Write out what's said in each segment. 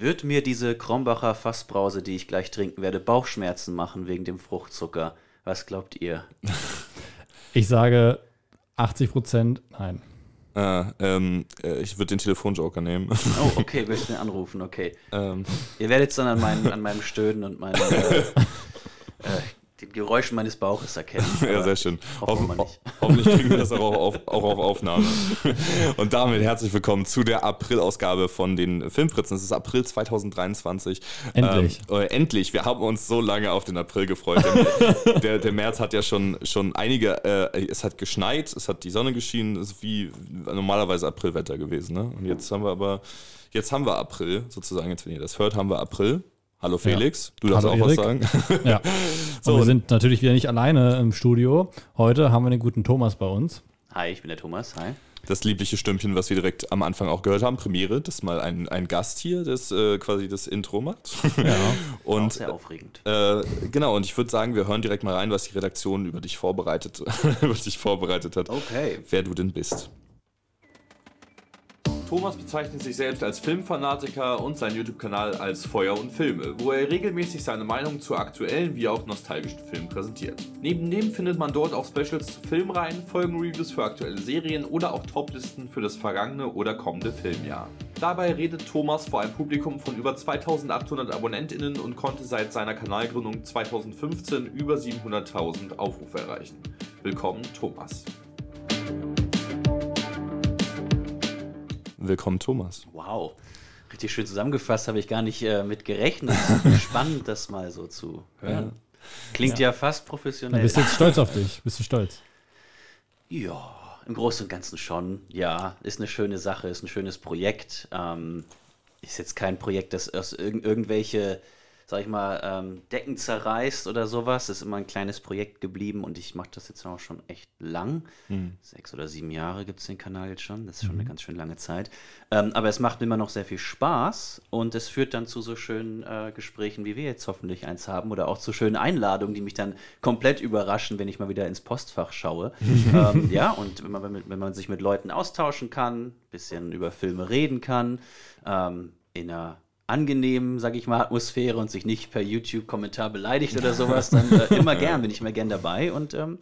wird mir diese Krombacher Fassbrause, die ich gleich trinken werde, Bauchschmerzen machen wegen dem Fruchtzucker? Was glaubt ihr? Ich sage 80 Prozent nein. Ah, ähm, äh, ich würde den Telefonjoker nehmen. Oh, okay, willst du mir anrufen? Okay. Ähm. Ihr werdet es dann an, mein, an meinem Stöhnen und meinem äh, äh, den Geräuschen meines Bauches erkennen. Ja, sehr schön. Hoffen, ho hoffentlich kriegen wir das auch auf, auch auf Aufnahme. Und damit herzlich willkommen zu der April-Ausgabe von den Filmfritzen. Es ist April 2023. Endlich. Ähm, äh, endlich. Wir haben uns so lange auf den April gefreut. Der, der, der März hat ja schon, schon einige, äh, es hat geschneit, es hat die Sonne geschienen, es ist wie normalerweise Aprilwetter gewesen. Ne? Und jetzt haben wir aber, jetzt haben wir April, sozusagen, jetzt wenn ihr das hört, haben wir April. Hallo Felix, ja. du darfst Hallo auch Erik. was sagen. Ja. so, wir sind natürlich wieder nicht alleine im Studio. Heute haben wir den guten Thomas bei uns. Hi, ich bin der Thomas. Hi. Das liebliche Stimmchen, was wir direkt am Anfang auch gehört haben, Premiere, das ist mal ein, ein Gast hier, das äh, quasi das Intro macht. Ja, und, auch sehr aufregend. Äh, genau, und ich würde sagen, wir hören direkt mal rein, was die Redaktion über dich vorbereitet, über dich vorbereitet hat. Okay. Wer du denn bist. Thomas bezeichnet sich selbst als Filmfanatiker und seinen YouTube-Kanal als Feuer und Filme, wo er regelmäßig seine Meinung zu aktuellen wie auch nostalgischen Filmen präsentiert. Neben dem findet man dort auch Specials zu Filmreihen, Folgenreviews für aktuelle Serien oder auch Toplisten für das vergangene oder kommende Filmjahr. Dabei redet Thomas vor einem Publikum von über 2800 AbonnentInnen und konnte seit seiner Kanalgründung 2015 über 700.000 Aufrufe erreichen. Willkommen, Thomas. Willkommen, Thomas. Wow. Richtig schön zusammengefasst, habe ich gar nicht äh, mit gerechnet. Spannend, das mal so zu hören. Klingt ja, ja fast professionell. Na, bist du jetzt stolz auf dich? Bist du stolz? Ja, im Großen und Ganzen schon. Ja, ist eine schöne Sache, ist ein schönes Projekt. Ähm, ist jetzt kein Projekt, das aus irg irgendwelche sag ich mal, ähm, Decken zerreißt oder sowas. Das ist immer ein kleines Projekt geblieben und ich mache das jetzt auch schon echt lang. Mhm. Sechs oder sieben Jahre gibt es den Kanal jetzt schon. Das ist schon mhm. eine ganz schön lange Zeit. Ähm, aber es macht immer noch sehr viel Spaß und es führt dann zu so schönen äh, Gesprächen, wie wir jetzt hoffentlich eins haben oder auch zu schönen Einladungen, die mich dann komplett überraschen, wenn ich mal wieder ins Postfach schaue. ähm, ja, und wenn man, wenn man sich mit Leuten austauschen kann, bisschen über Filme reden kann, ähm, in einer angenehmen, sag ich mal, Atmosphäre und sich nicht per YouTube-Kommentar beleidigt oder sowas, dann äh, immer gern, bin ich immer gern dabei und ähm,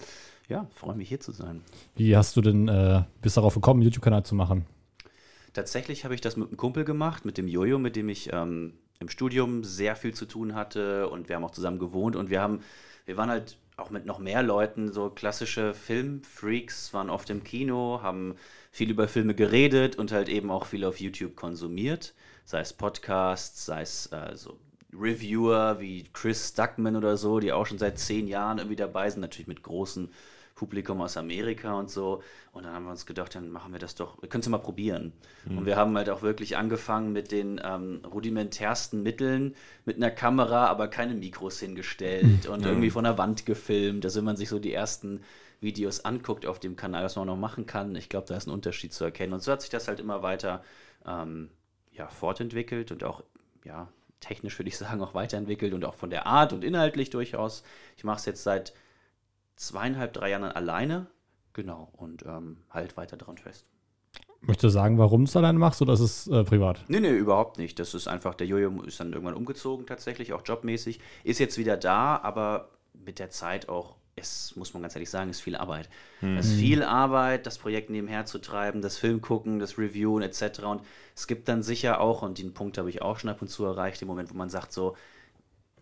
ja, freue mich hier zu sein. Wie hast du denn, äh, bist darauf gekommen, einen YouTube-Kanal zu machen? Tatsächlich habe ich das mit einem Kumpel gemacht, mit dem Jojo, mit dem ich ähm, im Studium sehr viel zu tun hatte und wir haben auch zusammen gewohnt und wir haben, wir waren halt auch mit noch mehr Leuten, so klassische Filmfreaks, waren oft im Kino, haben viel über Filme geredet und halt eben auch viel auf YouTube konsumiert sei es Podcasts, sei es äh, so Reviewer wie Chris Stuckman oder so, die auch schon seit zehn Jahren irgendwie dabei sind, natürlich mit großem Publikum aus Amerika und so. Und dann haben wir uns gedacht, dann machen wir das doch, wir können es mal probieren. Mhm. Und wir haben halt auch wirklich angefangen mit den ähm, rudimentärsten Mitteln, mit einer Kamera, aber keine Mikros hingestellt und mhm. irgendwie von der Wand gefilmt. Also wenn man sich so die ersten Videos anguckt auf dem Kanal, was man noch machen kann, ich glaube, da ist ein Unterschied zu erkennen. Und so hat sich das halt immer weiter ähm, ja, fortentwickelt und auch, ja, technisch würde ich sagen, auch weiterentwickelt und auch von der Art und inhaltlich durchaus. Ich mache es jetzt seit zweieinhalb, drei Jahren alleine, genau, und ähm, halt weiter dran fest. Möchtest du sagen, warum du es alleine machst oder ist es äh, privat? Nee, nee, überhaupt nicht. Das ist einfach, der Jojo ist dann irgendwann umgezogen tatsächlich, auch jobmäßig. Ist jetzt wieder da, aber mit der Zeit auch es muss man ganz ehrlich sagen, ist viel Arbeit. Mhm. Es ist viel Arbeit, das Projekt nebenher zu treiben, das Film gucken, das Reviewen etc. Und es gibt dann sicher auch, und den Punkt habe ich auch schon ab und zu erreicht, im Moment, wo man sagt so,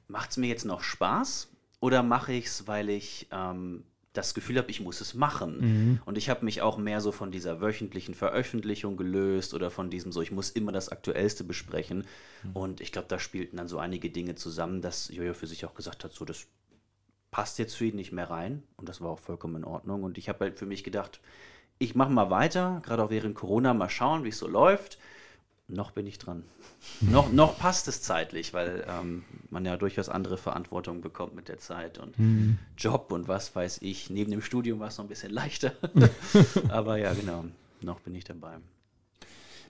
macht es mir jetzt noch Spaß oder mache ich es, weil ich ähm, das Gefühl habe, ich muss es machen. Mhm. Und ich habe mich auch mehr so von dieser wöchentlichen Veröffentlichung gelöst oder von diesem so, ich muss immer das Aktuellste besprechen. Mhm. Und ich glaube, da spielten dann so einige Dinge zusammen, dass Jojo für sich auch gesagt hat, so das passt jetzt für ihn nicht mehr rein und das war auch vollkommen in Ordnung. Und ich habe halt für mich gedacht, ich mache mal weiter, gerade auch während Corona, mal schauen, wie es so läuft. Noch bin ich dran. noch, noch passt es zeitlich, weil ähm, man ja durchaus andere Verantwortung bekommt mit der Zeit und mhm. Job und was weiß ich. Neben dem Studium war es noch ein bisschen leichter. Aber ja, genau, noch bin ich dabei.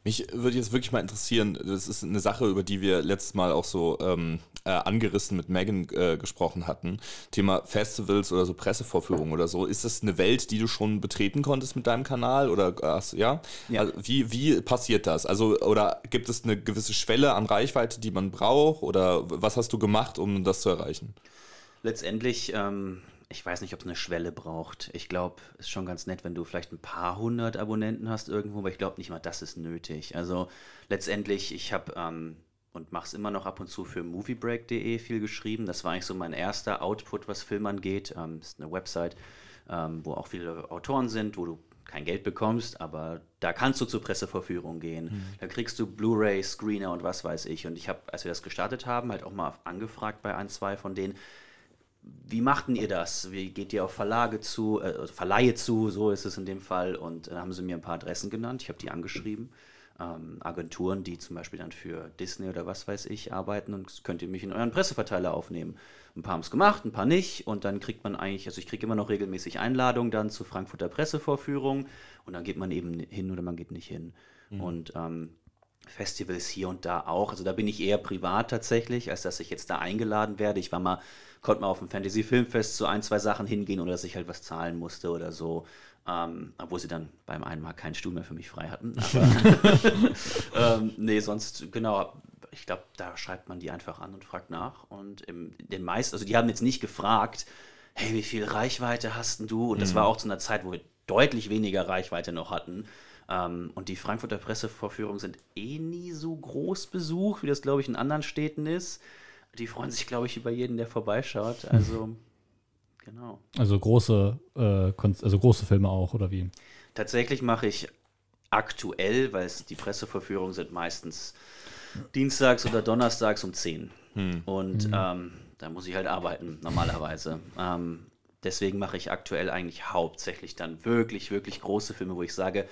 Mich würde jetzt wirklich mal interessieren, das ist eine Sache, über die wir letztes Mal auch so ähm, äh, angerissen mit Megan äh, gesprochen hatten. Thema Festivals oder so Pressevorführungen oder so. Ist das eine Welt, die du schon betreten konntest mit deinem Kanal? Oder äh, ja? ja. Also, wie, wie passiert das? Also, oder gibt es eine gewisse Schwelle an Reichweite, die man braucht? Oder was hast du gemacht, um das zu erreichen? Letztendlich ähm, ich weiß nicht, ob es eine Schwelle braucht. Ich glaube, es ist schon ganz nett, wenn du vielleicht ein paar hundert Abonnenten hast irgendwo, aber ich glaube nicht mal, das ist nötig. Also letztendlich, ich habe ähm, und mache es immer noch ab und zu für moviebreak.de viel geschrieben. Das war eigentlich so mein erster Output, was Film angeht. Ähm, das ist eine Website, ähm, wo auch viele Autoren sind, wo du kein Geld bekommst, aber da kannst du zur Presseverführung gehen. Mhm. Da kriegst du Blu-ray, Screener und was weiß ich. Und ich habe, als wir das gestartet haben, halt auch mal angefragt bei ein, zwei von denen, wie machten ihr das? Wie geht ihr auf Verlage zu, äh, also Verleihe zu, so ist es in dem Fall. Und dann haben sie mir ein paar Adressen genannt, ich habe die angeschrieben. Ähm, Agenturen, die zum Beispiel dann für Disney oder was weiß ich arbeiten und könnt ihr mich in euren Presseverteiler aufnehmen. Ein paar haben es gemacht, ein paar nicht und dann kriegt man eigentlich, also ich kriege immer noch regelmäßig Einladungen dann zu Frankfurter Pressevorführungen und dann geht man eben hin oder man geht nicht hin. Mhm. Und ähm, Festivals hier und da auch. Also da bin ich eher privat tatsächlich, als dass ich jetzt da eingeladen werde. Ich war mal, konnte mal auf dem Fantasy Filmfest zu ein, zwei Sachen hingehen oder dass ich halt was zahlen musste oder so. Ähm, obwohl sie dann beim einen Mal keinen Stuhl mehr für mich frei hatten. Aber ähm, nee, sonst, genau, ich glaube, da schreibt man die einfach an und fragt nach. Und im, den meisten, also die haben jetzt nicht gefragt, hey, wie viel Reichweite hast denn du? Und das mhm. war auch zu einer Zeit, wo wir deutlich weniger Reichweite noch hatten. Ähm, und die Frankfurter Pressevorführungen sind eh nie so groß besucht, wie das, glaube ich, in anderen Städten ist. Die freuen sich, glaube ich, über jeden, der vorbeischaut. Also, genau. Also große, äh, also große Filme auch, oder wie? Tatsächlich mache ich aktuell, weil es die Presseverführungen sind meistens dienstags oder donnerstags um 10. Hm. Und hm. Ähm, da muss ich halt arbeiten, normalerweise. ähm, deswegen mache ich aktuell eigentlich hauptsächlich dann wirklich, wirklich große Filme, wo ich sage,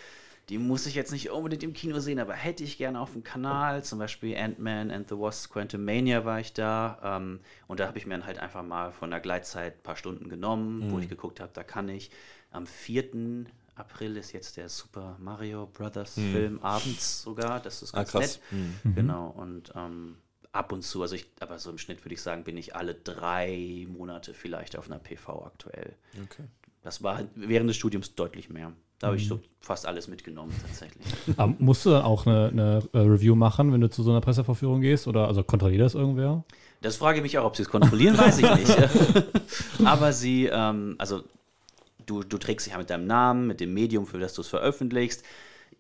die muss ich jetzt nicht unbedingt im Kino sehen, aber hätte ich gerne auf dem Kanal. Zum Beispiel Ant-Man and the Wasp Quantumania war ich da. Ähm, und da habe ich mir dann halt einfach mal von der Gleitzeit ein paar Stunden genommen, mhm. wo ich geguckt habe, da kann ich. Am 4. April ist jetzt der Super Mario Brothers mhm. Film abends sogar. Das ist ah, ganz ah, nett. Mhm. Genau. Und ähm, ab und zu, also ich, aber so im Schnitt würde ich sagen, bin ich alle drei Monate vielleicht auf einer PV aktuell. Okay. Das war während des Studiums deutlich mehr. Da habe ich so mhm. fast alles mitgenommen, tatsächlich. Aber musst du dann auch eine, eine, äh, Review machen, wenn du zu so einer Presseverführung gehst? Oder also kontrolliert das irgendwer? Das frage ich mich auch, ob sie es kontrollieren, weiß ich nicht. Aber sie, ähm, also du, du trägst dich ja mit deinem Namen, mit dem Medium, für das du es veröffentlichst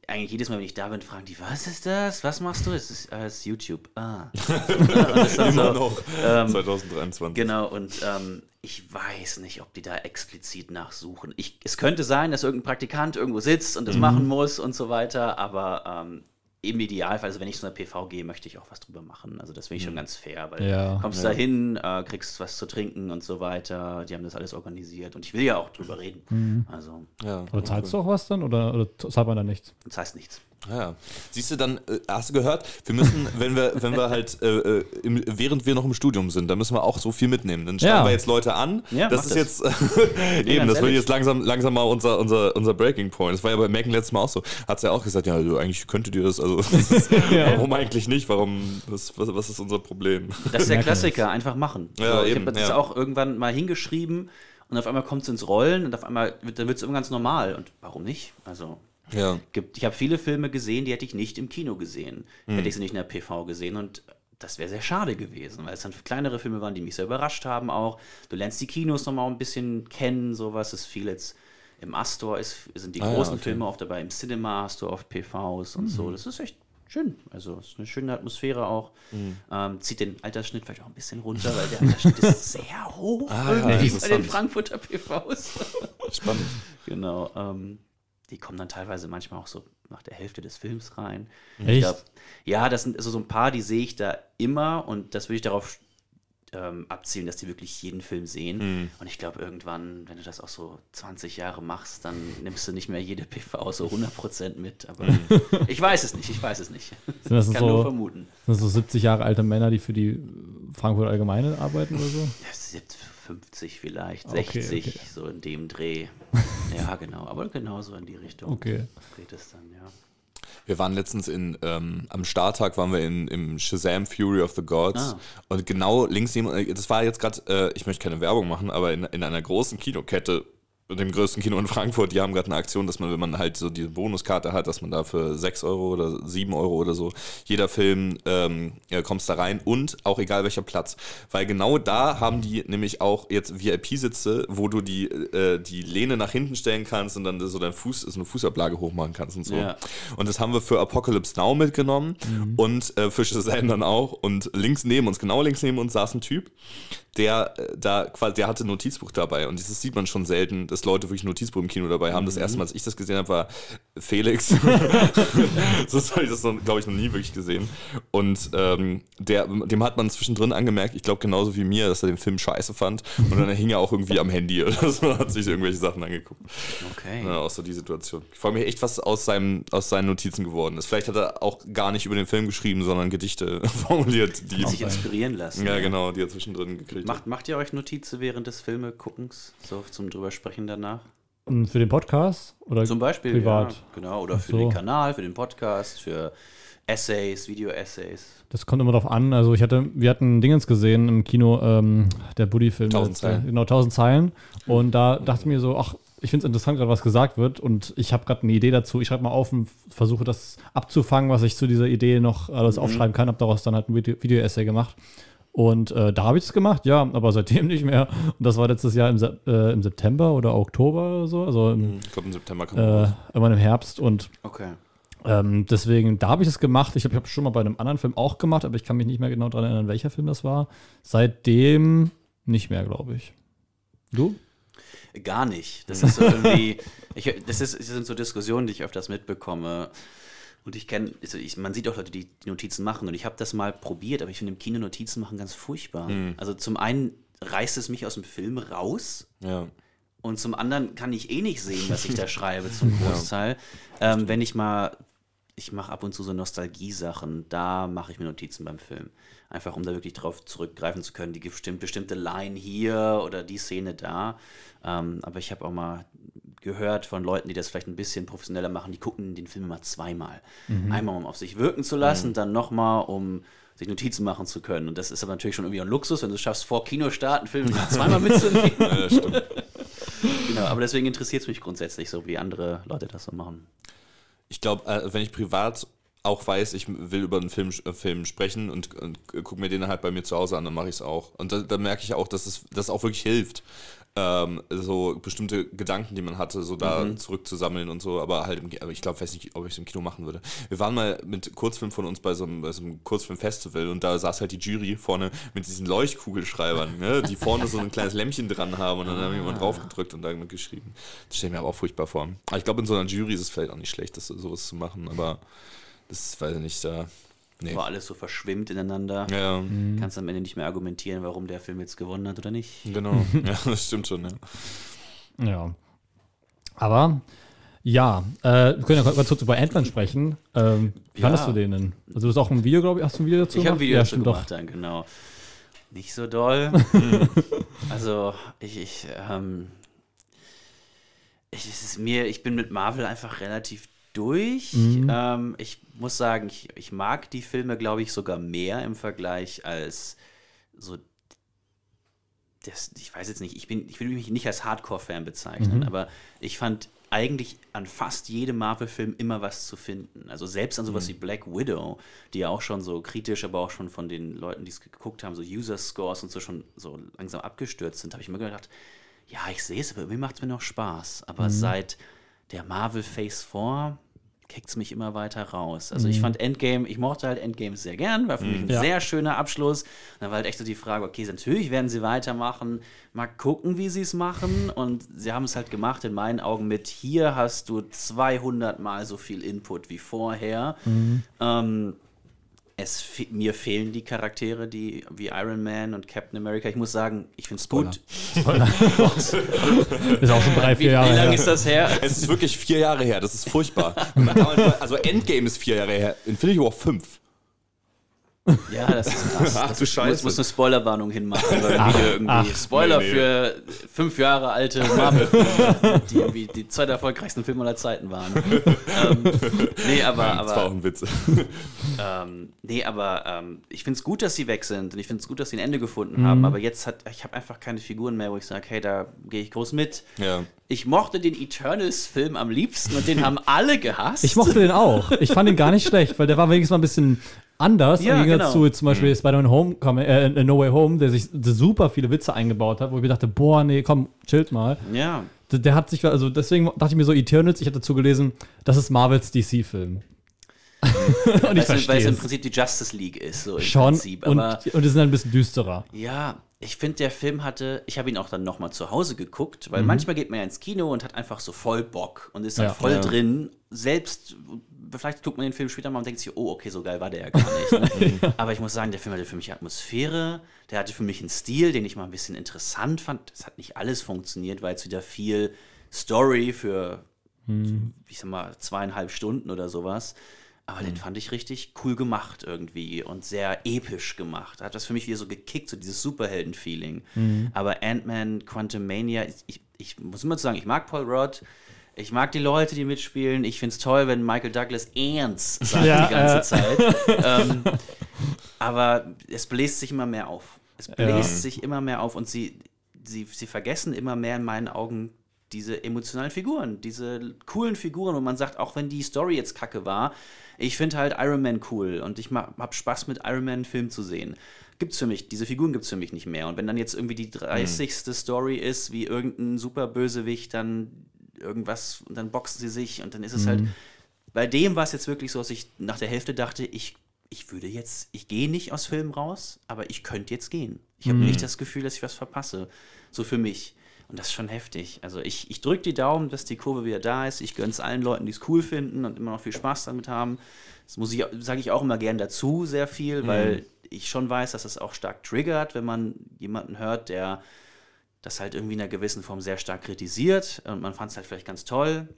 eigentlich jedes Mal, wenn ich da bin, fragen die, was ist das? Was machst du? Es ist alles YouTube. Ah. Immer so, noch. Ähm, 2023. Genau, und ähm, ich weiß nicht, ob die da explizit nachsuchen. Ich, es könnte sein, dass irgendein Praktikant irgendwo sitzt und das mhm. machen muss und so weiter, aber ähm, im Idealfall, also wenn ich zu einer PV gehe, möchte ich auch was drüber machen. Also das finde ich schon mhm. ganz fair, weil ja, kommst ja. da hin, äh, kriegst was zu trinken und so weiter. Die haben das alles organisiert und ich will ja auch drüber reden. Mhm. Also, ja, Aber zahlst du auch was dann oder, oder zahlt man da nichts? Das heißt nichts. Ja, siehst du dann, äh, hast du gehört, wir müssen, wenn wir, wenn wir halt, äh, äh, im, während wir noch im Studium sind, dann müssen wir auch so viel mitnehmen. Dann schreiben ja. wir jetzt Leute an. Ja, das ist das. jetzt, eben, das wird jetzt langsam, langsam mal unser, unser, unser Breaking Point. Das war ja bei Megan letztes Mal auch so. Hat sie ja auch gesagt, ja, also eigentlich könntet ihr das, also, ja. warum eigentlich nicht? Warum, was, was, was, ist unser Problem? Das ist der Klassiker, einfach machen. Ja, so, ich habe das auch irgendwann mal hingeschrieben und auf einmal kommt es ins Rollen und auf einmal wird, es immer ganz normal. Und warum nicht? Also, ja. Gibt, ich habe viele Filme gesehen, die hätte ich nicht im Kino gesehen. Hm. Hätte ich sie nicht in der PV gesehen und das wäre sehr schade gewesen, weil es dann kleinere Filme waren, die mich sehr überrascht haben auch. Du lernst die Kinos nochmal ein bisschen kennen, sowas. ist viel jetzt im Astor, ist, sind die ah, großen okay. Filme oft dabei. Im Cinema hast du oft PVs und mhm. so. Das ist echt schön. Also es ist eine schöne Atmosphäre auch. Mhm. Ähm, zieht den Altersschnitt vielleicht auch ein bisschen runter, weil der Altersschnitt ist sehr hoch ah, ja, bei den Frankfurter PVs. Spannend. Genau. Ähm, die kommen dann teilweise manchmal auch so nach der Hälfte des Films rein. Echt? Glaub, ja, das sind also so ein paar, die sehe ich da immer und das würde ich darauf ähm, abzielen, dass die wirklich jeden Film sehen. Mhm. Und ich glaube, irgendwann, wenn du das auch so 20 Jahre machst, dann nimmst du nicht mehr jede PV so 100% mit. Aber mhm. ich weiß es nicht, ich weiß es nicht. Sind das ich kann so, nur vermuten. Sind das so 70 Jahre alte Männer, die für die Frankfurt Allgemeine arbeiten oder so? Ja, 50 vielleicht, 60, okay, okay. so in dem Dreh. ja, genau, aber genau so in die Richtung okay. geht es dann, ja. Wir waren letztens in, ähm, am Starttag waren wir in, im Shazam Fury of the Gods. Ah. Und genau links neben, äh, das war jetzt gerade, äh, ich möchte keine Werbung machen, aber in, in einer großen Kinokette dem größten Kino in Frankfurt, die haben gerade eine Aktion, dass man, wenn man halt so diese Bonuskarte hat, dass man da für 6 Euro oder 7 Euro oder so, jeder Film ähm, ja, kommst da rein und auch egal welcher Platz. Weil genau da haben die nämlich auch jetzt VIP-Sitze, wo du die, äh, die Lehne nach hinten stellen kannst und dann so dein Fuß, so eine Fußablage hochmachen kannst und so. Ja. Und das haben wir für Apocalypse Now mitgenommen mhm. und äh, für Shazam dann auch. Und links neben uns, genau links neben uns saß ein Typ, der äh, da quasi, der hatte ein Notizbuch dabei und das sieht man schon selten, dass Leute wirklich ein Notizbuch im Kino dabei haben. Das erste Mal, als ich das gesehen habe, war Felix. so habe ich das, glaube ich, noch nie wirklich gesehen. Und ähm, der, dem hat man zwischendrin angemerkt, ich glaube genauso wie mir, dass er den Film scheiße fand. Und dann hing er auch irgendwie am Handy oder so, hat sich irgendwelche Sachen angeguckt. Okay. Ja, auch so die Situation. Ich frage mich echt, was aus, seinem, aus seinen Notizen geworden ist. Vielleicht hat er auch gar nicht über den Film geschrieben, sondern Gedichte formuliert, die. Sich inspirieren lassen. Ja, genau, die er zwischendrin gekriegt Macht, halt. macht ihr euch Notizen während des Filmeguckens, so zum drüber sprechen danach? Für den Podcast oder zum Beispiel privat? Ja, genau oder für so. den Kanal, für den Podcast, für Essays, Video-Essays. Das kommt immer drauf an. Also ich hatte, wir hatten Dingens gesehen im Kino, ähm, der Buddy-Film. Tausend Zeilen. Genau, tausend Zeilen. Und da dachte ich mir so, ach, ich finde es interessant, gerade was gesagt wird. Und ich habe gerade eine Idee dazu. Ich schreibe mal auf und versuche das abzufangen, was ich zu dieser Idee noch alles mhm. aufschreiben kann. Habe daraus dann halt ein Video-Essay gemacht. Und äh, da habe ich es gemacht, ja, aber seitdem nicht mehr. Und das war letztes Jahr im, Se äh, im September oder Oktober oder so. Also im, mhm. ich glaube, im September kam äh, Irgendwann im Herbst. Und okay. ähm, deswegen, da habe ich es gemacht. Ich habe es schon mal bei einem anderen Film auch gemacht, aber ich kann mich nicht mehr genau daran erinnern, welcher Film das war. Seitdem nicht mehr, glaube ich. Du? Gar nicht. Das ist so irgendwie, ich, das, ist, das sind so Diskussionen, die ich öfters mitbekomme. Und ich kenne, also man sieht auch Leute, die, die Notizen machen. Und ich habe das mal probiert, aber ich finde im Kino Notizen machen ganz furchtbar. Mhm. Also zum einen reißt es mich aus dem Film raus. Ja. Und zum anderen kann ich eh nicht sehen, was ich da schreibe, zum Großteil. Ja. Ähm, wenn ich mal, ich mache ab und zu so Nostalgie-Sachen, da mache ich mir Notizen beim Film. Einfach um da wirklich drauf zurückgreifen zu können, die bestimmt, bestimmte Line hier oder die Szene da. Ähm, aber ich habe auch mal gehört von Leuten, die das vielleicht ein bisschen professioneller machen, die gucken den Film immer zweimal. Mhm. Einmal, um auf sich wirken zu lassen, mhm. dann nochmal, um sich Notizen machen zu können. Und das ist aber natürlich schon irgendwie ein Luxus, wenn du es schaffst, vor Kinostart einen Film zweimal mitzunehmen. ja, stimmt. genau, aber deswegen interessiert es mich grundsätzlich so, wie andere Leute das so machen. Ich glaube, äh, wenn ich privat auch weiß, ich will über einen Film, äh, Film sprechen und, und gucke mir den halt bei mir zu Hause an, dann mache ich es auch. Und da, da merke ich auch, dass es das auch wirklich hilft ähm, so bestimmte Gedanken, die man hatte, so da mhm. zurückzusammeln und so, aber halt, im, aber ich glaube, weiß nicht, ob ich es im Kino machen würde. Wir waren mal mit Kurzfilm von uns bei so einem, bei so einem Kurzfilmfestival und da saß halt die Jury vorne mit diesen Leuchtkugelschreibern, ne, die vorne so ein kleines Lämpchen dran haben und dann ah. haben jemand drauf gedrückt und dann geschrieben. Das stelle ich mir aber auch furchtbar vor. Aber ich glaube, in so einer Jury ist es vielleicht auch nicht schlecht, das, sowas zu machen, aber das weiß ich nicht, da Nee. Wo alles so verschwimmt ineinander. Ja. Mhm. Kannst am Ende nicht mehr argumentieren, warum der Film jetzt gewonnen hat oder nicht. Genau, ja, das stimmt schon, ja. Ja. Aber ja, äh, wir können ja kurz über Ant-Man sprechen. Ähm, wie ja. fandest du den denn? Also, du hast auch ein Video, glaube ich, hast du ein Video dazu Ich habe ein Video ja, dazu gemacht, dann, genau. Nicht so doll. also, ich, ich, ähm, ich, es ist mir, ich bin mit Marvel einfach relativ durch. Mhm. Ähm, ich muss sagen, ich, ich mag die Filme, glaube ich, sogar mehr im Vergleich als so. Das, ich weiß jetzt nicht, ich, bin, ich will mich nicht als Hardcore-Fan bezeichnen, mhm. aber ich fand eigentlich an fast jedem Marvel-Film immer was zu finden. Also selbst an sowas mhm. wie Black Widow, die ja auch schon so kritisch, aber auch schon von den Leuten, die es geguckt haben, so User-Scores und so schon so langsam abgestürzt sind, habe ich immer gedacht, ja, ich sehe es, aber irgendwie macht es mir noch Spaß. Aber mhm. seit der Marvel Phase 4 kickt es mich immer weiter raus. Also mhm. ich fand Endgame, ich mochte halt Endgame sehr gern, war für mhm. mich ein ja. sehr schöner Abschluss. Da war halt echt so die Frage, okay, natürlich werden sie weitermachen, mal gucken, wie sie es machen. Und sie haben es halt gemacht, in meinen Augen mit, hier hast du 200 Mal so viel Input wie vorher. Mhm. Ähm, es, mir fehlen die Charaktere, die wie Iron Man und Captain America. Ich muss sagen, ich finde es gut. Spoiler. ist auch schon drei, vier Jahre her. Wie lange ist das her? Es ist wirklich vier Jahre her. Das ist furchtbar. also Endgame ist vier Jahre her. Infinity War fünf. Ja, das ist krass. Ach du Ich Scheiße. muss eine Spoilerwarnung hinmachen, irgendwie ach. Spoiler Nee, nee. für fünf Jahre alte Marvel-Filme, die irgendwie die zwei der erfolgreichsten Filme aller Zeiten waren. ähm, nee, aber, das war auch aber, ein Witz. ähm, nee, aber ähm, ich finde es gut, dass sie weg sind und ich finde es gut, dass sie ein Ende gefunden Mhm. haben. Aber jetzt hat ich habe einfach keine Figuren mehr, wo ich sage, hey, da gehe ich groß mit. ja. Ich mochte den Eternals-Film am liebsten und den haben alle gehasst. Ich mochte den auch. Ich fand ihn gar nicht schlecht, weil der war wenigstens mal ein bisschen anders. Ja, Im Gegensatz genau. zu zum Beispiel Spider-Man Homecoming, äh, No Way Home, der sich super viele Witze eingebaut hat, wo ich mir dachte, boah, nee, komm, chillt mal. Ja. Der, der hat sich, also deswegen dachte ich mir so, Eternals, ich hatte dazu gelesen, das ist Marvels DC-Film. und ich Weil es, weil verstehe es im. Prinzip die Justice League ist, so im Schon. Prinzip. Und, Aber und die sind ein bisschen düsterer. Ja, ich finde, der Film hatte, ich habe ihn auch dann nochmal zu Hause geguckt, Mhm. weil manchmal geht man ja ins Kino und hat einfach so voll Bock und ist dann Ja. voll Ja. drin. Selbst, vielleicht guckt man den Film später mal und denkt sich, oh, okay, so geil war der ja gar nicht. Ne? Aber ich muss sagen, der Film hatte für mich Atmosphäre, der hatte für mich einen Stil, den ich mal ein bisschen interessant fand. Es hat nicht alles funktioniert, weil es wieder viel Story für, Mhm. ich sag mal, zweieinhalb Stunden oder sowas. Aber den fand ich richtig cool gemacht irgendwie und sehr episch gemacht. Hat das für mich wieder so gekickt, so dieses Superhelden-Feeling. Aber Ant-Man, Quantumania, ich, ich muss immer sagen, ich mag Paul Rudd. Ich mag die Leute, die mitspielen. Ich finde es toll, wenn Michael Douglas Ants sagt Ja, die ganze äh. Zeit. ähm, aber es bläst sich immer mehr auf. Es bläst sich immer mehr auf und sie, sie, sie vergessen immer mehr in meinen Augen diese emotionalen Figuren, diese coolen Figuren, wo man sagt, auch wenn die Story jetzt kacke war, ich finde halt Iron Man cool und ich habe Spaß mit Iron Man einen Film zu sehen. Gibt's für mich, diese Figuren gibt's für mich nicht mehr. Und wenn dann jetzt irgendwie die 30. Story ist, wie irgendein Superbösewicht dann irgendwas und dann boxen sie sich und dann ist es halt, bei dem war es jetzt wirklich so, dass ich nach der Hälfte dachte, ich, ich würde jetzt, ich gehe nicht aus Filmen raus, aber ich könnte jetzt gehen. Ich habe nicht das Gefühl, dass ich was verpasse. So für mich. Und das ist schon heftig. Also ich, ich drücke die Daumen, dass die Kurve wieder da ist. Ich gönne es allen Leuten, die es cool finden und immer noch viel Spaß damit haben. Das muss ich, sage ich auch immer gern dazu, sehr viel, weil ich schon weiß, dass es auch stark triggert, wenn man jemanden hört, der das halt irgendwie in einer gewissen Form sehr stark kritisiert und man fand es halt vielleicht ganz toll.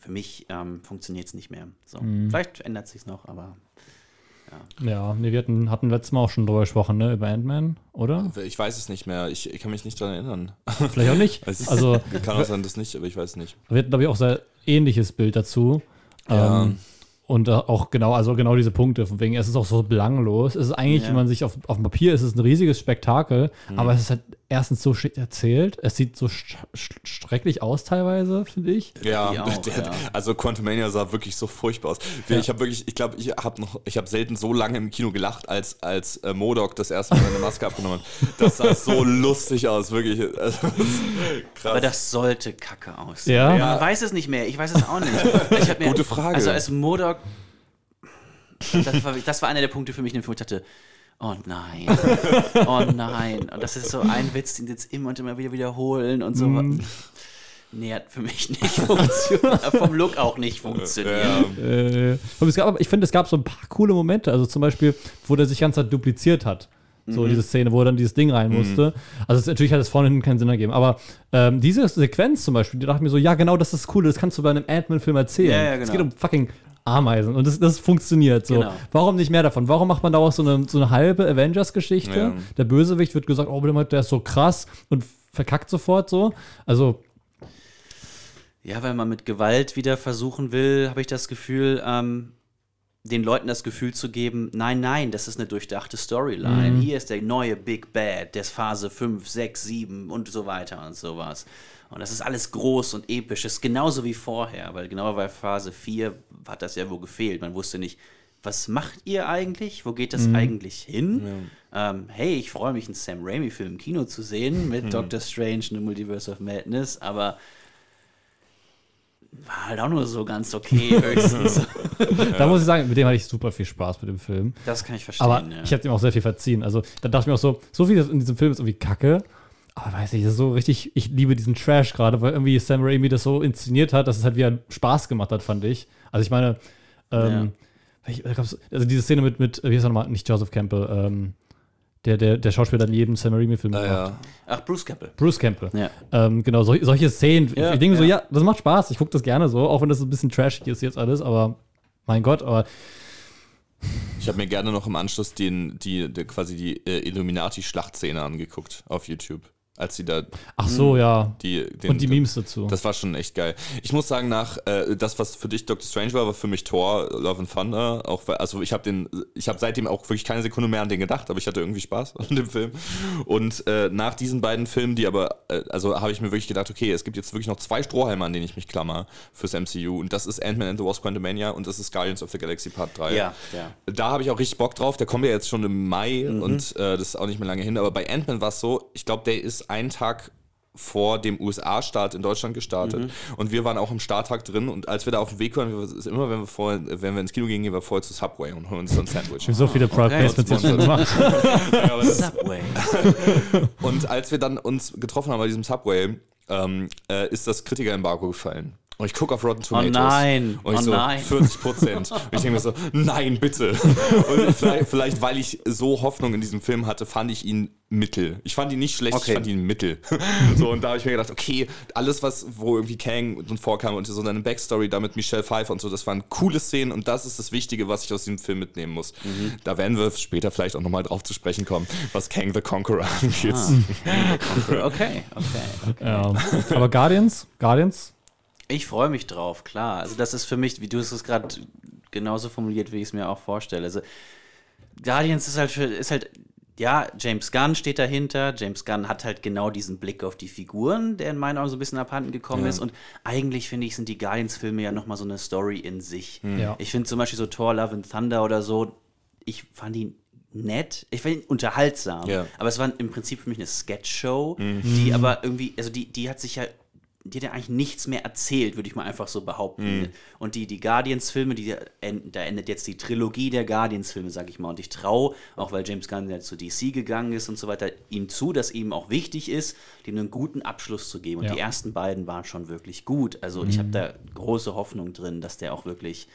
Für mich ähm, funktioniert es nicht mehr. So, Vielleicht ändert sich noch, aber Ja, nee, wir hatten, hatten letztes Mal auch schon drüber gesprochen, ne, über Ant-Man, oder? Ich weiß es nicht mehr. Ich, ich kann mich nicht dran erinnern. Vielleicht auch nicht. Es ist- Also, kann auch sein, dass nicht, aber ich weiß nicht. wir hatten, glaube ich, auch sehr ähnliches Bild dazu. Ja. Ähm, und äh, auch genau, also genau diese Punkte, von wegen, es ist auch so belanglos. Es ist eigentlich, Ja. wenn man sich auf, auf dem Papier ist, es ein riesiges Spektakel, Mhm. aber es ist halt erstens so shit erzählt. Es sieht so sch sch schrecklich aus teilweise, finde ich. Ja, auch, der, ja. also Quantumania sah wirklich so furchtbar aus. Ich habe wirklich, ich glaube, ich habe noch, ich habe selten so lange im Kino gelacht, als als äh, Modok das erste Mal seine Maske abgenommen hat. Das sah so lustig aus, wirklich. Also, krass. Aber das sollte kacke aussehen. Ja. Man weiß es nicht mehr. Ich weiß es auch nicht. Mir, Gute Frage. Also als Modok, das war, das war einer der Punkte für mich, in dem Film, wo ich dachte, oh nein, oh nein. Und das ist so ein Witz, den sie jetzt immer und immer wieder wiederholen und so. Nee, hat für mich nicht funktioniert. Vom Look auch nicht funktioniert. Äh, aber es gab, ich finde, es gab so ein paar coole Momente. Also zum Beispiel, wo der sich ganz dupliziert hat. So Mhm. diese Szene, wo er dann dieses Ding rein musste. Also es, natürlich hat es vorne hinten keinen Sinn ergeben. Aber ähm, diese Sequenz zum Beispiel, die dachte ich mir so, ja genau, das ist cool, das kannst du bei einem Ant-Man-Film erzählen. Ja, ja, Es genau. geht um fucking Ameisen und das, das funktioniert so. Genau. Warum nicht mehr davon? Warum macht man daraus so eine, so eine halbe Avengers-Geschichte? Ja. Der Bösewicht wird gesagt, oh, der ist so krass und verkackt sofort so. Also, Ja, weil man mit Gewalt wieder versuchen will, habe ich das Gefühl, ähm, den Leuten das Gefühl zu geben, nein, nein, das ist eine durchdachte Storyline. Hier ist der neue Big Bad, der ist Phase 5, 6, 7 und so weiter und sowas. Und das ist alles groß und episch, das ist genauso wie vorher, weil genau bei Phase 4 hat das ja wohl gefehlt. Man wusste nicht, was macht ihr eigentlich? Wo geht das eigentlich hin? Ähm, hey, ich freue mich, einen Sam Raimi-Film im Kino zu sehen mit Doctor Strange und The Multiverse of Madness, aber war halt auch nur so ganz okay, höchstens. da muss ich sagen, mit dem hatte ich super viel Spaß mit dem Film. Das kann ich verstehen. Aber ja. ich habe dem auch sehr viel verziehen. Also da dachte ich mir auch so, so viel in diesem Film ist irgendwie kacke. Aber weiß nicht, das ist so richtig, ich liebe diesen Trash gerade, weil irgendwie Sam Raimi das so inszeniert hat, dass es halt wieder Spaß gemacht hat, fand ich. Also ich meine, ähm, gab's- also diese Szene mit, mit, wie heißt er nochmal, nicht Joseph Campbell, ähm, der, der, der Schauspieler in jedem Sam Raimi-Film ja, gemacht. ja. Ach, Bruce Campbell. Bruce Campbell. Ja. Ähm, genau, sol solche Szenen. Ja, ich denke so, ja. ja, das macht Spaß. Ich gucke das gerne so, auch wenn das ein bisschen trashig ist jetzt alles, aber mein Gott, aber Ich habe mir gerne noch im Anschluss den, die, die quasi die äh, Illuminati-Schlachtszene angeguckt auf YouTube als sie da Ach so, ja. die den, Und die Memes dazu. Das war schon echt geil. Ich muss sagen, nach äh, das, was für dich Doctor Strange war, war für mich Thor, Love and Thunder. Auch, weil- also ich habe den, ich habe seitdem auch wirklich keine Sekunde mehr an den gedacht, aber ich hatte irgendwie Spaß an dem Film. Und äh, nach diesen beiden Filmen, die aber, äh, also habe ich mir wirklich gedacht, okay, es gibt jetzt wirklich noch zwei Strohhalme, an denen ich mich klammer fürs MCU. Und das ist Ant-Man and the Wasp Quantumania und das ist Guardians of the Galaxy Part 3. Ja, ja. Da habe ich auch richtig Bock drauf. Der kommt ja jetzt schon im Mai Mhm. und äh, das ist auch nicht mehr lange hin. Aber bei Ant-Man war es so, ich glaube, der ist einen Tag vor dem USA-Start in Deutschland gestartet. Mhm. Und wir waren auch im Starttag drin. Und als wir da auf dem Weg waren, wir, ist immer wenn wir, vorher, wenn wir ins Kino gehen, gehen wir vorher zu Subway und holen uns so ein Sandwich. so viele Product Okay. Placements gemacht. Subway. Und als wir dann uns getroffen haben bei diesem Subway, ähm, äh, ist das Kritiker-Embargo gefallen. Und ich gucke auf Rotten Tomatoes. nein, Und ich oh so, nein. 40 Prozent. Und ich denke mir so, nein, bitte. Und vielleicht, vielleicht, weil ich so Hoffnung in diesem Film hatte, fand ich ihn mittel. Ich fand ihn nicht schlecht, Okay. ich fand ihn mittel. So, und da habe ich mir gedacht, okay, alles, was, wo irgendwie Kang und vorkam und so seine Backstory da mit Michelle Pfeiffer und so, das waren coole Szenen und das ist das Wichtige, was ich aus diesem Film mitnehmen muss. Mhm. Da werden wir später vielleicht auch nochmal drauf zu sprechen kommen, was Kang the Conqueror angeht. Okay, okay, okay. ja. Aber Guardians, Guardians, Ich freue mich drauf, klar. Also das ist für mich, wie du es gerade genauso formuliert, wie ich es mir auch vorstelle. Also Guardians ist halt für, ist halt, ja, James Gunn steht dahinter. James Gunn hat halt genau diesen Blick auf die Figuren, der in meinen Augen so ein bisschen abhanden gekommen ist. Und eigentlich finde ich, sind die Guardians-Filme ja nochmal so eine Story in sich. Ja. Ich finde zum Beispiel so Thor, Love and Thunder oder so, ich fand ihn nett, ich fand ihn unterhaltsam, Ja. aber es war im Prinzip für mich eine Sketch-Show, die aber irgendwie, also die, die hat sich ja, die hat ja eigentlich nichts mehr erzählt, würde ich mal einfach so behaupten. Und die, die Guardians-Filme, die, da endet jetzt die Trilogie der Guardians-Filme, sag ich mal. Und ich traue, auch weil James Gunn ja zu DC gegangen ist und so weiter, ihm zu, dass ihm auch wichtig ist, dem einen guten Abschluss zu geben. Und Ja. die ersten beiden waren schon wirklich gut. Also ich habe da große Hoffnung drin, dass der auch wirklich,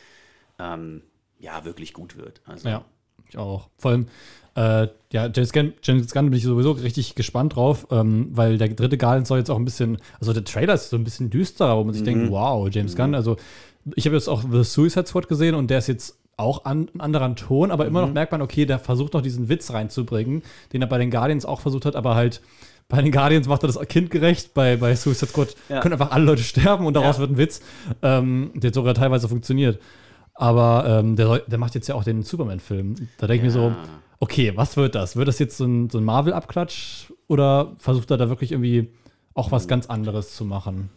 ähm, ja, wirklich gut wird. Also, Ja, ich auch. Vor allem, äh, ja, James Gunn, James Gunn bin ich sowieso richtig gespannt drauf, ähm, weil der dritte Guardians soll jetzt auch ein bisschen, also der Trailer ist so ein bisschen düsterer, wo man sich denkt, wow, James Gunn, also ich habe jetzt auch The Suicide Squad gesehen und der ist jetzt auch an, ein anderer Ton, aber immer noch merkt man, okay, der versucht noch diesen Witz reinzubringen, den er bei den Guardians auch versucht hat, aber halt bei den Guardians macht er das kindgerecht, bei, bei Suicide Squad Ja. können einfach alle Leute sterben und daraus Ja. wird ein Witz, ähm, der sogar teilweise funktioniert. Aber ähm, der, der macht jetzt ja auch den Superman-Film. Da denke ich mir so, okay, was wird das? Wird das jetzt so ein, so ein Marvel-Abklatsch oder versucht er da wirklich irgendwie auch was ganz anderes zu machen?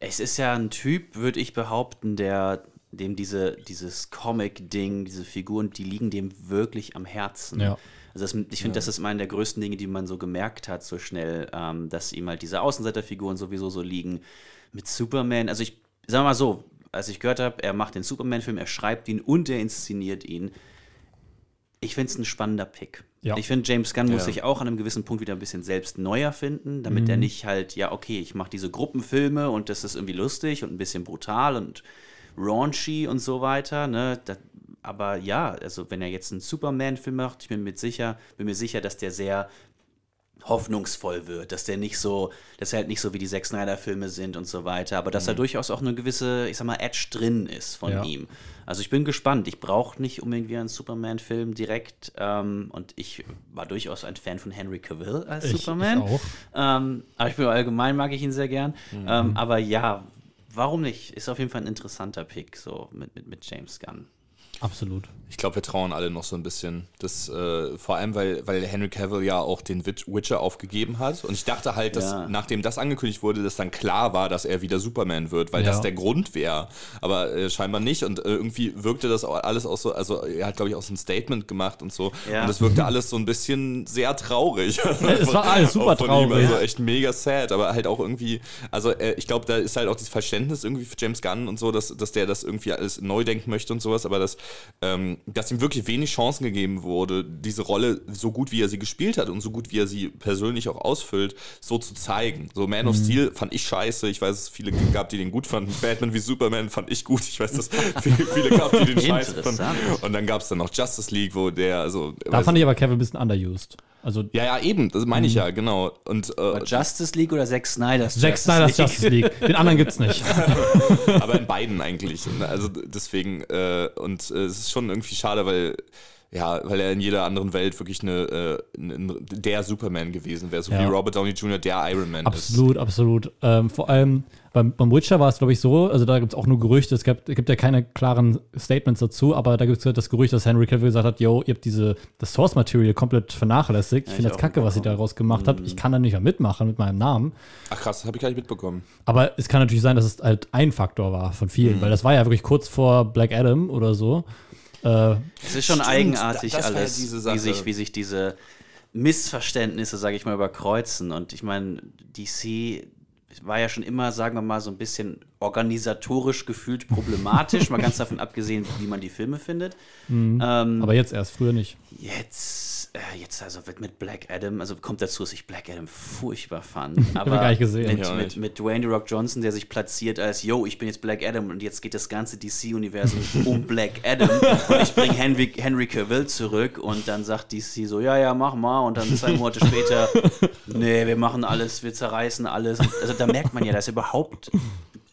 Es ist ja ein Typ, würde ich behaupten, der dem diese, dieses Comic-Ding, diese Figuren, die liegen dem wirklich am Herzen. Ja. Also das, ich finde, das ist einer der größten Dinge, die man so gemerkt hat, so schnell, ähm, dass ihm halt diese Außenseiterfiguren sowieso so liegen. Mit Superman, also ich sag mal so, als ich gehört habe, er macht den Superman-Film, er schreibt ihn und er inszeniert ihn. Ich finde es ein spannender Pick. Ja. Ich finde, James Gunn muss Ja. sich auch an einem gewissen Punkt wieder ein bisschen selbst neu erfinden, damit er nicht halt, ja, okay, ich mache diese Gruppenfilme und das ist irgendwie lustig und ein bisschen brutal und raunchy und so weiter. Ne? Da, aber ja, also wenn er jetzt einen Superman-Film macht, ich bin, mit sicher, bin mir sicher, dass der sehr hoffnungsvoll wird, dass der nicht so, dass er halt nicht so wie die Zack Snyder-Filme sind und so weiter, aber dass da durchaus auch eine gewisse, ich sag mal, Edge drin ist von Ja. ihm. Also ich bin gespannt. Ich brauche nicht unbedingt wieder einen Superman-Film direkt ähm, und ich war durchaus ein Fan von Henry Cavill als Ich- Superman. ich auch. Ähm, aber ich bin allgemein mag ich ihn sehr gern. Ähm, aber ja, warum nicht? Ist auf jeden Fall ein interessanter Pick so mit, mit, mit James Gunn. Absolut. Ich glaube, wir trauen alle noch so ein bisschen. Das, äh, vor allem, weil, weil Henry Cavill ja auch den Witch- Witcher aufgegeben hat. Und ich dachte halt, dass Ja. nachdem das angekündigt wurde, dass dann klar war, dass er wieder Superman wird, weil Ja. das der Grund wäre. Aber äh, scheinbar nicht. Und äh, irgendwie wirkte das auch alles auch so, also er hat, glaube ich, auch so ein Statement gemacht und so. Ja. Und das wirkte alles so ein bisschen sehr traurig. es war alles super von ihm, traurig. Also echt mega sad, aber halt auch irgendwie, also äh, ich glaube, da ist halt auch das Verständnis irgendwie für James Gunn und so, dass, dass der das irgendwie alles neu denken möchte und sowas, aber dass, ähm, dass ihm wirklich wenig Chancen gegeben wurde, diese Rolle so gut wie er sie gespielt hat und so gut wie er sie persönlich auch ausfüllt, so zu zeigen. So Man Mhm. of Steel fand ich scheiße, ich weiß, es viele gab, die den gut fanden. Batman wie Superman fand ich gut, ich weiß, dass es viele, viele gab, die den scheiße fanden. Und dann gab es dann noch Justice League, wo der, also Da fand ich aber Kevin ein bisschen underused. Also Ja, ja, eben, das meine ich ja, genau. Und äh, Justice League oder Zack Snyder's Zack Snyder's Justice League. Den anderen gibt's nicht. aber in beiden eigentlich. Also deswegen, äh, und äh, es ist schon irgendwie schade, weil ja, weil er in jeder anderen Welt wirklich eine, äh, ein- der Superman gewesen wäre, so Ja. wie Robert Downey Jr. der Iron Man ist. Absolut, absolut. Ähm, vor allem beim, beim Witcher war es, glaube ich, so, also da gibt es auch nur Gerüchte, es gibt, gibt ja keine klaren Statements dazu, aber da gibt es das Gerücht, dass Henry Cavill gesagt hat, yo, ihr habt diese, das Source Material komplett vernachlässigt. Ich finde das kacke, was ihr daraus gemacht habt. Ich kann da nicht mehr mitmachen mit meinem Namen. Ach krass, habe ich gar nicht mitbekommen. Aber es kann natürlich sein, dass es halt ein Faktor war von vielen, weil das war ja wirklich kurz vor Black Adam oder so. Äh, Es ist schon Stimmt, eigenartig da- das ja alles, diese wie, sich, wie sich diese Missverständnisse, sage ich mal, überkreuzen. Und ich meine, DC war ja schon immer, sagen wir mal, so ein bisschen organisatorisch gefühlt problematisch, mal ganz davon abgesehen, wie man die Filme findet. Ähm, aber jetzt erst, früher nicht. Jetzt, äh, jetzt also wird mit Black Adam, also kommt dazu, dass ich Black Adam furchtbar fand. ich Aber gar nicht gesehen. Mit, mit, mit Dwayne The Rock Johnson, der sich platziert als, yo, ich bin jetzt Black Adam und jetzt geht das ganze DC-Universum um Black Adam und ich bringe Henry, Henry Cavill zurück und dann sagt DC so, ja, ja, mach mal und dann zwei Monate später, nee, wir machen alles, wir zerreißen alles. Also da merkt man ja, dass überhaupt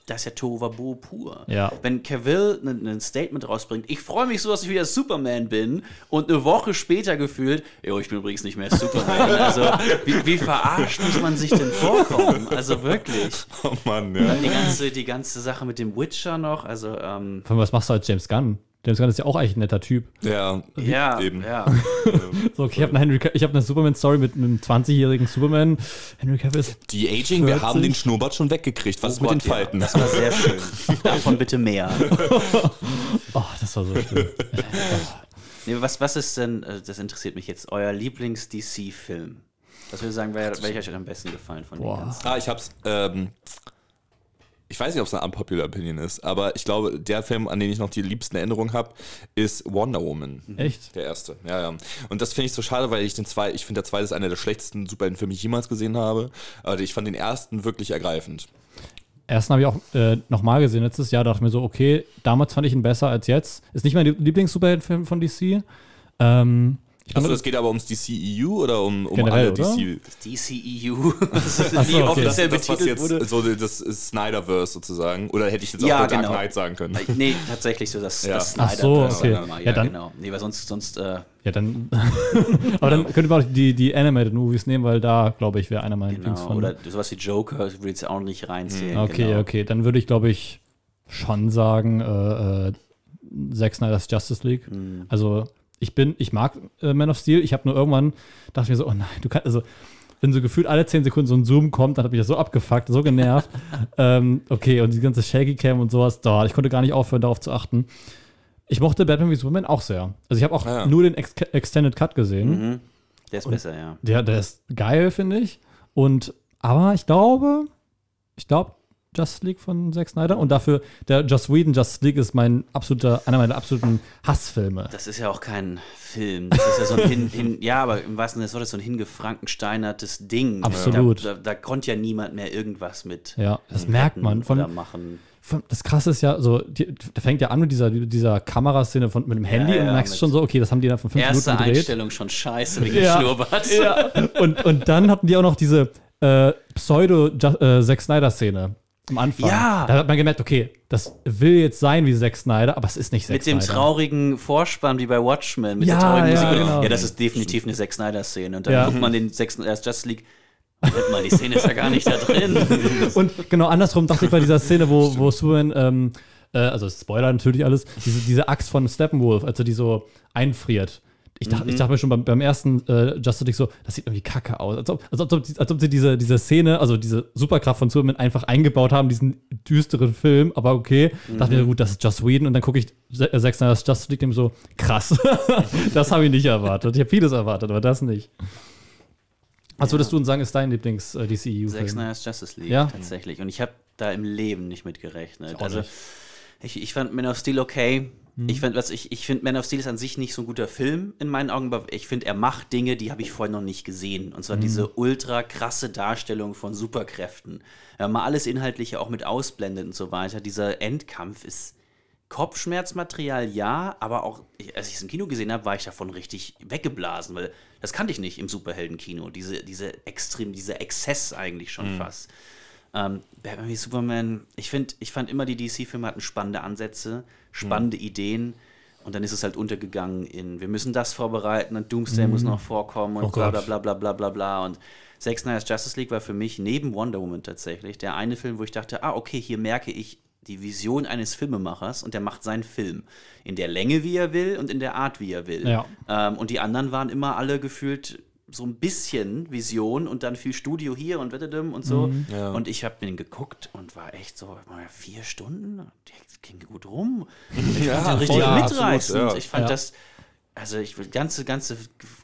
das ist ja Tohuwabohu pur. Ja. Wenn Cavill ein, ein Statement rausbringt, ich freue mich so, dass ich wieder Superman bin und eine Woche später gefühlt, jo, ich bin übrigens nicht mehr Superman. Also, wie, wie verarscht muss man sich denn vorkommen? Also wirklich. Oh Mann, ja. Die ganze, die ganze Sache mit dem Witcher noch, also, ähm, Von was machst du als James Gunn? James Gunn ist ja auch eigentlich ein netter Typ. Ja, ja, eben. ja. So, okay, ich habe eine, hab eine Superman-Story mit einem 20-jährigen Superman. Henry Cavill ist Die Aging, wir 40. haben den Schnurrbart schon weggekriegt. Was Oh ist mit Gott, den Falten? Ja, das war sehr schön. Davon bitte mehr. Oh, das war so schön. Nee, was, was ist denn, äh, das interessiert mich jetzt, euer Lieblings-DC-Film? Was würde ich sagen, welcher euch am besten gefallen von Boah. den ganzen? Ah, ich hab's. Ähm, ich weiß nicht, ob es eine unpopular Opinion ist, aber ich glaube, der Film, an den ich noch die liebsten Erinnerungen habe, ist Wonder Woman. Echt? Der erste, ja, ja. Und das finde ich so schade, weil ich den zwei, ich finde der zweite ist einer der schlechtesten Superheldenfilme, die ich jemals gesehen habe. Aber ich fand den ersten wirklich ergreifend. Ersten habe ich auch äh, nochmal gesehen letztes Jahr. Dachte mir so, okay, damals fand ich ihn besser als jetzt. Ist nicht mein Lieblings-Superheldenfilm von DC. Ähm, ich Achso, es geht aber ums DCEU oder um, um Generell, alle oder? DC? Das DCEU, das ist Ach so, nie okay. Das, offiziell das, was betitelt jetzt wurde. so das ist Snyderverse sozusagen. Oder hätte ich jetzt Ja, auch The Dark genau. Knight sagen können. Nee, tatsächlich so das, Ja. das Ach so, Snyderverse, okay. Ja, Ja, dann- genau. Nee, weil sonst, sonst äh, ja, dann. aber dann könnte man auch die, die Animated Movies nehmen, weil da, glaube ich, wäre einer meiner genau. Lieblingsfilme. Oder sowas wie Joker würde ich jetzt auch nicht reinzählen. Okay, genau. okay. Dann würde ich, glaube ich, schon sagen, äh, äh, Zack Snyder's Justice League. Hm. Also, ich bin, ich mag äh, Man of Steel. Ich habe nur irgendwann, dachte mir so, oh nein, du kannst, also, wenn so gefühlt alle 10 Sekunden so ein Zoom kommt, dann hat mich das so abgefuckt, so genervt. ähm, okay, und die ganze Shaky Cam und sowas, da, ich konnte gar nicht aufhören, darauf zu achten. Ich mochte Batman v Superman auch sehr. Also, ich habe auch Ah, ja. nur den Ex Extended Cut gesehen. Mhm. Der ist besser, ja. Der, der ist geil, finde ich. Und, aber ich glaube, ich glaube, Justice League von Zack Snyder und dafür, der Joss Whedon Justice League ist mein absoluter, einer meiner absoluten Hassfilme. Das ist ja auch kein Film. Das ist ja so ein hin, hin ja, aber im wahrsten Sinne des Wortes so ein hingefrankensteinertes Ding. Absolut. Da, da, da konnte ja niemand mehr irgendwas mit. Ja, das merkt man. Von, machen. von, das Krasse ist ja, so, die, der fängt ja an mit dieser, dieser Kameraszene von, mit dem Handy ja, und du merkst mit- schon so, okay, das haben die dann von fünf Erste Minuten gedreht. Einstellung schon scheiße wegen Ja. Schnurrbart. Ja. Und, und dann hatten die auch noch diese äh, Pseudo-Zack Snyder-Szene am Anfang. Ja. Da hat man gemerkt, okay, das will jetzt sein wie Zack Snyder, aber es ist nicht Zack Mit dem Snyder. traurigen Vorspann wie bei Watchmen, mit Ja, der traurigen ja, Musik. genau. Ja, das ist definitiv eine Zack Snyder-Szene. Und dann Ja. guckt man den Zack Snyder Justice League. Moment mal, die Szene ist ja gar nicht da drin. Und genau andersrum dachte ich bei dieser Szene, wo, wo Superman, ähm, äh, also Spoiler natürlich alles, diese, diese Axt von Steppenwolf, als er die so einfriert. Ich dachte, ich dachte mir schon beim, beim ersten äh, Justice League so, das sieht irgendwie kacke aus. Als ob, als ob, als ob sie diese, diese Szene, also diese Superkraft von Superman einfach eingebaut haben, diesen düsteren Film, aber okay. Dachte mir, gut, das ist Joss Whedon und dann gucke ich äh, Zack Snyder's Justice League dem so, krass. das habe ich nicht erwartet. Ich habe vieles erwartet, aber das nicht. Was würdest du denn sagen, ist dein äh, Zack Lieblings-DCEU-Film? Snyder's Justice League, Ja. tatsächlich. Und ich habe da im Leben nicht mit gerechnet. auch Also, nicht. ich, ich fand Man of Steel okay. Mhm. Ich, was ich, ich finde, Man of Steel ist an sich nicht so ein guter Film in meinen Augen, aber ich finde, er macht Dinge, die habe ich vorher noch nicht gesehen. Und Mhm. zwar diese ultra krasse Darstellung von Superkräften. Wenn man alles Inhaltliche auch mit ausblendet und so weiter, dieser Endkampf ist Kopfschmerzmaterial ja, aber auch, als ich es im Kino gesehen habe, war ich davon richtig weggeblasen, weil das kannte ich nicht im Superheldenkino. Diese, diese extrem, dieser Exzess eigentlich schon fast. Ähm, Batman wie Superman, ich finde, ich fand immer, die DC-Filme hatten spannende Ansätze, spannende Ideen. Und dann ist es halt untergegangen in, wir müssen das vorbereiten und Doomsday muss noch vorkommen und Oh bla bla bla bla bla bla bla. Und Zack Snyder's Justice League war für mich neben Wonder Woman tatsächlich der eine Film, wo ich dachte, ah, okay, hier merke ich die Vision eines Filmemachers und der macht seinen Film. In der Länge, wie er will und in der Art, wie er will. Ja. Ähm, und die anderen waren immer alle gefühlt so ein bisschen Vision und dann viel Studio hier und wettedem und so. Ja. Und ich habe mir den geguckt und war echt so, vier Stunden, das ging gut rum. Ich Ja, fand den richtig voll, mitreißend. absolut, ja. Ich fand Ja. das, also ich will ganze, ganze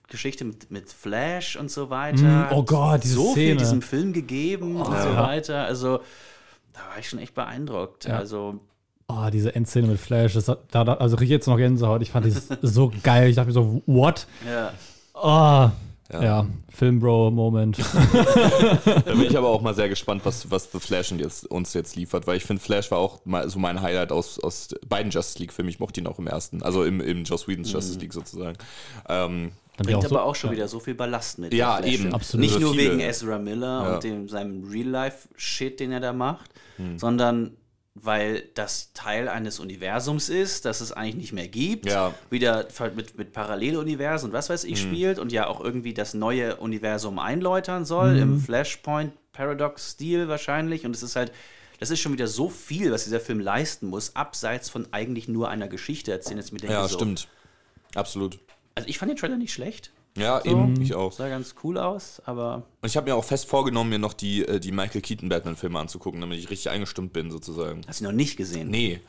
Geschichte mit, mit Flash und so weiter. oh Gott, diese so viel Szene. diesem Film gegeben und so Ja. weiter. Also da war ich schon echt beeindruckt. Ja. Also Oh, diese Endszene mit Flash, das hat, da, also krieg ich jetzt noch Gänsehaut. Ich fand das so geil. Ich dachte mir so, what? ja. Oh, Ja. ja, Filmbro-Moment. Da bin ich aber auch mal sehr gespannt, was, was The Flash jetzt, uns jetzt liefert, weil ich finde, Flash war auch mal so mein Highlight aus, aus beiden Justice League-Filmen. Ich mochte ihn auch im ersten, also im, im Joss Whedons Justice League sozusagen. Ähm, Bringt auch so- aber auch schon ja. wieder so viel Ballast mit. Ja, eben. Absolut. Nicht nur wegen Ezra Miller Ja. und dem, seinem Real-Life-Shit, den er da macht, Hm. sondern weil das Teil eines Universums ist, das es eigentlich nicht mehr gibt. Ja. Wieder mit, mit Paralleluniversen und was weiß ich spielt und ja auch irgendwie das neue Universum einläutern soll, im Flashpoint Paradox-Stil wahrscheinlich. Und es ist halt, das ist schon wieder so viel, was dieser Film leisten muss, abseits von eigentlich nur einer Geschichte erzählen. Jetzt mit ja, stimmt. Absolut. Also ich fand den Trailer nicht schlecht. Ja, eben, ich auch. Sah ganz cool aus, aber Und ich habe mir auch fest vorgenommen, mir noch die, äh, die Michael Keaton Batman-Filme anzugucken, damit ich richtig eingestimmt bin, sozusagen. hast du noch nicht gesehen. Nee,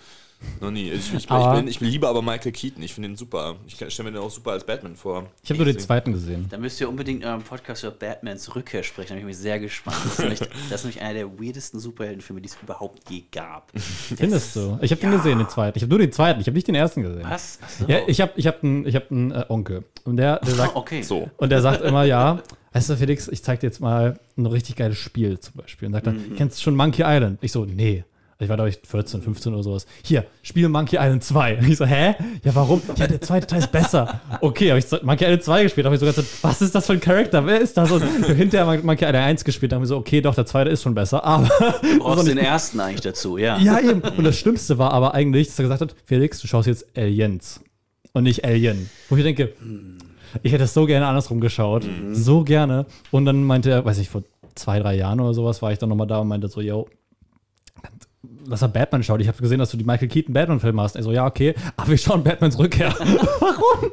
noch nie. Ich, ich, ich, Aber- bin, ich bin lieber aber Michael Keaton. Ich finde ihn super. Ich stelle mir den auch super als Batman vor. Ich habe nur den zweiten gesehen. Da müsst ihr unbedingt in eurem Podcast über Batmans Rückkehr sprechen. Da bin ich mich sehr gespannt. Das ist, nämlich, das ist nämlich einer der weirdesten Superheldenfilme, die es überhaupt je gab. Findest du? Ich habe den gesehen, den zweiten. Ich habe nur den zweiten, ich habe nicht den ersten gesehen. Was? So. Ja, ich habe ich hab einen ich hab einen, äh, Onkel. Und der, der sagt, okay. So. Und der sagt immer, ja, weißt du, Felix, ich zeig dir jetzt mal ein richtig geiles Spiel zum Beispiel. Und sagt dann, kennst du schon Monkey Island? Ich so, nee. Ich war, glaube ich, 14, 15 oder sowas. Hier, spiel Monkey Island 2. Und ich so, hä? Ja, warum? Ja, der zweite Teil ist besser. Okay, habe ich Monkey Island 2 gespielt. habe ich so ganz so, was ist das für ein Charakter? Wer ist das? Und hinterher Monkey Island 1 gespielt. Da haben wir so, okay, doch, der zweite ist schon besser. Aber Du brauchst den ersten eigentlich dazu, ja. ja, eben. Und das Schlimmste war aber eigentlich, dass er gesagt hat, Felix, du schaust jetzt Aliens und nicht Alien. Wo ich denke, ich hätte es so gerne andersrum geschaut. So gerne. Und dann meinte er, weiß ich, vor zwei, drei Jahren oder sowas war ich dann nochmal da und meinte so, yo, dass er Batman schaut. Ich habe gesehen, dass du die Michael Keaton Batman-Filme hast. Er so, ja, okay, aber wir schauen Batmans Rückkehr. Warum?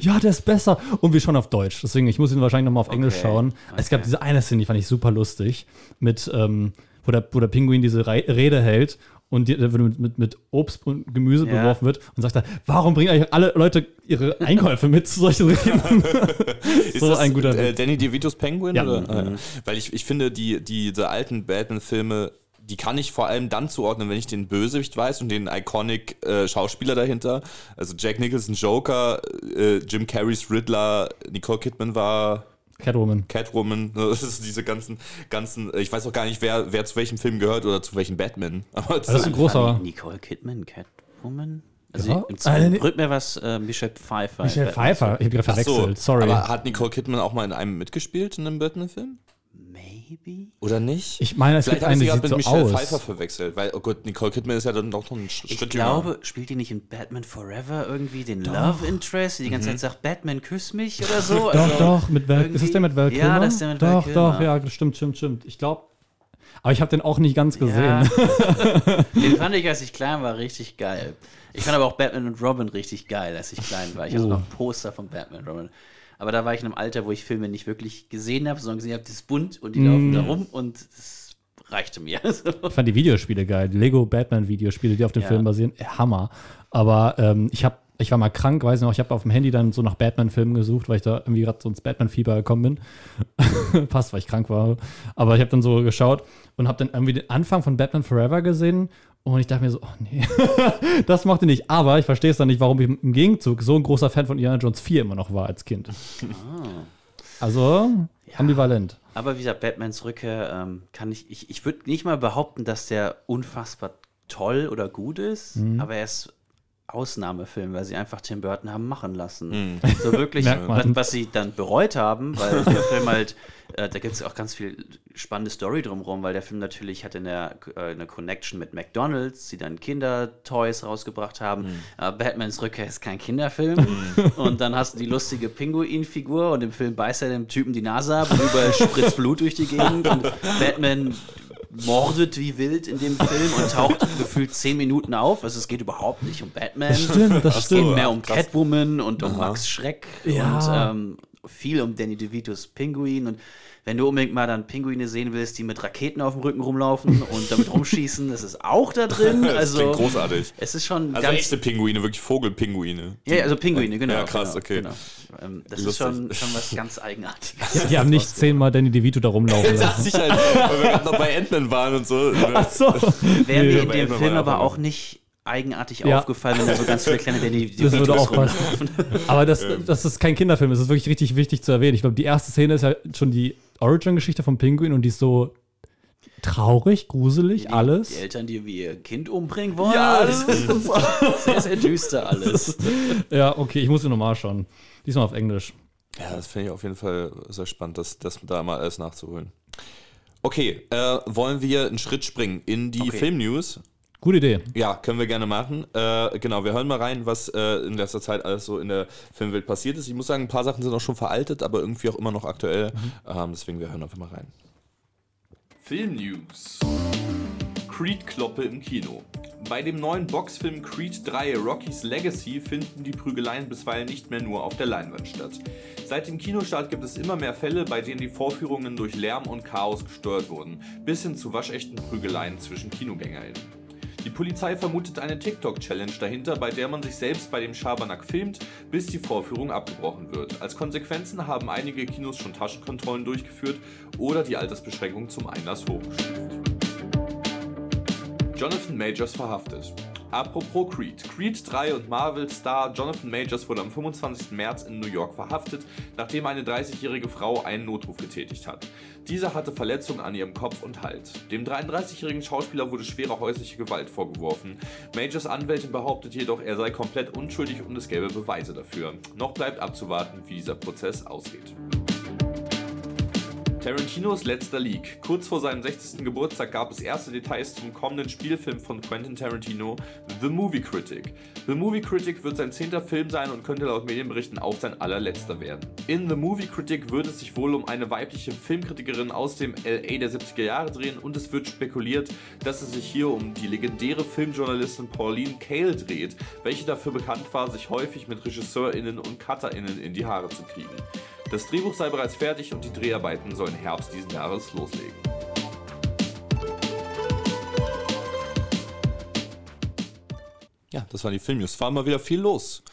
Ja, der ist besser. Und wir schauen auf Deutsch. Deswegen, ich muss ihn wahrscheinlich nochmal auf Englisch Okay, schauen. Es gab okay. diese eine Szene, die fand ich super lustig, mit, ähm, wo, der, wo der Pinguin diese Re Rede hält und die, mit, mit, mit Obst und Gemüse Ja. beworfen wird und sagt dann, warum bringen eigentlich alle Leute ihre Einkäufe mit zu solchen Reden? Ist so das ein guter äh. Danny DeVitos Penguin? Ja. Oder? Ja. Weil ich, ich finde, die, die, diese alten Batman-Filme, die kann ich vor allem dann zuordnen, wenn ich den Bösewicht weiß und den iconic äh, Schauspieler dahinter. Also Jack Nicholson Joker, äh, Jim Carreys Riddler, Nicole Kidman war Catwoman. Catwoman. Das ist diese ganzen, ganzen, ich weiß auch gar nicht, wer, wer zu welchem Film gehört oder zu welchem Batman. Aber Das ist ein großer. Nicole Kidman, Catwoman? Also Ja. im zweiten brührt mir was, äh, Michelle Pfeiffer. Michelle Pfeiffer. Ich habe gerade Ach so, verwechselt. Sorry. Aber hat Nicole Kidman auch mal in einem mitgespielt, in einem Batman-Film? Maybe? Oder nicht? Ich meine, es Vielleicht gibt eine, sie die gerade sieht mit so Michelle aus. Pfeiffer verwechselt, weil, oh Gott, Nicole Kidman ist ja dann noch ein Sch- Ich glaube, spielt die nicht in Batman Forever irgendwie den Love Interest, die die ganze Zeit sagt, Batman, küss mich oder so? Doch, Also doch, mit Val irgendwie- ist das der mit Val Kilmer? Ja, das ist der mit Val Doch, Kilmer. doch, ja, das stimmt, stimmt, stimmt. Ich glaube, aber ich habe den auch nicht ganz gesehen. Ja. Den fand ich, als ich klein war, richtig geil. Ich fand aber auch Batman und Robin richtig geil, als ich klein war. Ich hatte Oh. noch ein Poster von Batman und Robin. Aber da war ich in einem Alter, wo ich Filme nicht wirklich gesehen habe, sondern gesehen habe, das ist bunt und die laufen Mm. da rum und das reichte mir. Ich fand die Videospiele geil. Die Lego Batman Videospiele, die auf dem Ja. Film basieren, äh, Hammer. Aber ähm, ich habe ich war mal krank, weiß ich noch, ich habe auf dem Handy dann so nach Batman-Filmen gesucht, weil ich da irgendwie gerade so ins Batman-Fieber gekommen bin. Passt, weil ich krank war. Aber ich habe dann so geschaut und habe dann irgendwie den Anfang von Batman Forever gesehen und ich dachte mir so, oh nee, das mochte ich nicht. Aber ich verstehe es dann nicht, warum ich im Gegenzug so ein großer Fan von Indiana Jones 4 immer noch war als Kind. Also, ambivalent. aber wie gesagt, Batmans Rückkehr ähm, kann ich, ich, ich würde nicht mal behaupten, dass der unfassbar toll oder gut ist, Mhm. aber er ist Ausnahmefilm, weil sie einfach Tim Burton haben machen lassen. Mhm. So wirklich, was, was sie dann bereut haben, weil der Film halt, äh, da gibt es auch ganz viel spannende Story drumherum, weil der Film natürlich hatte eine, äh, eine Connection mit McDonalds, die dann Kindertoys rausgebracht haben. Mhm. Äh, Batmans Rückkehr ist kein Kinderfilm. Und dann hast du die lustige Pinguin-Figur und im Film beißt er dem Typen die Nase ab und überall spritzt Blut durch die Gegend. Und Batman mordet wie wild in dem Film und taucht gefühlt zehn Minuten auf. Also es geht überhaupt nicht um Batman. Stimmt, das es geht stimmt. mehr um. Catwoman und um Max Schreck Ja. und ähm, viel um Danny DeVitos Pinguin. Und wenn du unbedingt mal dann Pinguine sehen willst, die mit Raketen auf dem Rücken rumlaufen und damit rumschießen, das ist auch da drin. Das Also klingt großartig. es ist schon Also ganz echte Pinguine, wirklich Vogelpinguine. ja, also Pinguine, genau. Ja, krass, genau, okay. Genau. Ähm, das ist Lustig. schon, schon was ganz Eigenartiges. Ja, die haben nicht zehnmal Danny DeVito da rumlaufen Das lassen. ich halt, weil wir gerade noch bei Ant-Man waren und so. Ach so. Wäre mir in dem Film aber auch nicht eigenartig Ja. aufgefallen, wenn da so ganz viele kleine Danny Das würde auch passen. rumlaufen. Aber das, das ist kein Kinderfilm, das ist wirklich richtig wichtig zu erwähnen. Ich glaube, die erste Szene ist ja schon die Origin-Geschichte vom Pinguin und die ist so traurig, gruselig, Die- alles. Die Eltern, die wie ihr Kind umbringen wollen. Ja, das ist sehr, sehr düster alles. Ja, okay, ich muss ihn nochmal schauen. Diesmal auf Englisch. Ja, das finde ich auf jeden Fall sehr spannend, das, das da mal alles nachzuholen. Okay, äh, wollen wir einen Schritt springen in die Okay. Filmnews? Gute Idee. Ja, können wir gerne machen. Äh, genau, wir hören mal rein, was äh, in letzter Zeit alles so in der Filmwelt passiert ist. Ich muss sagen, ein paar Sachen sind auch schon veraltet, aber irgendwie auch immer noch aktuell. Ähm, deswegen, wir hören einfach mal rein. Filmnews. Creed-Kloppe im Kino. Bei dem neuen Boxfilm Creed 3 Rocky's Legacy finden die Prügeleien bisweilen nicht mehr nur auf der Leinwand statt. Seit dem Kinostart gibt es immer mehr Fälle, bei denen die Vorführungen durch Lärm und Chaos gestört wurden, bis hin zu waschechten Prügeleien zwischen KinogängerInnen. Die Polizei vermutet eine TikTok-Challenge dahinter, bei der man sich selbst bei dem Schabernack filmt, bis die Vorführung abgebrochen wird. Als Konsequenzen haben einige Kinos schon Taschenkontrollen durchgeführt oder die Altersbeschränkung zum Einlass hochgestuft. Jonathan Majors verhaftet. Apropos Creed. Creed 3 und Marvel-Star Jonathan Majors wurde am 25. März in New York verhaftet, nachdem eine 30-jährige Frau einen Notruf getätigt hat. Diese hatte Verletzungen an ihrem Kopf und Hals. Dem 33-jährigen Schauspieler wurde schwere häusliche Gewalt vorgeworfen. Majors Anwältin behauptet jedoch, er sei komplett unschuldig und es gäbe Beweise dafür. Noch bleibt abzuwarten, wie dieser Prozess ausgeht. Tarantinos letzter Leak. Kurz vor seinem 60. Geburtstag gab es erste Details zum kommenden Spielfilm von Quentin Tarantino, The Movie Critic. The Movie Critic wird sein zehnter Film sein und könnte laut Medienberichten auch sein allerletzter werden. In The Movie Critic wird es sich wohl um eine weibliche Filmkritikerin aus dem LA der 70er Jahre drehen und es wird spekuliert, dass es sich hier um die legendäre Filmjournalistin Pauline Kael dreht, welche dafür bekannt war, sich häufig mit RegisseurInnen und CutterInnen in die Haare zu kriegen. Das Drehbuch sei bereits fertig und die Dreharbeiten sollen Herbst diesen Jahres loslegen. Ja, das waren die Filmnews. War mal wieder viel los.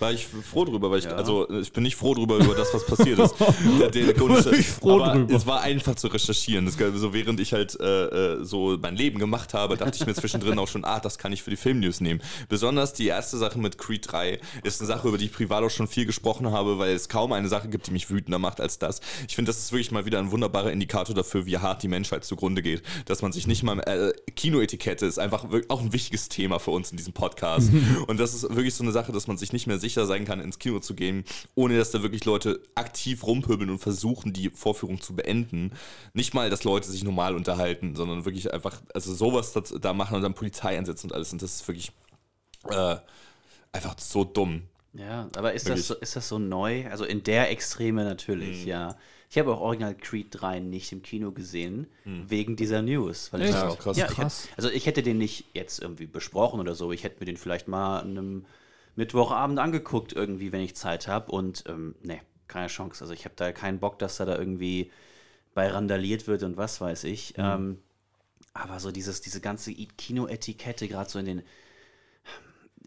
War ich froh drüber, weil ich, Ja. also ich bin nicht froh drüber über das, was passiert ist. Der- der ist- ich froh aber drüber. Es war einfach zu recherchieren. Das, so während ich halt äh, äh, so mein Leben gemacht habe, dachte ich mir zwischendrin auch schon, ah, das kann ich für die Filmnews nehmen. Besonders die erste Sache mit Creed 3 ist eine Sache, über die ich privat auch schon viel gesprochen habe, weil es kaum eine Sache gibt, die mich wütender macht als das. Ich finde, das ist wirklich mal wieder ein wunderbarer Indikator dafür, wie hart die Menschheit zugrunde geht. Dass man sich nicht mal, äh, Kinoetikette ist einfach auch ein wichtiges Thema für uns in diesem Podcast. Und das ist wirklich so eine Sache, dass man sich nicht mehr sicher sein kann, ins Kino zu gehen, ohne dass da wirklich Leute aktiv rumpöbeln und versuchen, die Vorführung zu beenden. Nicht mal, dass Leute sich normal unterhalten, sondern wirklich einfach, also sowas da machen und dann Polizei einsetzen und alles. Und das ist wirklich äh, einfach so dumm. Ja, aber ist das, so, ist das so neu? Also in der Extreme natürlich, ja. Ich habe auch Original Creed 3 nicht im Kino gesehen, wegen dieser News. Weil ich Ja, krass. Ja, ich Krass. hätte- also ich hätte den nicht jetzt irgendwie besprochen oder so. Ich hätte mir den vielleicht mal einem Mittwochabend angeguckt, irgendwie, wenn ich Zeit habe. Und ähm, ne, keine Chance. Also ich habe da keinen Bock, dass da, da irgendwie bei randaliert wird und was weiß ich. Ähm, aber so dieses, diese ganze Kinoetikette, gerade so in den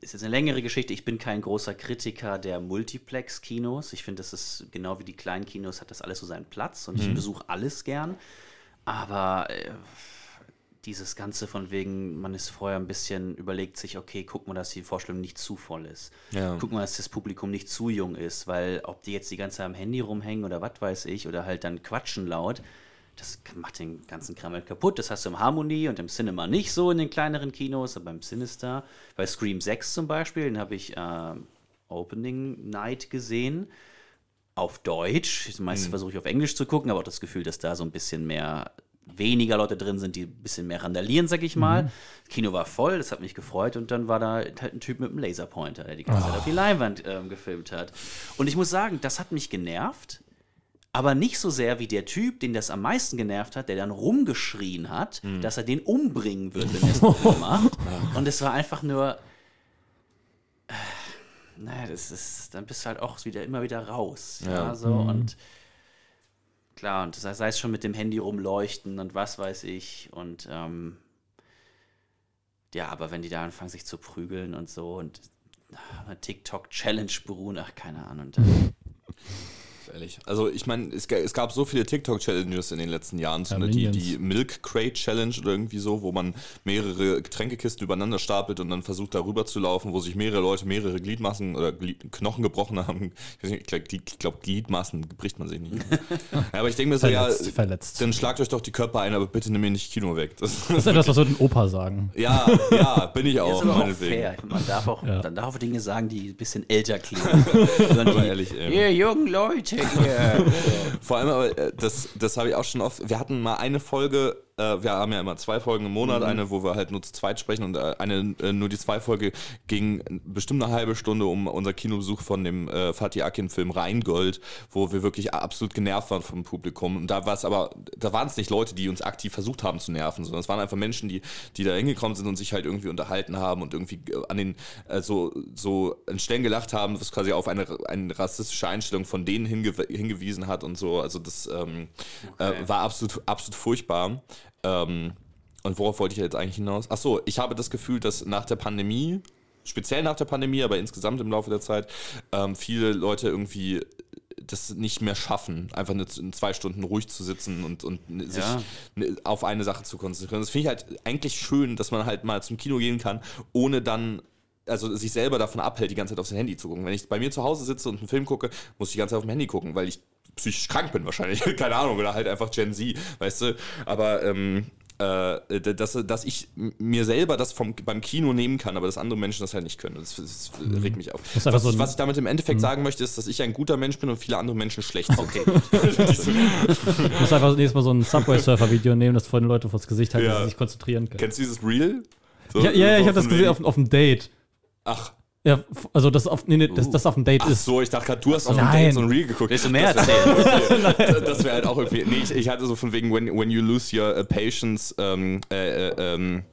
ist jetzt eine längere Geschichte. Ich bin kein großer Kritiker der Multiplex-Kinos. Ich finde, das ist genau wie die kleinen Kinos, hat das alles so seinen Platz und ich besuche alles gern. Aber äh, dieses Ganze von wegen, man ist vorher ein bisschen, überlegt sich, okay, guck mal, dass die Vorstellung nicht zu voll ist. Ja. Guck mal, dass das Publikum nicht zu jung ist, weil ob die jetzt die ganze Zeit am Handy rumhängen oder was weiß ich, oder halt dann quatschen laut, das macht den ganzen Kram halt kaputt. Das hast du im Harmonie und im Cinema nicht so in den kleineren Kinos, aber beim Sinister. Bei Scream 6 zum Beispiel, den habe ich äh, Opening Night gesehen. Auf Deutsch. Meistens versuche ich auf Englisch zu gucken, aber auch das Gefühl, dass da so ein bisschen mehr weniger Leute drin sind, die ein bisschen mehr randalieren, sag ich mal. Das Kino war voll, das hat mich gefreut und dann war da halt ein Typ mit einem Laserpointer, der die ganze Zeit auf die Leinwand ähm, gefilmt hat. Und ich muss sagen, das hat mich genervt, aber nicht so sehr wie der Typ, den das am meisten genervt hat, der dann rumgeschrien hat, dass er den umbringen wird, wenn er es noch macht. Und es war einfach nur. Äh, naja, das ist, dann bist du halt auch wieder immer wieder raus. Ja, Ja. so und klar, und das es schon mit dem Handy rumleuchten und was weiß ich. Und ähm, ja, aber wenn die da anfangen, sich zu prügeln und so und ah, TikTok-Challenge beruhen, ach, keine Ahnung. Dann, Ehrlich. Also ich meine, es, es gab so viele TikTok-Challenges in den letzten Jahren. So Ja, eine, die, die Milk Crate Challenge oder irgendwie so, wo man mehrere Getränkekisten übereinander stapelt und dann versucht, darüber zu laufen, wo sich mehrere Leute mehrere Gliedmaßen oder Glied, Knochen gebrochen haben. Ich, ich glaube, Glied, ich glaub, Gliedmaßen bricht man sich nicht. ja, aber ich denke mir so, Verletzt, ja, verletzt. dann schlagt euch doch die Körper ein, aber bitte nimm mir nicht Kino weg. Das, Das ist etwas, was würde ein Opa sagen. ja, ja, bin ich ist auch, aber auch meinetwegen. fair. Man darf auch, Ja. dann darf auch Dinge sagen, die ein bisschen älter klingen. Ehrlich, ey. Ihr jungen Leute Vor allem, aber äh, das, das habe ich auch schon oft. Wir hatten mal eine Folge, äh, wir haben ja immer zwei Folgen im Monat, Mhm. eine, wo wir halt nur zu zweit sprechen und äh, eine, äh, nur die zwei Folge ging bestimmt eine halbe Stunde um unser Kinobesuch von dem äh, Fatih Akin-Film Rheingold, wo wir wirklich absolut genervt waren vom Publikum. Und da war es aber, da waren es nicht Leute, die uns aktiv versucht haben zu nerven, sondern es waren einfach Menschen, die, die da hingekommen sind und sich halt irgendwie unterhalten haben und irgendwie äh, an den äh, so, so an Stellen gelacht haben, was quasi auf eine, eine rassistische Einstellung von denen hinge hingewiesen hat und so. Also das ähm, Okay. äh, war absolut, absolut furchtbar. Ähm, und worauf wollte ich jetzt eigentlich hinaus? Ach so, ich habe das Gefühl, dass nach der Pandemie, speziell nach der Pandemie, aber insgesamt im Laufe der Zeit, ähm, viele Leute irgendwie das nicht mehr schaffen, einfach eine, in zwei Stunden ruhig zu sitzen und, und sich Ja. ne- auf eine Sache zu konzentrieren. Das finde ich halt eigentlich schön, dass man halt mal zum Kino gehen kann, ohne dann also sich selber davon abhält, die ganze Zeit auf sein Handy zu gucken. Wenn ich bei mir zu Hause sitze und einen Film gucke, muss ich die ganze Zeit auf dem Handy gucken, weil ich psychisch krank bin wahrscheinlich. Keine Ahnung, oder halt einfach Gen Z, weißt du. Aber ähm, äh, dass, dass ich mir selber das vom, beim Kino nehmen kann, aber dass andere Menschen das halt nicht können. Das, das regt mich auf. einfach Was, so ein- was ich damit im Endeffekt sagen möchte, ist, dass ich ein guter Mensch bin und viele andere Menschen schlecht sind. Okay. Du musst einfach nächstes Mal so ein Subway-Surfer-Video nehmen, das vor den Leuten vors Gesicht halten, Ja. dass sie sich konzentrieren können. Kennst du dieses Reel? So- Ja, ja, ja ich so habe das gesehen auf, auf dem Date. Ach, Ja, also das auf, nee, nee, das, das auf dem Date ach ist. so, ich dachte gerade, du hast auf dem Nein. Date so ein Reel geguckt. Willst du mehr Das wär- erzählen? Okay. das wäre halt auch irgendwie. Nee, ich, ich hatte so von wegen, when, when you lose your uh, patience, ähm, äh, äh, ähm,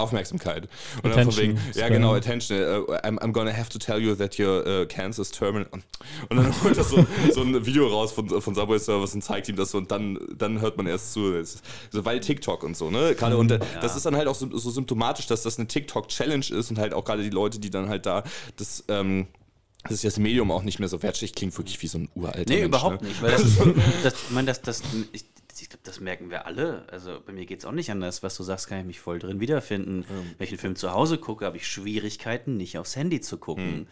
Aufmerksamkeit. Und dann von wegen, ja genau, attention. Uh, I'm, I'm gonna have to tell you that your uh, cancer is terminal. Und, und dann holt er so, so ein Video raus von, von Subway Service und zeigt ihm das so und dann, dann hört man erst zu. Das ist, so, weil TikTok und so, ne? Gerade und äh, das ist dann halt auch so, so symptomatisch, dass das eine TikTok-Challenge ist und halt auch gerade die Leute, die dann halt da das, ähm, dass sich das Medium auch nicht mehr so wertschätzt. Klingt wirklich wie so ein uralter Nee, Mensch, überhaupt ne? nicht. Weil das, das, ich meine, das, das, ich, ich glaube, das merken wir alle. Also bei mir geht es auch nicht anders. Was du sagst, kann ich mich voll drin wiederfinden. Wenn ich einen Film zu Hause gucke, habe ich Schwierigkeiten, nicht aufs Handy zu gucken.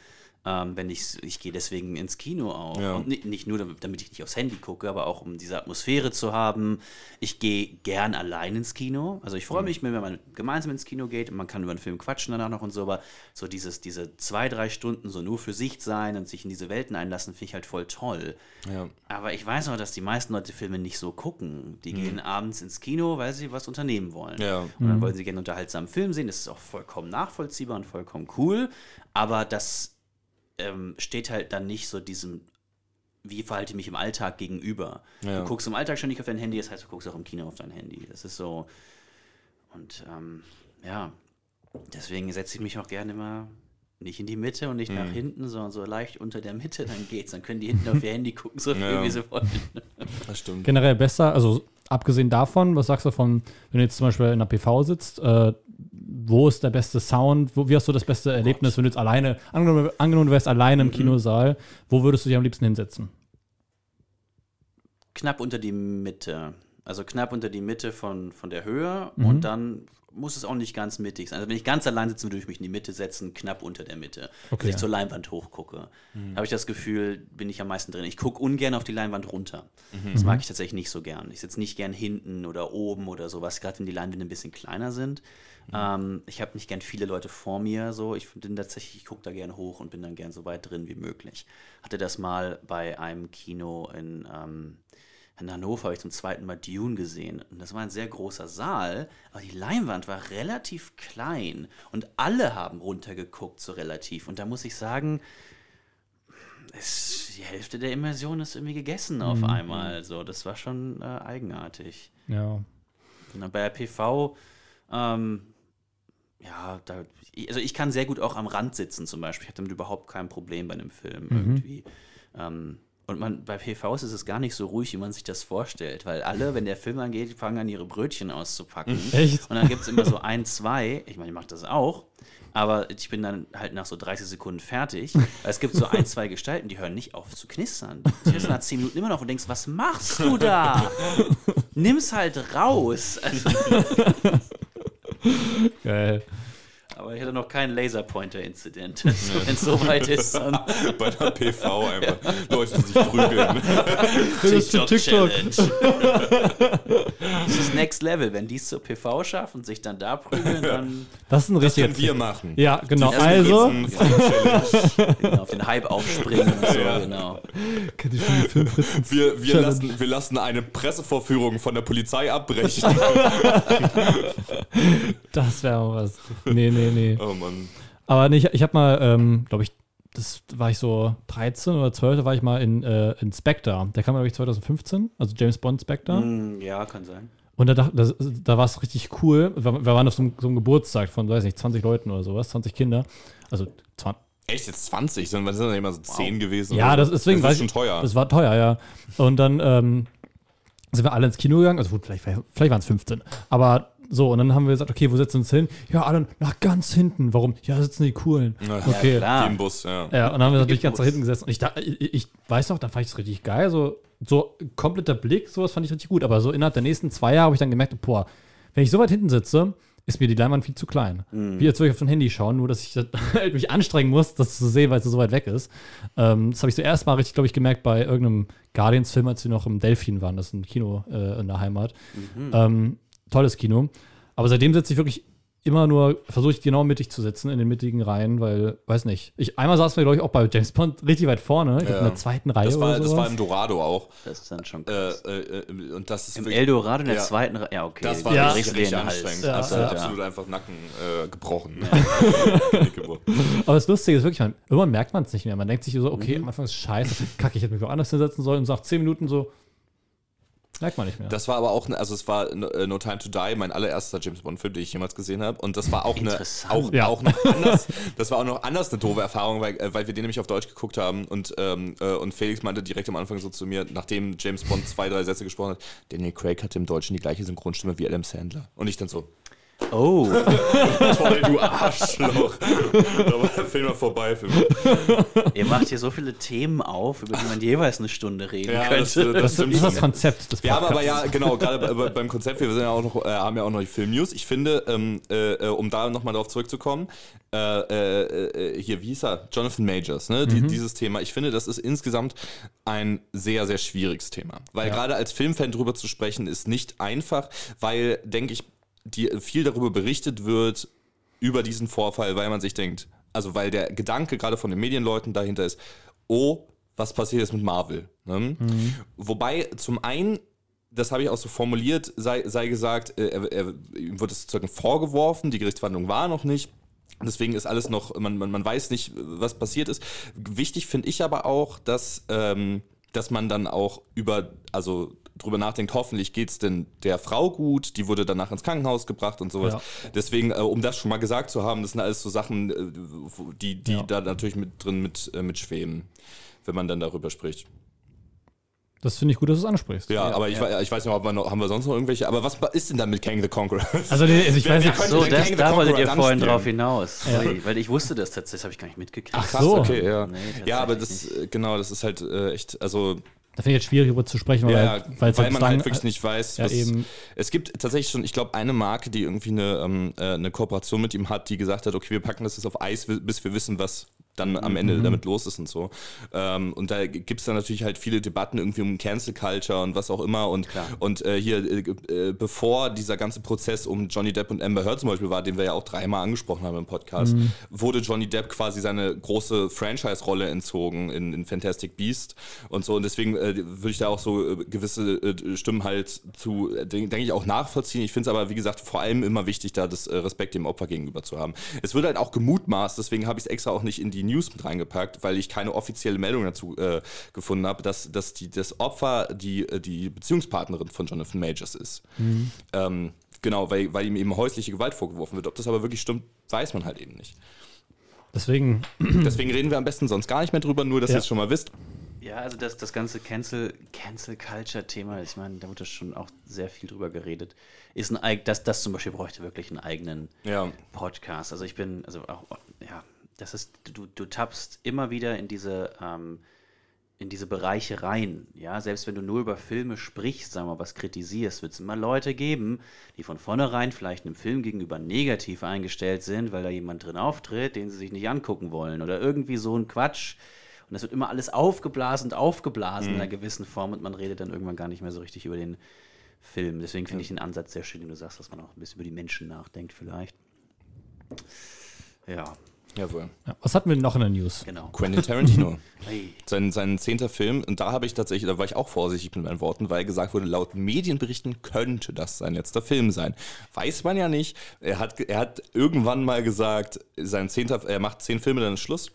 Ähm, wenn ich, ich gehe deswegen ins Kino auch. Ja. Und nicht, nicht nur, damit, damit ich nicht aufs Handy gucke, aber auch um diese Atmosphäre zu haben. Ich gehe gern allein ins Kino. Also ich freue mich, wenn man gemeinsam ins Kino geht und man kann über einen Film quatschen danach noch und so, aber so dieses, diese zwei, drei Stunden so nur für sich sein und sich in diese Welten einlassen, finde ich halt voll toll. Ja. Aber ich weiß auch, dass die meisten Leute Filme nicht so gucken. Die gehen abends ins Kino, weil sie was unternehmen wollen. Ja. Und dann wollen sie gerne unterhaltsamen Film sehen. Das ist auch vollkommen nachvollziehbar und vollkommen cool. Aber das ähm, steht halt dann nicht so diesem, wie verhalte ich mich im Alltag gegenüber. Ja. Du guckst im Alltag schon nicht auf dein Handy, das heißt, du guckst auch im Kino auf dein Handy. Das ist so. Und ähm, ja, deswegen setze ich mich auch gerne immer nicht in die Mitte und nicht Mhm. nach hinten, sondern so leicht unter der Mitte, dann geht's. Dann können die hinten auf ihr Handy gucken, so viel Ja. wie sie wollen. Das stimmt. Generell besser, also abgesehen davon, was sagst du von, wenn du jetzt zum Beispiel in einer PV sitzt, äh, wo ist der beste Sound? Wo, wie hast du das beste Erlebnis, wenn du jetzt alleine, angenommen, angenommen du wärst alleine Mhm. im Kinosaal, wo würdest du dich am liebsten hinsetzen? Knapp unter die Mitte. Also knapp unter die Mitte von, von der Höhe Mhm. und dann muss es auch nicht ganz mittig sein. Also wenn ich ganz allein sitze, würde ich mich in die Mitte setzen, knapp unter der Mitte. Okay. Wenn ich zur Leinwand hochgucke, habe ich das Gefühl, bin ich am meisten drin. Ich gucke ungern auf die Leinwand runter. Das mag ich tatsächlich nicht so gern. Ich sitze nicht gern hinten oder oben oder sowas, gerade wenn die Leinwände ein bisschen kleiner sind. Ähm, ich habe nicht gern viele Leute vor mir. So, ich bin tatsächlich, ich gucke da gern hoch und bin dann gern so weit drin wie möglich. Hatte das mal bei einem Kino in ähm, in Hannover habe ich zum zweiten Mal Dune gesehen. Und das war ein sehr großer Saal, aber die Leinwand war relativ klein. Und alle haben runtergeguckt, so relativ. Und da muss ich sagen, es, die Hälfte der Immersion ist irgendwie gegessen auf einmal. So, das war schon äh, eigenartig. Ja. Bei der PV, ähm, ja, da, also ich kann sehr gut auch am Rand sitzen zum Beispiel. Ich habe damit überhaupt kein Problem bei einem Film irgendwie. Ähm, und man, bei PVs ist es gar nicht so ruhig, wie man sich das vorstellt, weil alle, wenn der Film angeht, fangen an, ihre Brötchen auszupacken. Echt? Und dann gibt es immer so ein, zwei, ich meine, ich mache das auch, aber ich bin dann halt nach so 30 Sekunden fertig. Es gibt so ein, zwei Gestalten, die hören nicht auf zu knistern. Die knistern nach 10 Minuten immer noch und denkst, was machst du da? Nimm's halt raus. Also, Geil. Aber ich hatte noch keinen Laserpointer-Incident. Wenn es so weit ist, dann Bei der PV einfach. Leute, die sich prügeln. Das TikTok. Challenge. das ist Next Level. Wenn die es zur PV schaffen und sich dann da prügeln, dann Das ist ein Das richtiger können wir machen. Ja, genau. Also, genau, auf den Hype aufspringen und so, genau. kennt ihr schon die Filmfritzen? Wir, wir, lassen, wir lassen eine Pressevorführung von der Polizei abbrechen. Das wäre mal was. Nee, nee, nee. Oh Mann. Aber nee, ich, ich habe mal, ähm, glaube ich, das war ich so 13 oder 12, da war ich mal in, äh, in Spectre. Der kam, glaube ich, 2015, also James Bond Spectre. Hm, ja, kann sein. Und da, das, da war es richtig cool. Wir, wir waren auf so einem, so einem Geburtstag von, weiß nicht, 20 Leuten oder sowas, 20 Kinder. Also 20. Echt jetzt 20? Sondern das sind ja immer so 10 gewesen. Ja, das deswegen das weiß ist schon ich- teuer. Das war teuer, ja. Und dann ähm, sind wir alle ins Kino gegangen. Also gut, vielleicht, vielleicht waren es 15. Aber so, und dann haben wir gesagt, okay, wo setzen wir uns hin? Ja, alle nach ganz hinten. Warum? Ja, da sitzen die coolen. Ja, Okay. klar. Im Bus, ja. Ja, und dann haben wir natürlich ganz nach hinten gesessen. Und ich, da, ich, ich weiß noch, da fand ich es richtig geil. So, so kompletter Blick, sowas fand ich richtig gut. Aber so innerhalb der nächsten zwei Jahre habe ich dann gemerkt, boah, wenn ich so weit hinten sitze, ist mir die Leinwand viel zu klein. Wie als würde ich auf ein Handy schauen, nur dass ich halt mich anstrengen muss, das zu sehen, weil es so weit weg ist. Ähm, das habe ich so erst mal richtig, glaube ich, gemerkt bei irgendeinem Guardians-Film, als wir noch im Delphin waren. Das ist ein Kino äh, in der Heimat. Ähm, tolles Kino. Aber seitdem sitze ich wirklich immer nur, versuche ich genau mittig zu sitzen, in den mittigen Reihen, weil, weiß nicht. Ich, einmal saßen wir, glaube ich, auch bei James Bond richtig weit vorne, ich glaub, in der zweiten Reihe Das war, oder das sowas. war im Dorado auch. Das ist dann schon Äh, krass. äh, äh, und das ist Im wirklich- Eldorado in der Ja. zweiten Reihe. Ja, okay. Das war Ja. richtig, richtig anstrengend. Ja. absolut, Ja. absolut einfach Nacken äh, gebrochen. Aber das Lustige ist wirklich, man, irgendwann merkt man es nicht mehr. Man denkt sich so, okay, Mhm. am Anfang ist scheiße, kacke, ich hätte mich woanders hinsetzen sollen und nach zehn Minuten so, merkt man nicht mehr. Das war aber auch, ne- also es war No äh, No Time to Die, mein allererster James Bond Film, den ich jemals gesehen habe. Und das war auch eine, auch, Ja. auch noch anders, das war auch noch anders eine doofe Erfahrung, weil, äh, weil wir den nämlich auf Deutsch geguckt haben und, ähm, äh, und Felix meinte direkt am Anfang so zu mir, nachdem James Bond zwei, drei Sätze gesprochen hat, Daniel Craig hatte im Deutschen die gleiche Synchronstimme wie Adam Sandler. Und ich dann so, Oh, toll, du Arschloch. da war der Film mal vorbei für mich. ihr macht hier so viele Themen auf, über die man jeweils eine Stunde reden Ja, könnte. das, das, stimmt ist das. Konzept des Wir haben aber ja, genau, gerade bei- bei- beim Konzept, wir sind ja auch noch, äh, haben ja auch noch die Film-News. Ich finde, ähm, äh, äh, um da nochmal drauf zurückzukommen, äh, äh, äh, hier, wie hieß er? Jonathan Majors, ne? Die, dieses Thema. Ich finde, das ist insgesamt ein sehr, sehr schwieriges Thema. Weil Ja. gerade als Filmfan drüber zu sprechen, ist nicht einfach, weil, denke ich, die, viel darüber berichtet wird, über diesen Vorfall, weil man sich denkt, also weil der Gedanke gerade von den Medienleuten dahinter ist, oh, was passiert jetzt mit Marvel? Ne? Wobei zum einen, das habe ich auch so formuliert, sei, sei gesagt, äh, er, er, ihm wird es sozusagen vorgeworfen, die Gerichtsverhandlung war noch nicht. Deswegen ist alles noch, man, man, man weiß nicht, was passiert ist. Wichtig finde ich aber auch, dass, ähm, dass man dann auch über, also drüber nachdenkt, hoffentlich geht es denn der Frau gut, die wurde danach ins Krankenhaus gebracht und sowas. Ja. Deswegen, äh, um das schon mal gesagt zu haben, das sind alles so Sachen, äh, die, die Ja. da natürlich mit drin mit, äh, mitschweben, wenn man dann darüber spricht. Das finde ich gut, dass du es ansprichst. Ja, aber ich, ja. ich weiß nicht, ob wir noch, haben wir sonst noch irgendwelche, aber was ist denn dann mit Kang the Conqueror? Also, also ich weiß nicht, So, das, da wolltet ihr vorhin drauf hinaus. Ja. Ui, weil ich wusste das tatsächlich, das habe ich gar nicht mitgekriegt. Ach so. okay, ja. Nee, ja, aber das, tatsächlich äh, genau, das ist halt äh, echt, also Da finde ich jetzt schwierig, darüber zu sprechen, weil, Ja, halt- weil, halt man bislang- halt wirklich nicht weiß. Ja, was- eben. Es gibt tatsächlich schon, ich glaube, eine Marke, die irgendwie eine, ähm, äh, eine Kooperation mit ihm hat, die gesagt hat, okay, wir packen das jetzt auf Eis, bis wir wissen, was dann am Ende Mhm. damit los ist und so. Ähm, und da gibt es dann natürlich halt viele Debatten irgendwie um Cancel Culture und was auch immer. Und, und äh, hier, äh, äh, bevor dieser ganze Prozess um Johnny Depp und Amber Heard zum Beispiel war, den wir ja auch dreimal angesprochen haben im Podcast, Mhm. wurde Johnny Depp quasi seine große Franchise-Rolle entzogen in, in Fantastic Beast und so. Und deswegen äh, würde ich da auch so äh, gewisse äh, Stimmen halt zu, denke denk ich, auch nachvollziehen. Ich finde es aber, wie gesagt, vor allem immer wichtig, da das Respekt dem Opfer gegenüber zu haben. Es wird halt auch gemutmaßt, deswegen habe ich es extra auch nicht in die News mit reingepackt, weil ich keine offizielle Meldung dazu äh, gefunden habe, dass, dass die, das Opfer die, äh, die Beziehungspartnerin von Jonathan Majors ist. Ähm, genau, weil, weil ihm eben häusliche Gewalt vorgeworfen wird. Ob das aber wirklich stimmt, weiß man halt eben nicht. Deswegen, Deswegen reden wir am besten sonst gar nicht mehr drüber, nur dass Ja. ihr es schon mal wisst. Ja, also das, das ganze Cancel, Cancel Culture Thema, ich meine, da wurde schon auch sehr viel drüber geredet. Ist ein eig- das, das zum Beispiel bräuchte wirklich einen eigenen Ja. Podcast. Also ich bin, also auch, ja, das ist, du, du tappst immer wieder in diese, ähm, in diese Bereiche rein. Ja, selbst wenn du nur über Filme sprichst, sagen wir mal, was kritisierst, wird es immer Leute geben, die von vornherein vielleicht einem Film gegenüber negativ eingestellt sind, weil da jemand drin auftritt, den sie sich nicht angucken wollen oder irgendwie so ein Quatsch. Und das wird immer alles aufgeblasen und aufgeblasen in einer gewissen Form und man redet dann irgendwann gar nicht mehr so richtig über den Film. Deswegen finde ich den Ansatz sehr schön, den du sagst, dass man auch ein bisschen über die Menschen nachdenkt vielleicht. Ja, Jawohl. ja, was hatten wir noch in der News? genau. Quentin Tarantino. Sein, sein zehnter Film. Und da habe ich tatsächlich, da war ich auch vorsichtig mit meinen Worten, weil gesagt wurde, laut Medienberichten könnte das sein letzter Film sein. Weiß man ja nicht. Er hat, er hat irgendwann mal gesagt, sein zehnter, er macht zehn Filme, dann ist Schluss.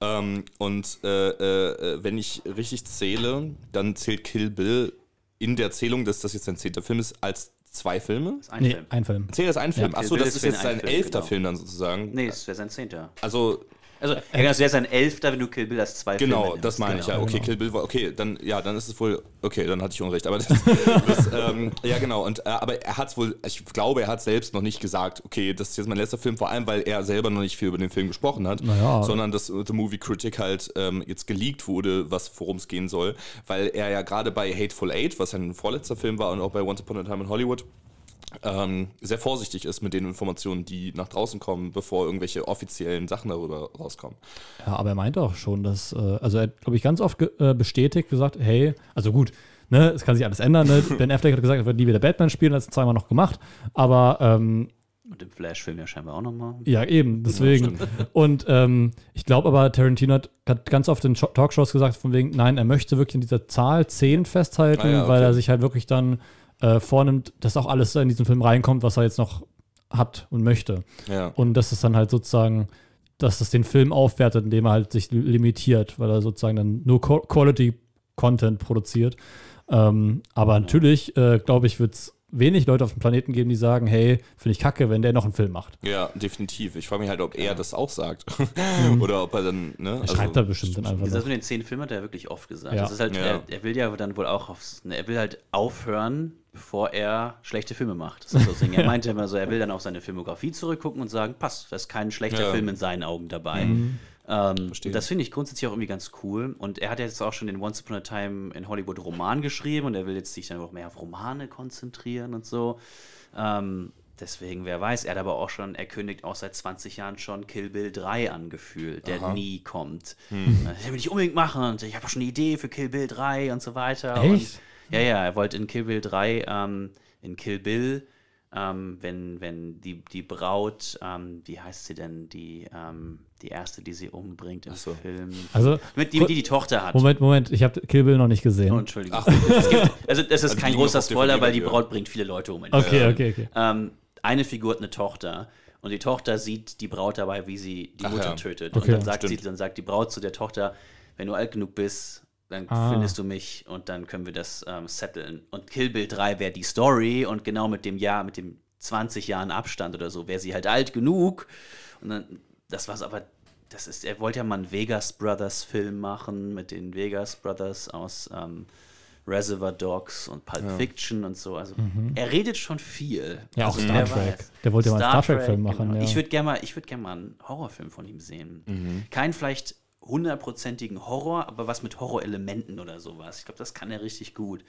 Ähm, und äh, äh, wenn ich richtig zähle, dann zählt Kill Bill in der Zählung, dass das jetzt sein zehnter Film ist, als zwei Filme. Ein Nee, Film. ein Film. Zählt das ein Film? Kill Achso, das ist ist jetzt sein ein Film, elfter genau. Film dann sozusagen. Nee, es wäre sein Zehnter. Also Also, ja, das wäre sein Elfter, wenn du Kill Bill als zwei Genau, Filme das nimmst. meine ich, ja. Genau. Okay, Kill Bill war, okay, dann, ja, dann ist es wohl, okay, dann hatte ich Unrecht. Aber das, das ähm, ja, genau. Und, äh, aber er hat es wohl, ich glaube, er hat selbst noch nicht gesagt, okay, das ist jetzt mein letzter Film, vor allem, weil er selber noch nicht viel über den Film gesprochen hat, Naja. sondern dass äh, The Movie Critic halt ähm, jetzt geleakt wurde, was worum es gehen soll, weil er ja gerade bei Hateful Eight, was sein vorletzter Film war, und auch bei Once Upon a Time in Hollywood, ähm, sehr vorsichtig ist mit den Informationen, die nach draußen kommen, bevor irgendwelche offiziellen Sachen darüber rauskommen. Ja, aber er meinte auch schon, dass, äh, also er hat, glaube ich, ganz oft ge äh, bestätigt, gesagt, hey, also gut, ne, es kann sich alles ändern, ne? Ben Affleck hat gesagt, er wird nie wieder Batman spielen, hat es zweimal noch gemacht, aber ähm, Und im Flash-Film ja scheinbar auch nochmal. ja, eben, deswegen. Und ähm, ich glaube aber, Tarantino hat, hat ganz oft in Talkshows gesagt, von wegen, nein, er möchte wirklich in dieser Zahl 10 festhalten, Ah ja, okay. weil er sich halt wirklich dann äh, vornimmt, dass auch alles in diesen Film reinkommt, was er jetzt noch hat und möchte. Ja. Und dass es dann halt sozusagen, dass es den Film aufwertet, indem er halt sich li- limitiert, weil er sozusagen dann nur Co Quality Content produziert. Ähm, aber natürlich, äh, glaube ich, wird es wenig Leute auf dem Planeten geben, die sagen, hey, finde ich kacke, wenn der noch einen Film macht. Ja, definitiv. Ich frage mich halt, ob er das auch sagt. Oder ob er dann, ne? Er schreibt da bestimmt dann einfach Das mit den zehn Filmen hat er wirklich oft gesagt. Ja. Das ist halt, Ja. er, er will ja dann wohl auch aufs, ne, er will halt aufhören, bevor er schlechte Filme macht. Das ist so. Er meinte immer so, er will dann auf seine Filmografie zurückgucken und sagen, passt, da ist kein schlechter Ja. Film in seinen Augen dabei. Mhm. Ähm, das finde ich grundsätzlich auch irgendwie ganz cool. Und er hat jetzt auch schon den Once Upon a Time in Hollywood Roman geschrieben und er will jetzt sich dann auch mehr auf Romane konzentrieren und so. Ähm, deswegen, wer weiß, er hat aber auch schon, er kündigt auch seit 20 Jahren schon Kill Bill 3 angefühlt, der nie kommt. Hm. Das will ich unbedingt machen und ich habe auch schon eine Idee für Kill Bill 3 und so weiter. Echt? Und, ja, ja, er wollte in Kill Bill 3, ähm, in Kill Bill, ähm, wenn, wenn die, die Braut, ähm, wie heißt sie denn, die, ähm, die erste, die sie umbringt im so. Film. Also, Mit die, die die Tochter hat. Moment, Moment, ich habe Kill Bill noch nicht gesehen. Oh, Entschuldigung. Es gibt, also das ist Also kein großer Spoiler, weil die. Braut bringt viele Leute um. okay, Film. okay, okay. Ähm, eine Figur hat eine Tochter und die Tochter sieht die Braut dabei, wie sie die Ach Mutter ja. tötet. Okay, und dann sagt, sie, dann sagt die Braut zu der Tochter, wenn du alt genug bist, dann Ah. findest du mich und dann können wir das ähm, setteln. Und Kill Bill 3 wäre die Story und genau mit dem Jahr, mit dem 20 Jahren Abstand oder so, wäre sie halt alt genug. Und dann, das war's aber, das ist, er wollte ja mal einen Vegas Brothers Film machen mit den Vegas Brothers aus ähm, Reservoir Dogs und Pulp Fiction und so. Also er redet schon viel. Mhm. Ja, auch also, Star wer Trek. Der wollte ja mal einen Star Trek-Film machen, genau. ja. Ich würde gerne mal, ich würd gern mal einen Horrorfilm von ihm sehen. Mhm. Kein vielleicht hundertprozentigen Horror, aber was mit Horrorelementen oder sowas. Ich glaube, das kann er richtig gut.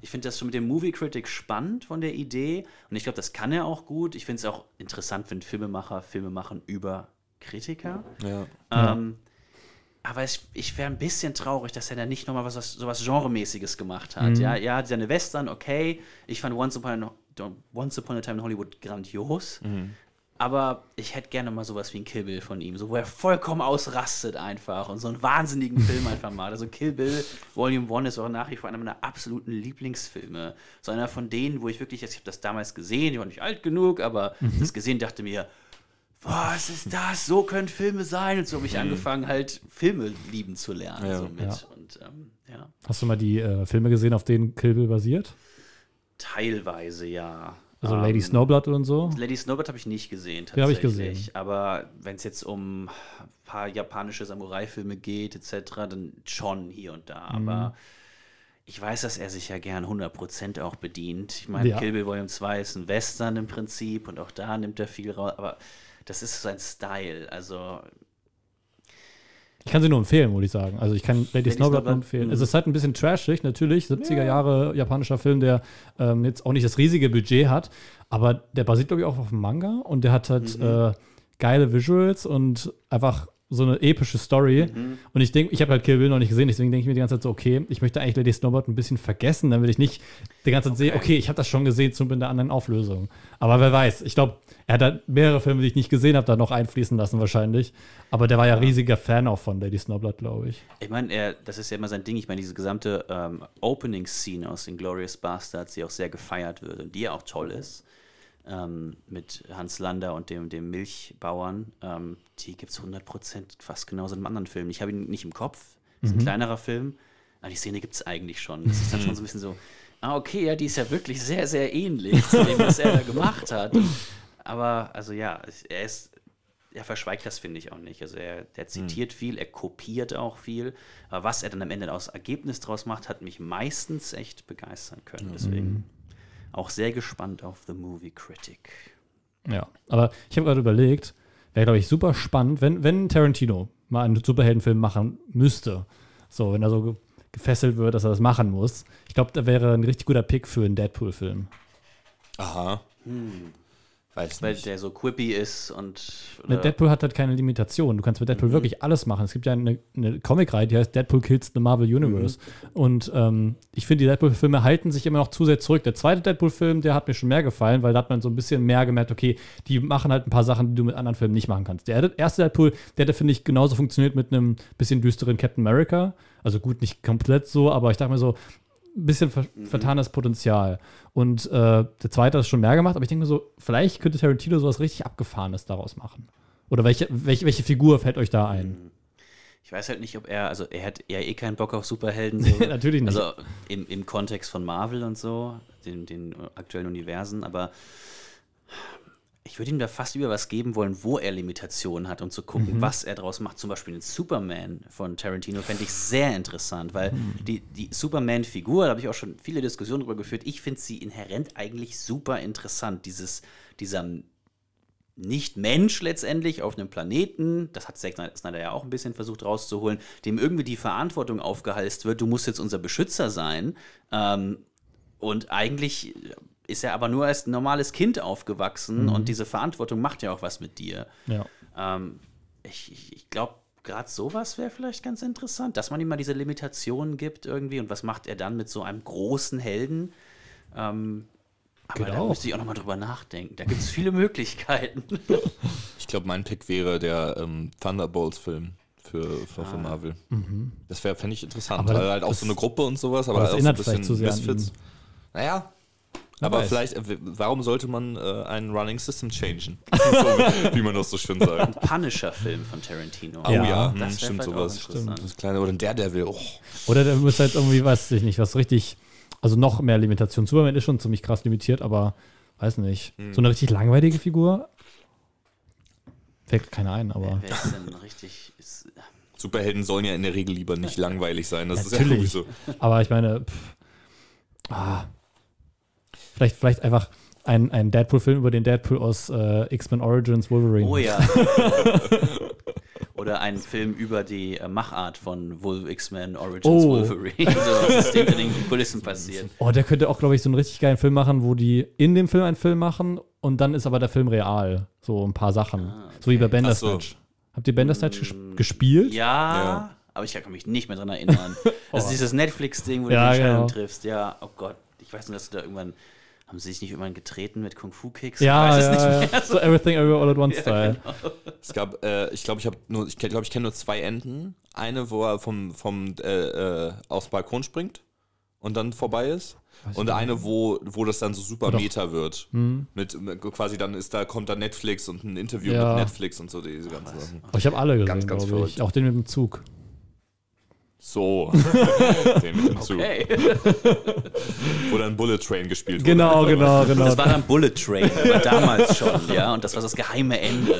Ich finde das schon mit dem Movie Critic spannend von der Idee und ich glaube, das kann er auch gut. Ich finde es auch interessant, wenn Filmemacher Filme machen über Kritiker. Ja. Ähm, aber ich, ich wäre ein bisschen traurig, dass er da nicht nochmal was, was, sowas Genremäßiges gemacht hat. Ja, ja, seine Western, okay. Ich fand Once Upon a, Once Upon a Time in Hollywood grandios. Aber ich hätte gerne mal sowas wie ein Kill Bill von ihm, so wo er vollkommen ausrastet einfach und so einen wahnsinnigen Film einfach mal. Also Kill Bill Volume 1 ist auch nach wie vor einer meiner absoluten Lieblingsfilme. So einer von denen, wo ich wirklich, ich habe das damals gesehen, ich war nicht alt genug, aber das gesehen, dachte mir, was ist das? So können Filme sein. Und so habe ich angefangen, halt Filme lieben zu lernen. Ja, so ja. Und ähm, ja, Hast du mal die äh, Filme gesehen, auf denen Kill Bill basiert? teilweise ja. Also Ähm, Lady Snowblood und so? Lady Snowbird habe ich nicht gesehen, Die habe ich tatsächlich. gesehen. Aber wenn es jetzt um ein paar japanische Samurai-Filme geht, etc., dann schon hier und da. Mhm. Aber ich weiß, dass er sich ja gern 100% auch bedient. Ich meine, Ja. Kill Bill Volume 2 ist ein Western im Prinzip und auch da nimmt er viel raus. Aber das ist sein Style. Also Ich kann sie nur empfehlen, würde ich sagen. Also ich kann Lady, Snowblood nur empfehlen. mhm. Es ist halt ein bisschen trashig, natürlich. 70er Jahre japanischer Film, der ähm, jetzt auch nicht das riesige Budget hat, aber der basiert, glaube ich, auch auf dem Manga und der hat halt Mhm. äh, geile Visuals und einfach so eine epische Story. Mhm. Und ich denke, ich habe halt Kill Bill noch nicht gesehen, deswegen denke ich mir die ganze Zeit so, okay, ich möchte eigentlich Lady Snowblood ein bisschen vergessen, dann will ich nicht die ganze Zeit sehen, okay, ich habe das schon gesehen, zum in der anderen Auflösung. Aber wer weiß, ich glaube, er hat da mehrere Filme, die ich nicht gesehen habe, da noch einfließen lassen wahrscheinlich. Aber der war ja, riesiger Fan auch von Lady Snowblood, glaube ich. Ich meine, das ist ja immer sein Ding. Ich meine, diese gesamte ähm, Opening-Scene aus den Glorious Bastards, die auch sehr gefeiert wird und die ja auch toll ist, ähm, mit Hans Lander und dem, dem Milchbauern, ähm, die gibt es 100% fast genauso in einem anderen Film. Ich habe ihn nicht im Kopf, ist ein kleinerer Film, aber die Szene gibt es eigentlich schon. Das ist dann schon so ein bisschen so, ah, okay, ja, die ist ja wirklich sehr, sehr ähnlich zu dem, was er da gemacht hat. Aber, also ja, er ist er verschweigt das, finde ich auch nicht. Also er der zitiert viel, er kopiert auch viel. Aber was er dann am Ende aus Ergebnis draus macht, hat mich meistens echt begeistern können. Deswegen auch sehr gespannt auf The Movie Critic. Ja, aber ich habe gerade überlegt, wäre, glaube ich, super spannend, wenn, wenn Tarantino mal einen Superheldenfilm machen müsste. So, wenn er so ge gefesselt wird, dass er das machen muss. Ich glaube, da wäre ein richtig guter Pick für einen Deadpool-Film. Aha. Weiß Weil nicht. der so quippy ist und. Oder- Deadpool hat halt keine Limitation. Du kannst mit Deadpool wirklich alles machen. Es gibt ja eine, eine Comicreihe, die heißt Deadpool Kills the Marvel Universe. Und ähm, ich finde, die Deadpool-Filme halten sich immer noch zu sehr zurück. Der zweite Deadpool-Film, der hat mir schon mehr gefallen, weil da hat man so ein bisschen mehr gemerkt, okay, die machen halt ein paar Sachen, die du mit anderen Filmen nicht machen kannst. Der erste Deadpool, der hätte, finde ich, genauso funktioniert mit einem bisschen düsteren Captain America. Also gut, nicht komplett so, aber ich dachte mir so, ein bisschen ver vertanes Potenzial. Und äh, der zweite hat es schon mehr gemacht, aber ich denke mir so, vielleicht könnte Tarantino sowas richtig Abgefahrenes daraus machen. Oder welche, welche, welche Figur fällt euch da ein? Ich weiß halt nicht, ob er, also er hat ja eh keinen Bock auf Superhelden. So. Natürlich nicht. Also im, im Kontext von Marvel und so, den, den aktuellen Universen, aber ich würde ihm da fast lieber was geben wollen, wo er Limitationen hat, um zu gucken, Mhm. was er daraus macht. Zum Beispiel den Superman von Tarantino fände ich sehr interessant, weil Mhm. die, die Superman-Figur, da habe ich auch schon viele Diskussionen drüber geführt, ich finde sie inhärent eigentlich super interessant. Dieses, dieser nicht Mensch letztendlich auf einem Planeten, das hat Zack Snyder ja auch ein bisschen versucht rauszuholen, dem irgendwie die Verantwortung aufgehalst wird, du musst jetzt unser Beschützer sein. Ähm, und eigentlich ist er aber nur als normales Kind aufgewachsen und diese Verantwortung macht ja auch was mit dir. Ja. Ähm, ich ich, ich glaube, gerade sowas wäre vielleicht ganz interessant, dass man ihm mal diese Limitationen gibt irgendwie und was macht er dann mit so einem großen Helden? Ähm, aber Geht da müsste ich auch nochmal drüber nachdenken. Da gibt es viele Möglichkeiten. Ich glaube, mein Pick wäre der ähm, Thunderbolts-Film für, für, für Marvel. Das wäre, fände ich interessant. Aber weil halt auch das- so eine Gruppe und sowas, aber, aber das halt auch so ein bisschen zu sehr Misfits. Naja. Aber weiß. vielleicht, äh, warum sollte man äh, ein Running System changen? so, wie man das so schön sagt. Punisher-Film von Tarantino. Oh Ja, ja, das hm, stimmt sowas. interessant. Das kleine, oder ein Daredevil. Oh. Oder der muss halt irgendwie, weiß ich nicht, was richtig, also noch mehr Limitation. Superman ist schon ziemlich krass limitiert, aber weiß nicht. Hm. So eine richtig langweilige Figur? Fällt keiner ein, aber. Wer ist denn richtig? Ist, Superhelden sollen ja in der Regel lieber nicht langweilig sein. Das ist ja Natürlich. sowieso. Aber ich meine, pff, ah, vielleicht, vielleicht einfach ein, ein Deadpool-Film über den Deadpool aus äh, X-Men Origins Wolverine. oh ja. Oder einen Film über die äh, Machart von X-Men Origins Oh. Wolverine. so, was ist hinter den Kulissen passiert. Oh, der könnte auch, glaube ich, so einen richtig geilen Film machen, wo die in dem Film einen Film machen und dann ist aber der Film real. So ein paar Sachen. So wie bei Bandersnatch. Habt ihr Bandersnatch ges gespielt? Ja, Ja. aber ich kann mich nicht mehr dran erinnern. Das ist dieses Netflix-Ding, wo du Ja, die Entscheidung genau. triffst. Ja, oh Gott. Ich weiß nur, dass du da irgendwann. Haben sie sich nicht irgendwann getreten mit Kung-Fu-Kicks? Ja, ich weiß es ja, nicht ja. mehr. So Everything Everywhere All at Once Style. Es gab, äh, ich glaube, ich habe nur, ich glaube, ich kenne nur zwei Enden. Eine, wo er vom, vom äh, äh, aufs Balkon springt und dann vorbei ist. Und eine, wo, wo das dann so super Oder- Meta wird. Mit, mit quasi dann ist da, kommt da Netflix und ein Interview Ja. mit Netflix und so diese ganzen Sachen. Oh, ich habe alle gesehen, Ganz, ganz glaube ich. Auch den mit dem Zug. So. Den mit dem Zug. Okay. Wo dann Bullet Train gespielt wurde. Genau, genau, genau. Das war dann Bullet Train, war damals schon, ja. Und das war das geheime Ende.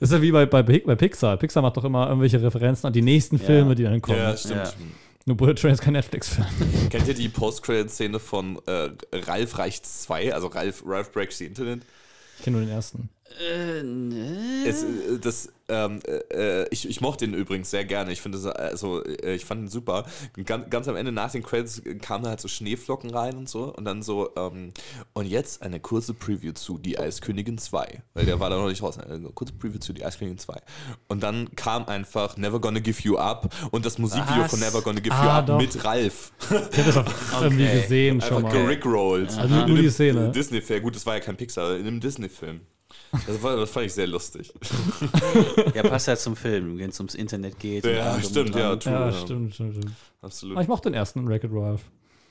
Das ist ja wie bei, bei, bei Pixar. Pixar macht doch immer irgendwelche Referenzen an die nächsten Filme, die dann kommen. Ja, stimmt. Ja. Nur Bullet Train ist kein Netflix-Film. Kennt ihr die Post-Credit-Szene von äh, Ralf Reichts 2, also Ralf, Ralph Breaks the Internet? Ich kenne nur den ersten. Äh, ne? Es, äh, das, ähm, äh, äh, ich, ich mochte ihn übrigens sehr gerne. Ich finde, das, also, äh, ich fand ihn super. Ganz, ganz am Ende nach den Credits kamen da halt so Schneeflocken rein und so. Und dann so, ähm, und jetzt eine kurze Preview zu Die Eiskönigin 2. Weil der war da noch nicht raus. Eine kurze Preview zu Die Eiskönigin 2. Und dann kam einfach Never Gonna Give You Up und das Musikvideo Was? von Never Gonna Give Ah, You Up doch. mit Ralf. Ich habe das auch irgendwie gesehen schon Einfach mal. gerickrollt. Also nur- nur die Szene. Disney-Film. Gut, das war ja kein Pixar, in einem Disney-Film. Das, war, das fand ich sehr lustig. Ja, passt halt zum Film, wenn es ums Internet geht. Ja, stimmt, und ja, true. Ja, Ja. stimmt, stimmt, stimmt. Absolut. Aber ich mochte den ersten Wreck-It Ralph.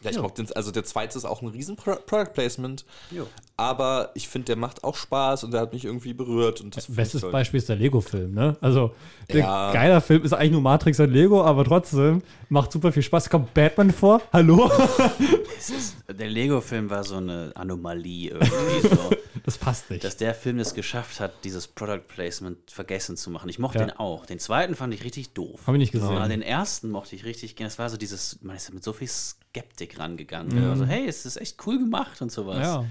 Ja, ich mochte den, also der zweite ist auch ein riesen Pro Product Placement, Jo. aber ich finde, der macht auch Spaß und der hat mich irgendwie berührt. Und das Bestes. Beispiel ist der Lego-Film, ne? Also, der Ja. geiler Film ist eigentlich nur Matrix und Lego, aber trotzdem macht super viel Spaß. Kommt Batman vor? Hallo? Ist, der Lego-Film war so eine Anomalie irgendwie so. Das passt nicht. dass der Film es geschafft hat, dieses Product Placement vergessen zu machen. Ich mochte Ja. den auch. Den zweiten fand ich richtig doof. Habe ich nicht gesehen. Aber den ersten mochte ich richtig gerne. Es war so dieses, man ist mit so viel Skeptik rangegangen. Mhm. Also, hey, es ist echt cool gemacht und sowas. Ja.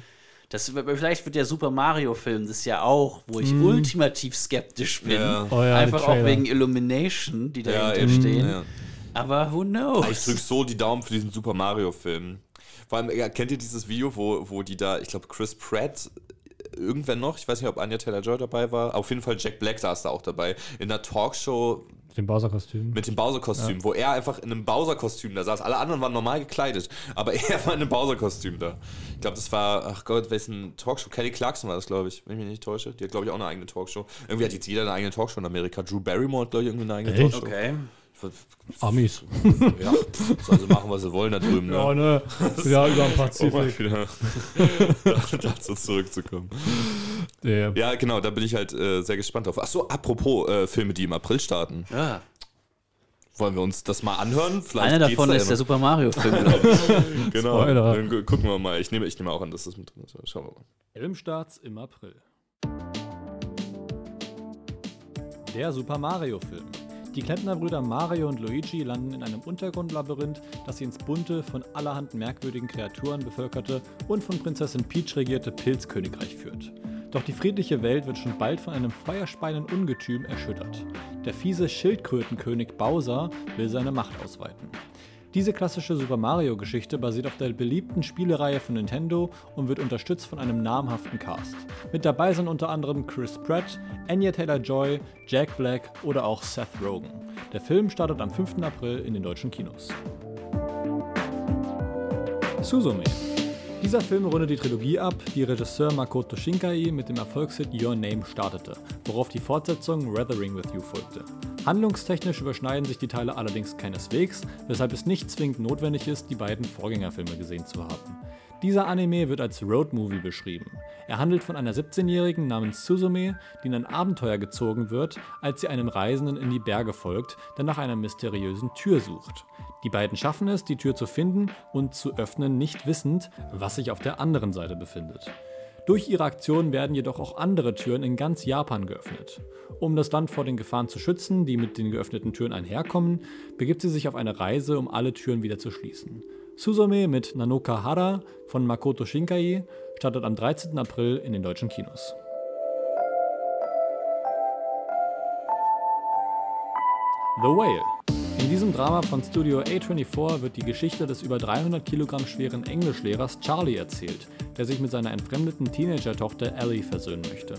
Das, vielleicht wird der Super Mario-Film das ja auch, wo ich ultimativ skeptisch bin. Ja. Oh ja, Einfach auch wegen Illumination, die Ja, dahinter eben, stehen. ja. Aber who knows? Ich drück so die Daumen für diesen Super Mario-Film. Vor allem, ja, kennt ihr dieses Video, wo, wo die da, ich glaube, Chris Pratt, äh, irgendwer noch, ich weiß nicht, ob Anya Taylor-Joy dabei war, auf jeden Fall Jack Black saß da auch dabei, in einer Talkshow Mit dem Bowser-Kostüm. mit dem Bowser-Kostüm, wo er einfach in einem Bowser-Kostüm da saß. Alle anderen waren normal gekleidet, aber er war in einem Bowser-Kostüm da. Ich glaube, das war, ach Gott, wessen Talkshow? Kelly Clarkson war das, glaube ich, wenn ich mich nicht täusche. Die hat, glaube ich, auch eine eigene Talkshow. Irgendwie hat jetzt jeder eine eigene Talkshow in Amerika. Drew Barrymore hat, glaube ich, irgendwie eine eigene Echt? Talkshow. Okay. Amis. Ja, sollen sie machen, was sie wollen da drüben. Ja, Ne? ne? Ja, über den Um Pazifik. wieder dazu zurückzukommen. Ja. Ja, genau, da bin ich halt äh, sehr gespannt drauf. Achso, apropos äh, Filme, die im April starten. Ja. Wollen wir uns das mal anhören? Vielleicht Einer davon da ist ja der. Super Mario-Film, glaube ich. Genau, Spoiler. dann gu- gucken wir mal. Ich nehme, ich nehme auch an, dass das mit drin ist. Schauen wir mal. Filmstarts im April. Der Super Mario-Film. Die Klempnerbrüder Mario und Luigi landen in einem Untergrundlabyrinth, das sie ins bunte, von allerhand merkwürdigen Kreaturen bevölkerte und von Prinzessin Peach regierte Pilzkönigreich führt. Doch die friedliche Welt wird schon bald von einem feuerspeienden Ungetüm erschüttert. Der fiese Schildkrötenkönig Bowser will seine Macht ausweiten. Diese klassische Super Mario-Geschichte basiert auf der beliebten Spielereihe von Nintendo und wird unterstützt von einem namhaften Cast. Mit dabei sind unter anderem Chris Pratt, Anya Taylor-Joy, Jack Black oder auch Seth Rogen. Der Film startet am 5. April in den deutschen Kinos. Suzume. Dieser Film rundet die Trilogie ab, die Regisseur Makoto Shinkai mit dem Erfolgshit Your Name startete, worauf die Fortsetzung Weathering with You folgte. Handlungstechnisch überschneiden sich die Teile allerdings keineswegs, weshalb es nicht zwingend notwendig ist, die beiden Vorgängerfilme gesehen zu haben. Dieser Anime wird als Roadmovie beschrieben. Er handelt von einer 17-Jährigen namens Suzume, die in ein Abenteuer gezogen wird, als sie einem Reisenden in die Berge folgt, der nach einer mysteriösen Tür sucht. Die beiden schaffen es, die Tür zu finden und zu öffnen, nicht wissend, was sich auf der anderen Seite befindet. Durch ihre Aktionen werden jedoch auch andere Türen in ganz Japan geöffnet. Um das Land vor den Gefahren zu schützen, die mit den geöffneten Türen einherkommen, begibt sie sich auf eine Reise, um alle Türen wieder zu schließen. Suzume mit Nanoka Hara von Makoto Shinkai startet am 13. April in den deutschen Kinos. The Whale. In diesem Drama von Studio A24 wird die Geschichte des über 300 Kilogramm schweren Englischlehrers Charlie erzählt, der sich mit seiner entfremdeten Teenager-Tochter Ellie versöhnen möchte.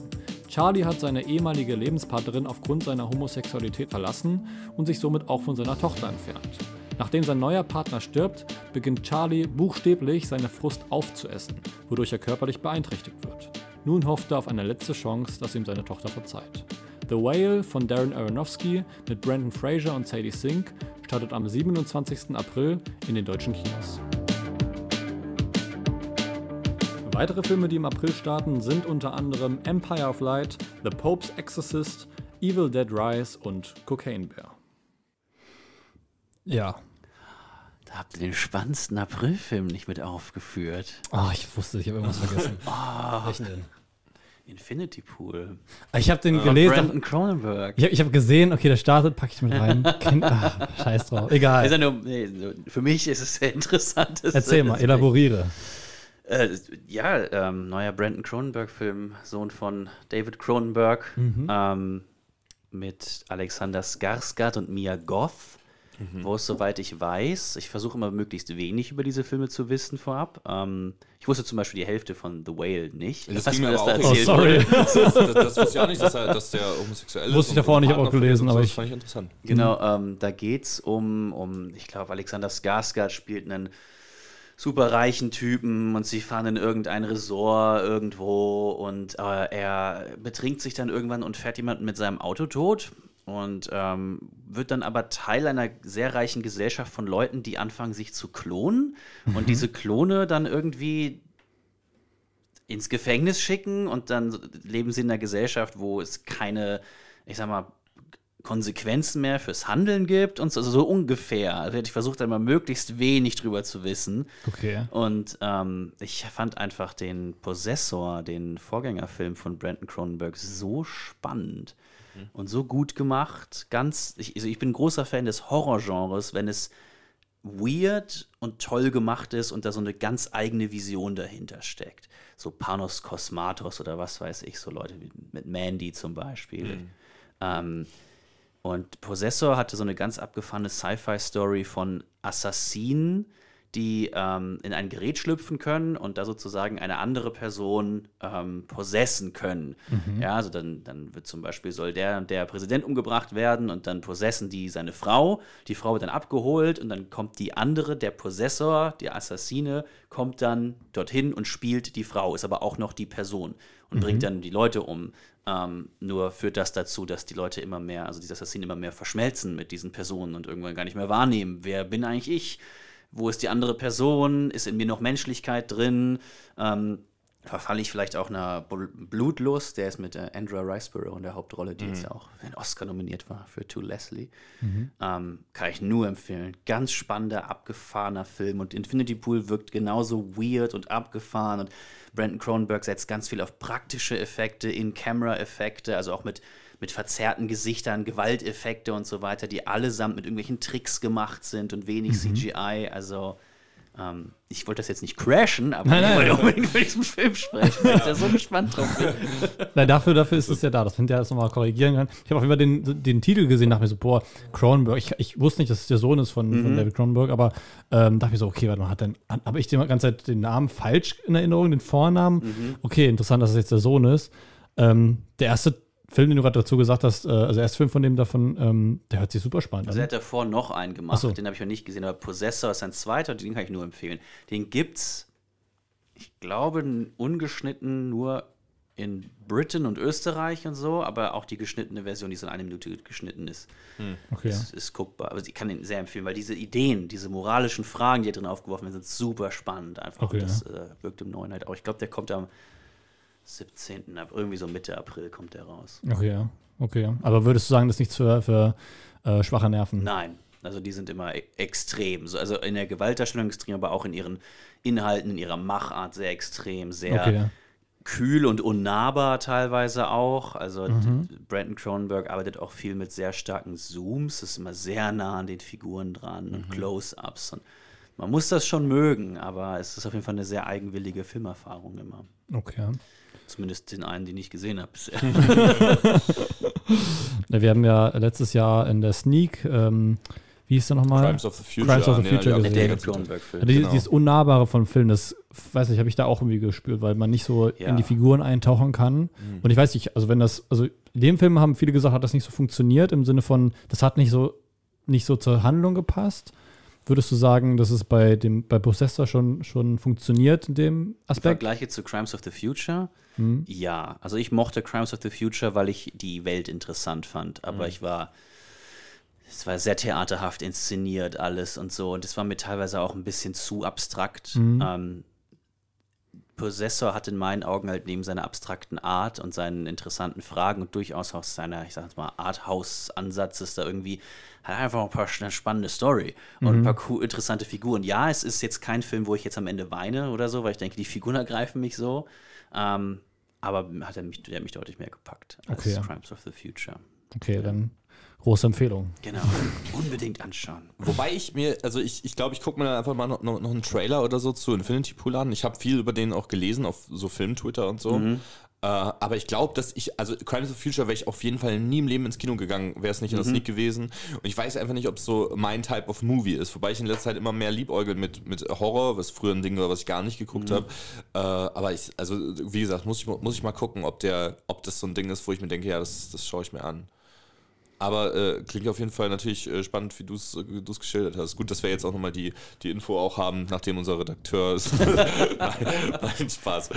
Charlie hat seine ehemalige Lebenspartnerin aufgrund seiner Homosexualität verlassen und sich somit auch von seiner Tochter entfernt. Nachdem sein neuer Partner stirbt, beginnt Charlie buchstäblich seine Frust aufzuessen, wodurch er körperlich beeinträchtigt wird. Nun hofft er auf eine letzte Chance, dass ihm seine Tochter verzeiht. The Whale von Darren Aronofsky mit Brandon Fraser und Sadie Sink startet am 27. April in den deutschen Kinos. Weitere Filme, die im April starten, sind unter anderem Empire of Light, The Pope's Exorcist, Evil Dead Rise und Cocaine Bear. Ja. Da habt ihr den spannendsten Aprilfilm nicht mit aufgeführt. Ah, ich wusste, ich habe irgendwas vergessen. Welchen denn? Infinity Pool. Ich habe den gelesen. Brandon Cronenberg. Ich habe ich hab gesehen, okay, der startet, packe ich mit rein. Kennt, ach, scheiß drauf. Egal. Nur, nee, für mich ist es sehr interessant. Erzähl mal, elaboriere. Äh, ja, ähm, neuer Brandon Cronenberg-Film, Sohn von David Cronenberg, ähm, mit Alexander Skarsgård und Mia Goth, wo es, soweit ich weiß, ich versuche immer möglichst wenig über diese Filme zu wissen vorab. Ähm, ich wusste zum Beispiel die Hälfte von The Whale nicht. Das ging mir mir aber da auch Oh, sorry. Das, das, das wusste ich auch nicht, dass, er, dass der homosexuell ist. Wusste ich davor nicht, auch gelesen, aber das ich- fand ich interessant. Genau, ähm, da geht es um, um, ich glaube, Alexander Skarsgård spielt einen super reichen Typen und sie fahren in irgendein Resort irgendwo und äh, er betrinkt sich dann irgendwann und fährt jemanden mit seinem Auto tot und ähm, wird dann aber Teil einer sehr reichen Gesellschaft von Leuten, die anfangen, sich zu klonen und diese Klone dann irgendwie ins Gefängnis schicken und dann leben sie in einer Gesellschaft, wo es keine, ich sag mal, Konsequenzen mehr fürs Handeln gibt und so, also so ungefähr. Also ich versucht einmal möglichst wenig drüber zu wissen. Okay. Und ähm, ich fand einfach den Possessor, den Vorgängerfilm von Brandon Cronenberg, so spannend und so gut gemacht. Ganz, ich, also ich bin ein großer Fan des Horrorgenres, wenn es weird und toll gemacht ist und da so eine ganz eigene Vision dahinter steckt. So Panos Kosmatos oder was weiß ich, so Leute wie mit Mandy zum Beispiel. Ähm, und Possessor hatte so eine ganz abgefahrene Sci-Fi-Story von Assassinen, die ähm, in ein Gerät schlüpfen können und da sozusagen eine andere Person ähm, possessen können. Ja, also dann, dann wird zum Beispiel soll der der Präsident umgebracht werden und dann possessen die seine Frau. Die Frau wird dann abgeholt und dann kommt die andere, der Possessor, die Assassine, kommt dann dorthin und spielt die Frau, ist aber auch noch die Person und bringt dann die Leute um. Ähm, nur führt das dazu, dass die Leute immer mehr, also diese Assassinen immer mehr verschmelzen mit diesen Personen und irgendwann gar nicht mehr wahrnehmen, wer bin eigentlich ich? Wo ist die andere Person? Ist in mir noch Menschlichkeit drin? Ähm, verfalle ich vielleicht auch einer Bl- Blutlust? Der ist mit äh, Andrea Riceborough in der Hauptrolle, die jetzt ja auch für den Oscar nominiert war für To Leslie. Ähm, kann ich nur empfehlen. Ganz spannender, abgefahrener Film. Und Infinity Pool wirkt genauso weird und abgefahren. Und Brandon Cronenberg setzt ganz viel auf praktische Effekte, In-Camera-Effekte, also auch mit, mit verzerrten Gesichtern, Gewalteffekte und so weiter, die allesamt mit irgendwelchen Tricks gemacht sind und wenig CGI. Also ähm, ich wollte das jetzt nicht crashen, aber Nein, ich nein. wollte unbedingt über diesen Film sprechen, weil ich da so gespannt drauf bin. Nein, dafür, dafür ist es ja da, dass man das nochmal korrigieren kann. Ich habe auch immer den, den Titel gesehen, dachte mir so, boah, Cronenberg. Ich, ich wusste nicht, dass es der Sohn ist von, von David Cronenberg, aber ähm, dachte mir so, okay, warte mal, hat denn, habe ich die ganze Zeit den Namen falsch in Erinnerung, den Vornamen? Okay, interessant, dass es jetzt der Sohn ist. Ähm, der erste Film, den du gerade dazu gesagt hast, äh, also der erste Film von dem davon, ähm, der hört sich super spannend Also er an. hat davor noch einen gemacht, Ach so. den habe ich noch nicht gesehen, aber Possessor ist ein zweiter, den kann ich nur empfehlen. Den gibt's, ich glaube, ungeschnitten nur in Britain und Österreich und so, aber auch die geschnittene Version, die so in einer Minute geschnitten ist, Okay. ist, ist guckbar. Also ich kann den sehr empfehlen, weil diese Ideen, diese moralischen Fragen, die da drin aufgeworfen werden, sind super spannend einfach. Okay, und das äh, wirkt im Neuen halt auch. Ich glaube, der kommt am 17. Ab, irgendwie so Mitte April kommt der raus. Okay, ja. Okay. Aber würdest du sagen, das ist nichts für, für äh, schwache Nerven? Nein, also die sind immer e extrem. So, also in der Gewaltdarstellung extrem, aber auch in ihren Inhalten, in ihrer Machart sehr extrem, sehr Okay. kühl und unnahbar teilweise auch. Also d- Brandon Cronenberg arbeitet auch viel mit sehr starken Zooms, ist immer sehr nah an den Figuren dran und Close-ups. Und man muss das schon mögen, aber es ist auf jeden Fall eine sehr eigenwillige Filmerfahrung immer. Okay. Zumindest den einen, den ich gesehen habe bisher. Ja, Wir haben ja letztes Jahr in der Sneak, ähm, wie hieß der nochmal? Crimes of the Future. Crimes of the Future ja, Der gesehen. David Cronenberg-Film. Die, genau. Dieses Unnahbare von Filmen, das weiß nicht, habe ich da auch irgendwie gespürt, weil man nicht so Ja. in die Figuren eintauchen kann. Und ich weiß nicht, also wenn das, also in dem Film haben viele gesagt, hat das nicht so funktioniert, im Sinne von, das hat nicht so, nicht so zur Handlung gepasst. Würdest du sagen, dass es bei dem, bei Possessor schon, schon funktioniert in dem Aspekt? Vergleiche zu Crimes of the Future? Ja, also ich mochte Crimes of the Future, weil ich die Welt interessant fand. Aber ich war, es war sehr theaterhaft inszeniert alles und so. Und es war mir teilweise auch ein bisschen zu abstrakt. Ähm, Possessor hat in meinen Augen halt neben seiner abstrakten Art und seinen interessanten Fragen und durchaus auch seiner, ich sag jetzt mal, Arthouse-Ansatzes da irgendwie, hat einfach ein paar eine spannende Story und ein paar cool, interessante Figuren. Ja, es ist jetzt kein Film, wo ich jetzt am Ende weine oder so, weil ich denke, die Figuren ergreifen mich so. Ähm, aber hat er mich, der hat mich deutlich mehr gepackt als Okay, ja. Crimes of the Future. Okay, dann große Empfehlung. Genau. Unbedingt anschauen. Wobei ich mir, also ich glaube, ich, glaub, ich gucke mir dann einfach mal noch, noch, noch einen Trailer oder so zu Infinity Pool an. Ich habe viel über den auch gelesen auf so Film-Twitter und so. Äh, aber ich glaube, dass ich, also Crimes of the Future wäre ich auf jeden Fall nie im Leben ins Kino gegangen, wäre es nicht in der Sneak gewesen. Und ich weiß einfach nicht, ob es so mein Type of Movie ist. Wobei ich in letzter Zeit immer mehr liebäugel mit, mit Horror, was früher ein Ding war, was ich gar nicht geguckt habe. Äh, aber ich, also wie gesagt, muss ich, mal- muss ich mal gucken, ob, der, ob das so ein Ding ist, wo ich mir denke, ja, das, das schaue ich mir an. Aber äh, klingt auf jeden Fall natürlich äh, spannend, wie du es geschildert hast. Gut, dass wir jetzt auch nochmal die, die Info auch haben, nachdem unser Redakteur ist. nein, nein, Spaß.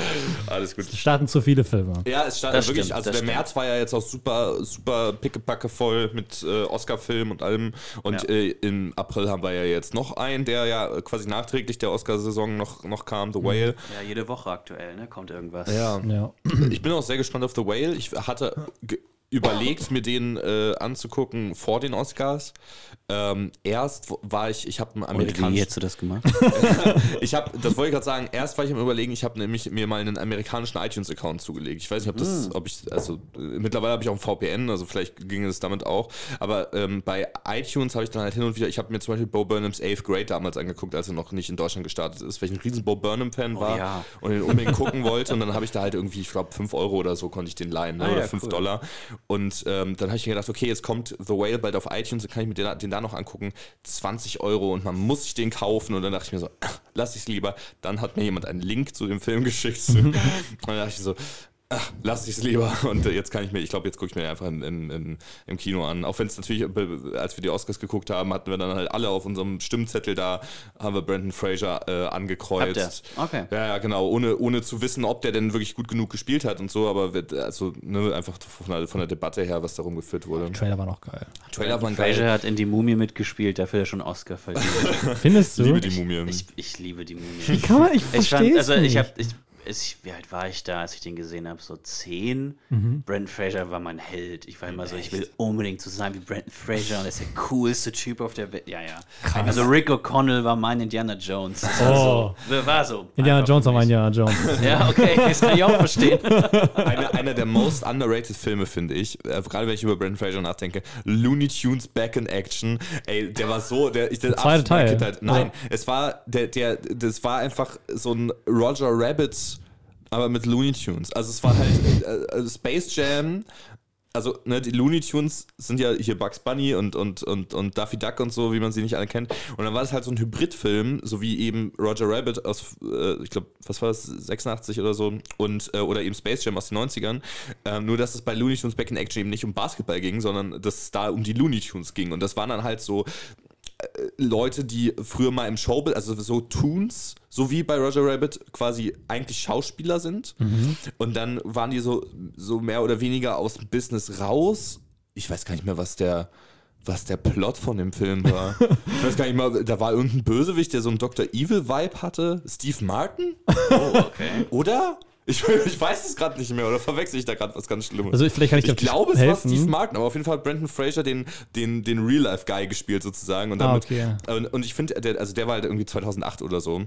Alles gut. Es starten zu viele Filme. Ja, es Das wirklich, stimmt, also der März war ja jetzt auch super, super pickepacke voll mit äh, Oscar-Film und allem. Und Ja. äh, im April haben wir ja jetzt noch einen, der ja quasi nachträglich der Oscar-Saison noch, noch kam, The Whale. Ja, jede Woche aktuell, ne? Kommt irgendwas. Ja. Ja. Ich bin auch sehr gespannt auf The Whale. Ich hatte überlegt, mir den äh, anzugucken vor den Oscars. Ähm, erst war ich, ich habe einen Und wie amerikanischen. hättest du das gemacht? Ich habe, das wollte ich gerade sagen, erst war ich am überlegen, ich habe nämlich mir mal einen amerikanischen iTunes-Account zugelegt. Ich weiß nicht, ob das, ob ich, also äh, mittlerweile habe ich auch ein VPN, also vielleicht ging es damit auch. Aber ähm, bei iTunes habe ich dann halt hin und wieder, ich habe mir zum Beispiel Bo Burnhams Eighth Grade damals angeguckt, als er noch nicht in Deutschland gestartet ist, weil ich ein riesen Bo Burnham-Fan war ja. und den unbedingt gucken wollte. Und dann habe ich da halt irgendwie, ich glaube, 5 Euro oder so konnte ich den leihen, ne? Ah, oder ja, 5 cool. Dollar. Und ähm, dann habe ich mir gedacht, okay, jetzt kommt The Whale bald auf iTunes, dann kann ich mir den, den da noch angucken. 20 Euro und man muss sich den kaufen. Und dann dachte ich mir so, lass ich es lieber. Dann hat mir jemand einen Link zu dem Film geschickt. und dann dachte ich so, ach, lass ich es lieber. Und äh, jetzt kann ich mir, ich glaube, jetzt gucke ich mir einfach im, im, im, Kino an. Auch wenn es natürlich, als wir die Oscars geguckt haben, hatten wir dann halt alle auf unserem Stimmzettel da, haben wir Brandon Fraser äh, angekreuzt. Habt ihr? Okay. Ja, ja, genau, ohne, ohne zu wissen, ob der denn wirklich gut genug gespielt hat und so, aber wird, also ne, einfach von der, von der Debatte her, was darum geführt wurde. Trailer war noch geil. Trailer Fraser geil. hat in die Mumie mitgespielt, dafür hat er schon einen Oscar verdient. Findest du? Ich liebe die Mumie. ich, ich liebe die Mumie. Wie kann man, ich Ich verstehe fand, es also ich nicht. habe, ich, wie alt war ich da, als ich den gesehen habe? So zehn. Mhm. Brandon Fraser war mein Held. Ich war immer so, ich will unbedingt so sein wie Brandon Fraser und er ist der coolste Typ auf der Welt. Ja, ja. Also Rick O'Connell war mein Indiana Jones. Das war Oh. so. War so. Indiana Jones aber mich. Indiana Jones. Ja, okay, das kann ich auch verstehen. Einer, einer der most underrated Filme, finde ich. Äh, gerade wenn ich über Brandon Fraser nachdenke. Looney Tunes Back in Action. Ey, der war so, der, ich, der, zweite absolute Teil. Nein, Also- es war, der, der, das war einfach so ein Roger Rabbit, aber mit Looney Tunes. Also es war halt äh, äh, Space Jam. Also, ne, die Looney Tunes sind ja hier Bugs Bunny und, und, und, und Daffy Duck und so, wie man sie nicht alle kennt. Und dann war es halt so ein Hybridfilm, so wie eben Roger Rabbit aus, äh, ich glaube, was war das, 86 oder so, und, äh, oder eben Space Jam aus den 90ern. Ähm, nur, dass es bei Looney Tunes Back in Action eben nicht um Basketball ging, sondern dass es da um die Looney Tunes ging. Und das waren dann halt so Leute, die früher mal im Showbiz, also so Toons, so wie bei Roger Rabbit, quasi eigentlich Schauspieler sind. Und dann waren die so, so mehr oder weniger aus dem Business raus. Ich weiß gar nicht mehr, was der, was der Plot von dem Film war. ich weiß gar nicht mal, da war irgendein Bösewicht, der so einen Dr. Evil-Vibe hatte. Steve Martin? Oh, okay. Oder? Ich, ich weiß es gerade nicht mehr, oder verwechsel ich da gerade was ganz Schlimmes? Also vielleicht kann ich ich glaube, es war helfen. Steve Martin, aber auf jeden Fall hat Brandon Fraser den, den, den Real-Life-Guy gespielt sozusagen. Und, Ah, damit, okay. und, und ich finde, der, also der war halt irgendwie 2008 oder so.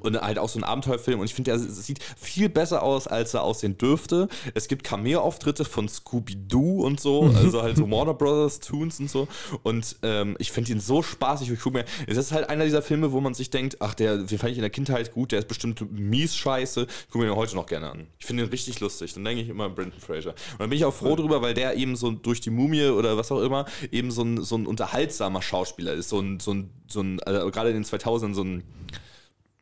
Und halt auch so ein Abenteuerfilm. Und ich finde, der sieht viel besser aus, als er aussehen dürfte. Es gibt Cameo-Auftritte von Scooby-Doo und so, also halt so Warner Brothers Toons und so. Und ähm, ich finde ihn so spaßig. Ich guck mir, es ist halt einer dieser Filme, wo man sich denkt, ach, der, den fand ich in der Kindheit gut, der ist bestimmt mies scheiße. Ich gucke mir den heute noch gerne an. Ich finde ihn richtig lustig. Dann denke ich immer an Brendan Fraser. Und dann bin ich auch froh drüber, weil der eben so durch die Mumie oder was auch immer eben so ein, so ein unterhaltsamer Schauspieler ist. So ein, so ein, so ein also gerade in den 2000ern so ein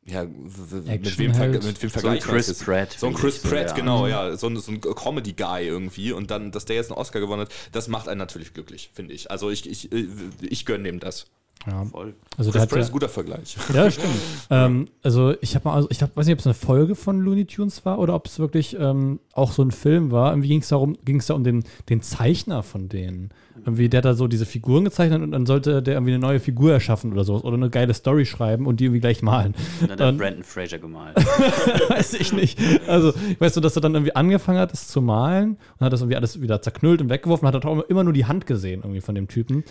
ja, mit wem, ver- mit wem vergleicht man Chris das jetzt? Pratt, So ein Chris so, Pratt, genau, ja. So ein, so ein Comedy-Guy irgendwie. Und dann, dass der jetzt einen Oscar gewonnen hat, das macht einen natürlich glücklich, finde ich. Also ich, ich, äh, ich gönne dem das. Ja. Voll. Also Chris Pratt ist ein guter Vergleich. Ja, stimmt. ähm, also ich habe mal, also ich hab, weiß nicht, ob es eine Folge von Looney Tunes war oder ob es wirklich ähm, auch so ein Film war. Irgendwie ging es darum, ging es da um den, den Zeichner von denen. Irgendwie, der hat da so diese Figuren gezeichnet und dann sollte der irgendwie eine neue Figur erschaffen oder sowas oder eine geile Story schreiben und die irgendwie gleich malen. Und dann hat Und- Brandon Fraser gemalt. weiß ich nicht. Also, ich weiß so, dass er dann irgendwie angefangen hat, es zu malen und hat das irgendwie alles wieder zerknüllt und weggeworfen, hat auch immer nur die Hand gesehen irgendwie von dem Typen.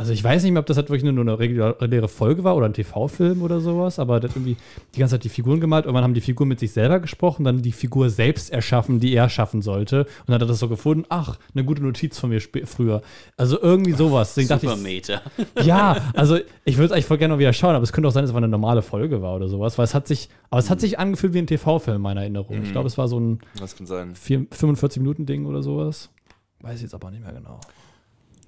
Also ich weiß nicht mehr, ob das halt wirklich nur eine reguläre Folge war oder ein TV-Film oder sowas, aber der hat irgendwie die ganze Zeit die Figuren gemalt. Irgendwann haben die Figuren mit sich selber gesprochen, dann die Figur selbst erschaffen, die er schaffen sollte. Und dann hat er das so gefunden, ach, eine gute Notiz von mir früher. Also irgendwie sowas. Deswegen dachte Super ich, Meta. ja, also ich würde es eigentlich voll gerne mal wieder schauen, aber es könnte auch sein, dass es eine normale Folge war oder sowas, weil es hat sich, aber es hat sich angefühlt wie ein TV-Film in meiner Erinnerung. Ich glaube, es war so ein Das kann sein. 45-Minuten-Ding oder sowas. Weiß ich jetzt aber nicht mehr genau.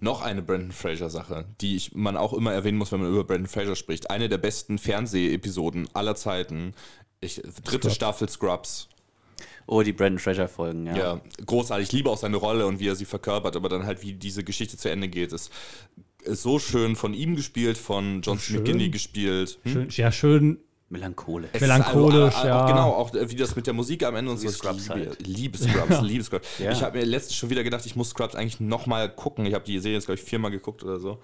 Noch eine Brandon Fraser-Sache, die ich, man auch immer erwähnen muss, wenn man über Brandon Fraser spricht. Eine der besten Fernsehepisoden aller Zeiten. Ich, dritte Scrubs. Staffel Scrubs. Oh, die Brandon Fraser-Folgen, ja. Ja, großartig. Ich liebe auch seine Rolle und wie er sie verkörpert, aber dann halt, wie diese Geschichte zu Ende geht, ist, ist so schön von ihm gespielt, von John. McGinney gespielt. Hm? Schön, ja, schön. Melanchole. Es Melancholisch, also, ja. auch, Genau, auch äh, wie das mit der Musik am Ende und so. Ich Scrubs liebe, halt. liebe Scrubs, liebe Scrubs. Ja. Ich habe mir letztens schon wieder gedacht, ich muss Scrubs eigentlich nochmal gucken. Ich habe die Serie jetzt, glaube ich, viermal geguckt oder so.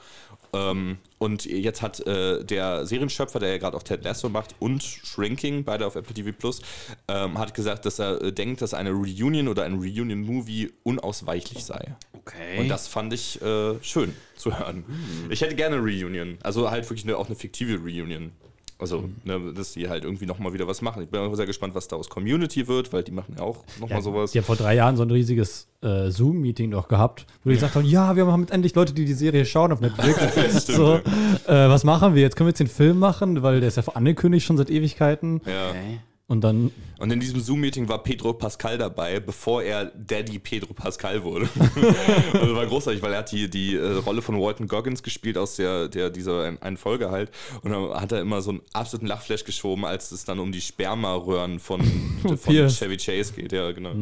Ähm, und jetzt hat äh, der Serienschöpfer, der ja gerade auch Ted Lasso macht und Shrinking, beide auf Apple TV Plus, ähm, hat gesagt, dass er äh, denkt, dass eine Reunion oder ein Reunion-Movie unausweichlich sei. Okay. Und das fand ich äh, schön zu hören. Ich hätte gerne eine Reunion. Also halt wirklich eine, auch eine fiktive Reunion. Also, ne, dass die halt irgendwie nochmal wieder was machen. Ich bin auch sehr gespannt, was da aus Community wird, weil die machen ja auch nochmal sowas. Die haben vor drei Jahren so ein riesiges äh, Zoom-Meeting doch gehabt, wo die gesagt haben, ja, wir haben jetzt endlich Leute, die die Serie schauen auf Netflix. so, äh, was machen wir? Jetzt können wir jetzt den Film machen, weil der ist ja angekündigt schon seit Ewigkeiten. Ja. okay. Und dann, Und in diesem Zoom-Meeting war Pedro Pascal dabei, bevor er Daddy Pedro Pascal wurde. also war großartig, weil er hat die, die äh, Rolle von Walton Goggins gespielt aus der, der dieser ein- einen Folge halt. Und dann hat er immer so einen absoluten Lachflash geschoben, als es dann um die Spermaröhren von, von. Chevy Chase geht. Ja, genau.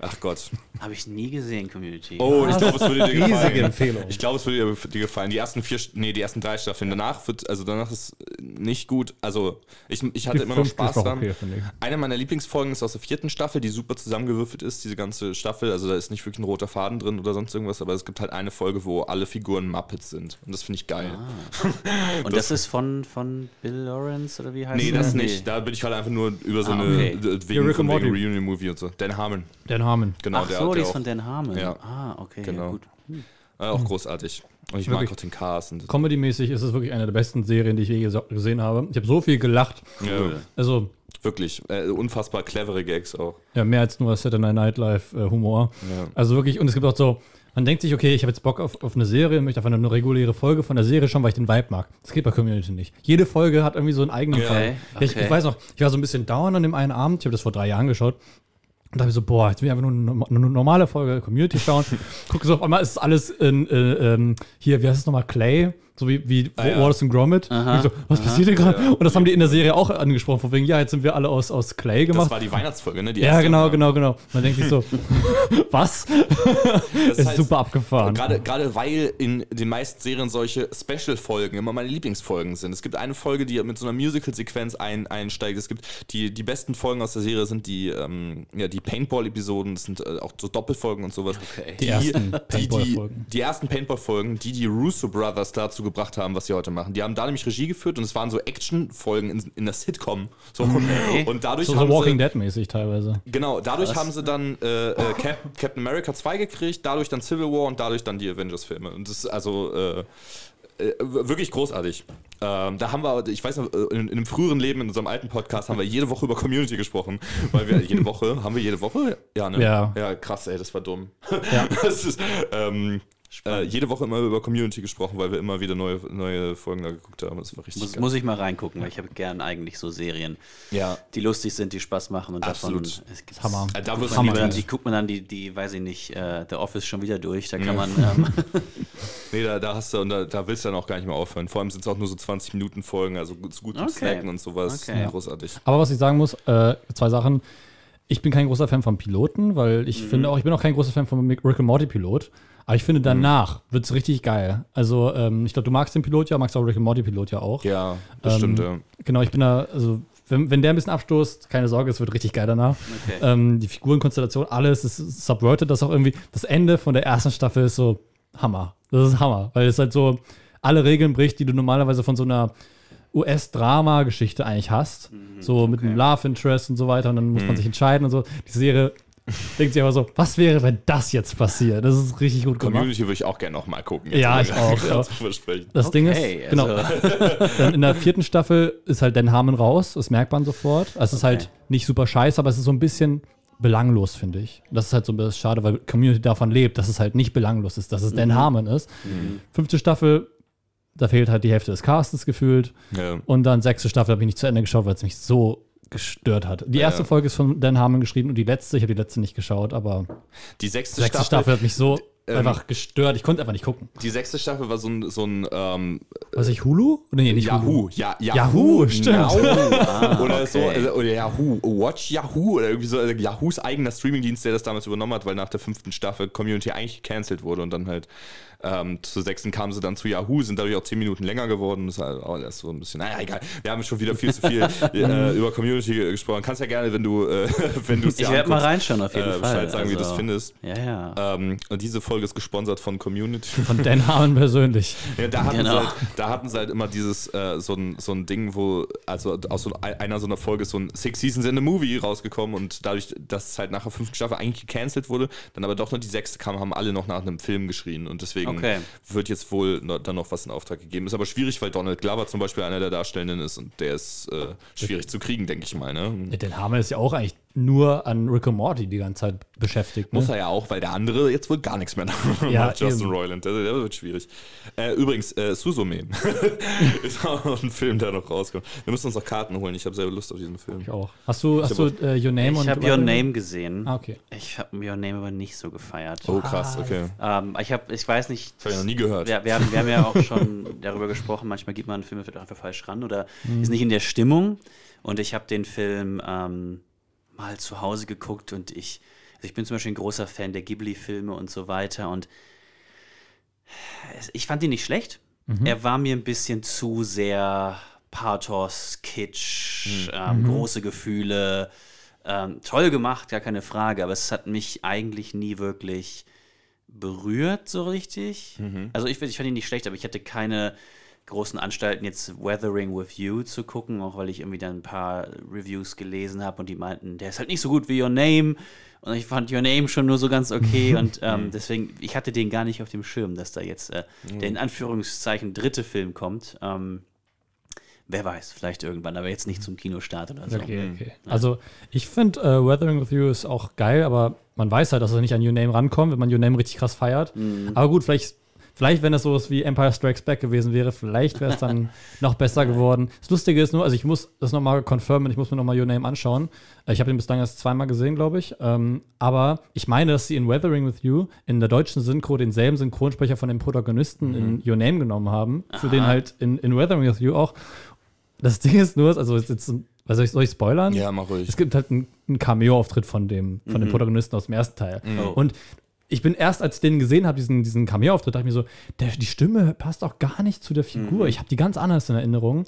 Ach Gott. Habe ich nie gesehen, Community. Oh, ich glaube, es würde dir riesige gefallen. Empfehlung. Ich glaube, es würde dir- gefallen. Die ersten vier, nee, die ersten drei Staffeln. Danach wird, also danach ist nicht gut. Also ich, ich hatte Die immer noch Spaß dran. okay. Eine meiner Lieblingsfolgen ist aus der vierten Staffel, die super zusammengewürfelt ist, diese ganze Staffel. Also da ist nicht wirklich ein roter Faden drin oder sonst irgendwas, aber es gibt halt eine Folge, wo alle Figuren Muppets sind. Und das finde ich geil. Und das, ist von, von Bill Lawrence oder wie heißt Nee, der? das nicht. Da bin ich gerade einfach nur über so Ah, eine okay. äh, Ja, wegen, wegen. Reunion-Movie und so. Dan Harmon. Dan Harmon. Genau, Ach der, so, die der ist auch, von Dan Harmon. Ja. Ah, okay, Genau. ja, gut. äh, auch großartig. Und ich mag Wirklich. auch den Cast. Und Comedy-mäßig ist es wirklich eine der besten Serien, die ich je ges- gesehen habe. Ich habe so viel gelacht. ja, Also, wirklich. Äh, unfassbar clevere Gags auch. ja, mehr als nur Saturday Night Live äh, Humor. Ja. Also wirklich, und es gibt auch so, man denkt sich, okay, ich habe jetzt Bock auf, auf eine Serie und möchte einfach eine reguläre Folge von der Serie schauen, weil ich den Vibe mag. Das geht bei Community nicht. Jede Folge hat irgendwie so einen eigenen Ja. Vibe. Okay, ich, ich okay. weiß noch, ich war so ein bisschen down an dem einen Abend, ich habe das vor drei Jahren geschaut. Und dachte mir so, boah, jetzt will ich einfach nur eine normale Folge Community schauen. Gucke so, auf einmal ist alles in, äh, ähm, hier, wie heißt es nochmal, Clay, so wie, wie Ah, ja. Wallace and Gromit. Aha, Und so, was passiert hier gerade? Und das haben die in der Serie auch angesprochen, von wegen, ja, jetzt sind wir alle aus, aus Clay Das gemacht. war die Weihnachtsfolge, ne? Die Ja, genau, genau, genau. Man denkt sich so, was? Das ist heißt, super abgefahren. Gerade, weil in den meisten Serien solche Special-Folgen immer meine Lieblingsfolgen sind. Es gibt eine Folge, die mit so einer Musical-Sequenz ein, einsteigt. Es gibt die, die besten Folgen aus der Serie sind die, ähm, ja, die Paintball-Episoden, das sind äh, auch so Doppelfolgen und sowas. Okay. Die ersten die, die, Paintball-Folgen. die ersten Paintball-Folgen, die die Russo Brothers dazu gebracht haben, was sie heute machen. Die haben da nämlich Regie geführt und es waren so Action-Folgen in, in der Sitcom. So. Und dadurch so, so haben Walking sie, Dead-mäßig teilweise. Genau, dadurch haben sie dann äh, äh, Cap Captain America 2 gekriegt, dadurch dann Civil War und dadurch dann die Avengers-Filme. Und das ist also, äh, äh, wirklich großartig. Ähm, da haben wir, ich weiß noch, äh, in, in einem früheren Leben, in unserem alten Podcast, haben wir jede Woche über Community gesprochen. Weil wir jede Woche, haben wir jede Woche? Ja, ne? Ja. Ja, krass, ey, das war dumm. Ja. Das ist, ähm, äh, jede Woche immer über Community gesprochen, weil wir immer wieder neue, neue Folgen da geguckt haben. Das war richtig Muss, geil. muss ich mal reingucken, weil ich habe gern eigentlich so Serien, ja. die lustig sind, die Spaß machen und Absolut. davon es gibt's- Hammer. Äh, Da Guckt man ja. die guckt man dann die, die, weiß ich nicht, äh, The Office schon wieder durch. Da kann Ja. man, ähm, Nee, da, da hast du, und da, da willst du dann auch gar nicht mehr aufhören. Vor allem sind es auch nur so 20 Minuten Folgen, also gut, gut zum Okay. Snacken und sowas. Okay. Großartig. Aber was ich sagen muss, äh, zwei Sachen. Ich bin kein großer Fan vom Piloten, weil ich Mhm. finde auch, ich bin auch kein großer Fan vom Rick and Morty Pilot. Aber ich finde, danach wird es richtig geil. Also, ähm, ich glaube, du magst den Pilot ja, magst auch Rick and Morty Pilot ja auch. Ja, das Ähm, stimmt. Ja. Genau, ich bin da, also, wenn, wenn der ein bisschen abstoßt, keine Sorge, es wird richtig geil danach. okay. Ähm, die Figurenkonstellation, alles ist subverted, das auch irgendwie. Das Ende von der ersten Staffel ist so Hammer. Das ist Hammer, weil es halt so alle Regeln bricht, die du normalerweise von so einer US-Drama-Geschichte eigentlich hast. so mit einem Love Interest und so weiter. Und dann muss man sich entscheiden und so. Die Serie denkt sich aber so, was wäre, wenn das jetzt passiert? Das ist richtig gut gemacht. Community würde ich auch gerne nochmal gucken. Ja, ich auch, ja. versprechen. Das Ding Okay, ist, genau, also- dann in der vierten Staffel ist halt Dan Harmon raus, das merkt man sofort. Es ist Okay. halt nicht super scheiße, aber es ist so ein bisschen belanglos, finde ich. Das ist halt so ein bisschen schade, weil Community davon lebt, dass es halt nicht belanglos ist, dass es Dan Harmon ist. Fünfte Staffel, da fehlt halt die Hälfte des Castens gefühlt. Ja. Und dann sechste Staffel habe ich nicht zu Ende geschaut, weil es mich so gestört hat. Die erste Ja. Folge ist von Dan Harmon geschrieben und die letzte, ich habe die letzte nicht geschaut, aber Die sechste sechste Staffel, Staffel hat mich so ähm, einfach gestört. Ich konnte einfach nicht gucken. die sechste Staffel war so ein, so ein ähm, Was ich Hulu? Nee, nicht Hulu. Yahoo. Ja, Yahoo, stimmt. Now. oder okay. so, also, oder Yahoo, Watch Yahoo oder irgendwie so, also Yahoos eigener Streamingdienst, der das damals übernommen hat, weil nach der fünften Staffel Community eigentlich gecancelt wurde und dann halt ähm, zur sechsten kamen sie dann zu Yahoo, sind dadurch auch zehn Minuten länger geworden. Das ist halt auch erst so ein bisschen, naja, egal. Wir haben schon wieder viel zu viel äh, über Community gesprochen. Kannst ja gerne, wenn du, äh, wenn du es ich werde mal reinschauen auf jeden äh, Fall. Bescheid sagen, wie du es Also, findest. Ja, ja. Ähm, und diese Folge ist gesponsert von Community. Von Dan Harmon persönlich. Ja, da hatten, Genau. sie, halt, da hatten sie halt immer dieses, äh, so, ein, so ein Ding, wo, also aus so einer so einer Folge ist so ein Six Seasons in a Movie rausgekommen und dadurch, dass es halt nach der fünften Staffel eigentlich gecancelt wurde, dann aber doch noch die sechste kam, haben alle noch nach einem Film geschrien und deswegen Okay. wird jetzt wohl dann noch was in Auftrag gegeben. Ist aber schwierig, weil Donald Glover zum Beispiel einer der Darstellenden ist und der ist äh, schwierig zu kriegen, denke ich mal. Ne? Dan Harmon ist ja auch eigentlich nur an Rick und Morty die ganze Zeit beschäftigt. Ne? Muss er ja auch, weil der andere jetzt wohl gar nichts mehr Ja, macht, Justin eben. Roiland. Der, der wird schwierig. Äh, übrigens, äh, Suzume ist auch noch ein Film, der noch rauskommt. Wir müssen uns noch Karten holen. Ich habe selber Lust auf diesen Film. Ich auch. Hast du, hast du hab äh, Your Name Ich habe Your Name gesehen. Ah, okay. Ich habe Your Name aber nicht so gefeiert. Oh, krass, Ah, okay. Ähm, ich habe, ich weiß nicht. Das habe ich noch nie gehört. Wir, wir, haben, wir haben ja auch schon darüber gesprochen, manchmal gibt man einen Film einfach falsch ran oder ist nicht in der Stimmung. Und ich habe den Film ähm, mal zu Hause geguckt und ich, also ich bin zum Beispiel ein großer Fan der Ghibli-Filme und so weiter und ich fand ihn nicht schlecht. Er war mir ein bisschen zu sehr Pathos, Kitsch, ähm, große Gefühle. Ähm, toll gemacht, gar keine Frage, aber es hat mich eigentlich nie wirklich berührt, so richtig. Also ich, ich fand ihn nicht schlecht, aber ich hatte keine großen Anstalten, jetzt Weathering with You zu gucken, auch weil ich irgendwie dann ein paar Reviews gelesen habe und die meinten, der ist halt nicht so gut wie Your Name. Und ich fand Your Name schon nur so ganz okay und ähm, deswegen, ich hatte den gar nicht auf dem Schirm, dass da jetzt äh, der in Anführungszeichen dritte Film kommt. Ähm, wer weiß, vielleicht irgendwann, aber jetzt nicht zum Kinostart oder so. Okay, okay. Also ich finde äh, Weathering with You ist auch geil, aber man weiß halt, dass er nicht an Your Name rankommt, wenn man Your Name richtig krass feiert. Aber gut, vielleicht, vielleicht, wenn das sowas wie Empire Strikes Back gewesen wäre, vielleicht wäre es dann noch besser geworden. Das Lustige ist nur, also ich muss das nochmal confirmen, ich muss mir nochmal Your Name anschauen. Äh, Ich habe ihn bislang erst zweimal gesehen, glaube ich. Ähm, aber ich meine, dass sie in Weathering with You in der deutschen Synchro denselben Synchronsprecher von dem Protagonisten in Your Name genommen haben, für den halt in, in Weathering with You auch. Das Ding ist nur, also jetzt, jetzt was soll ich, soll ich spoilern? Ja, mach ruhig. Es gibt halt einen, einen Cameo-Auftritt von dem, von dem Protagonisten aus dem ersten Teil. Oh. Und ich bin erst, als ich den gesehen habe, diesen, diesen Cameo-Auftritt, dachte ich mir so, der, die Stimme passt auch gar nicht zu der Figur. Ich habe die ganz anders in Erinnerung. Und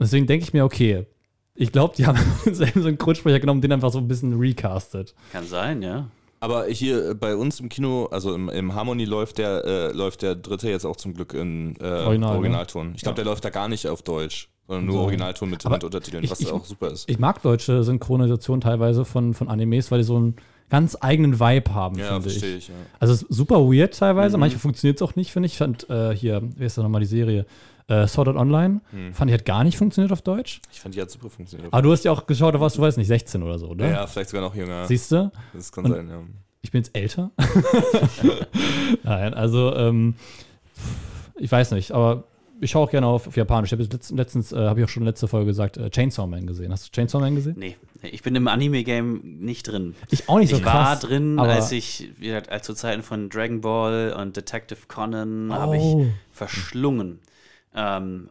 deswegen denke ich mir, okay, ich glaube, die haben denselben Synchronsprecher genommen, den einfach so ein bisschen recastet. Kann sein, ja. Aber hier äh, bei uns im Kino, also im, im Harmony läuft der, äh, läuft der dritte jetzt auch zum Glück in äh, Original, ne? Originalton. Ich glaube, der läuft da gar nicht auf Deutsch, sondern nur So. Originalton mit, mit Untertiteln, ich- was ich- auch super ist. Ich mag deutsche Synchronisation teilweise von, von Animes, weil die so einen ganz eigenen Vibe haben, Ja, finde ich. ich. ja. Also es ist super weird teilweise. Mhm. Manchmal funktioniert es auch nicht, finde ich. Ich fand äh, hier, wie ist das nochmal die Serie? Äh, Sword Art Online. Hm. Fand ich hat gar nicht funktioniert auf Deutsch. Ich fand, die hat super funktioniert. Aber du hast ja auch geschaut, da warst du, weiß nicht, 16 oder so, oder? ja, vielleicht sogar noch jünger. Siehst du? Das kann Und- sein, ja. Ich bin jetzt älter. Nein, also ähm, ich weiß nicht, aber ich schaue auch gerne auf, auf Japanisch. Ich habe letztens, letztens äh, habe ich auch schon letzte Folge gesagt, äh, Chainsaw Man gesehen. Hast du Chainsaw Man gesehen? Nee, ich bin im Anime-Game nicht drin. Ich auch nicht so ich war krass. drin, aber- als ich, wie gesagt, als zu Zeiten von Dragon Ball und Detective Conan habe Oh. ich verschlungen. Ähm,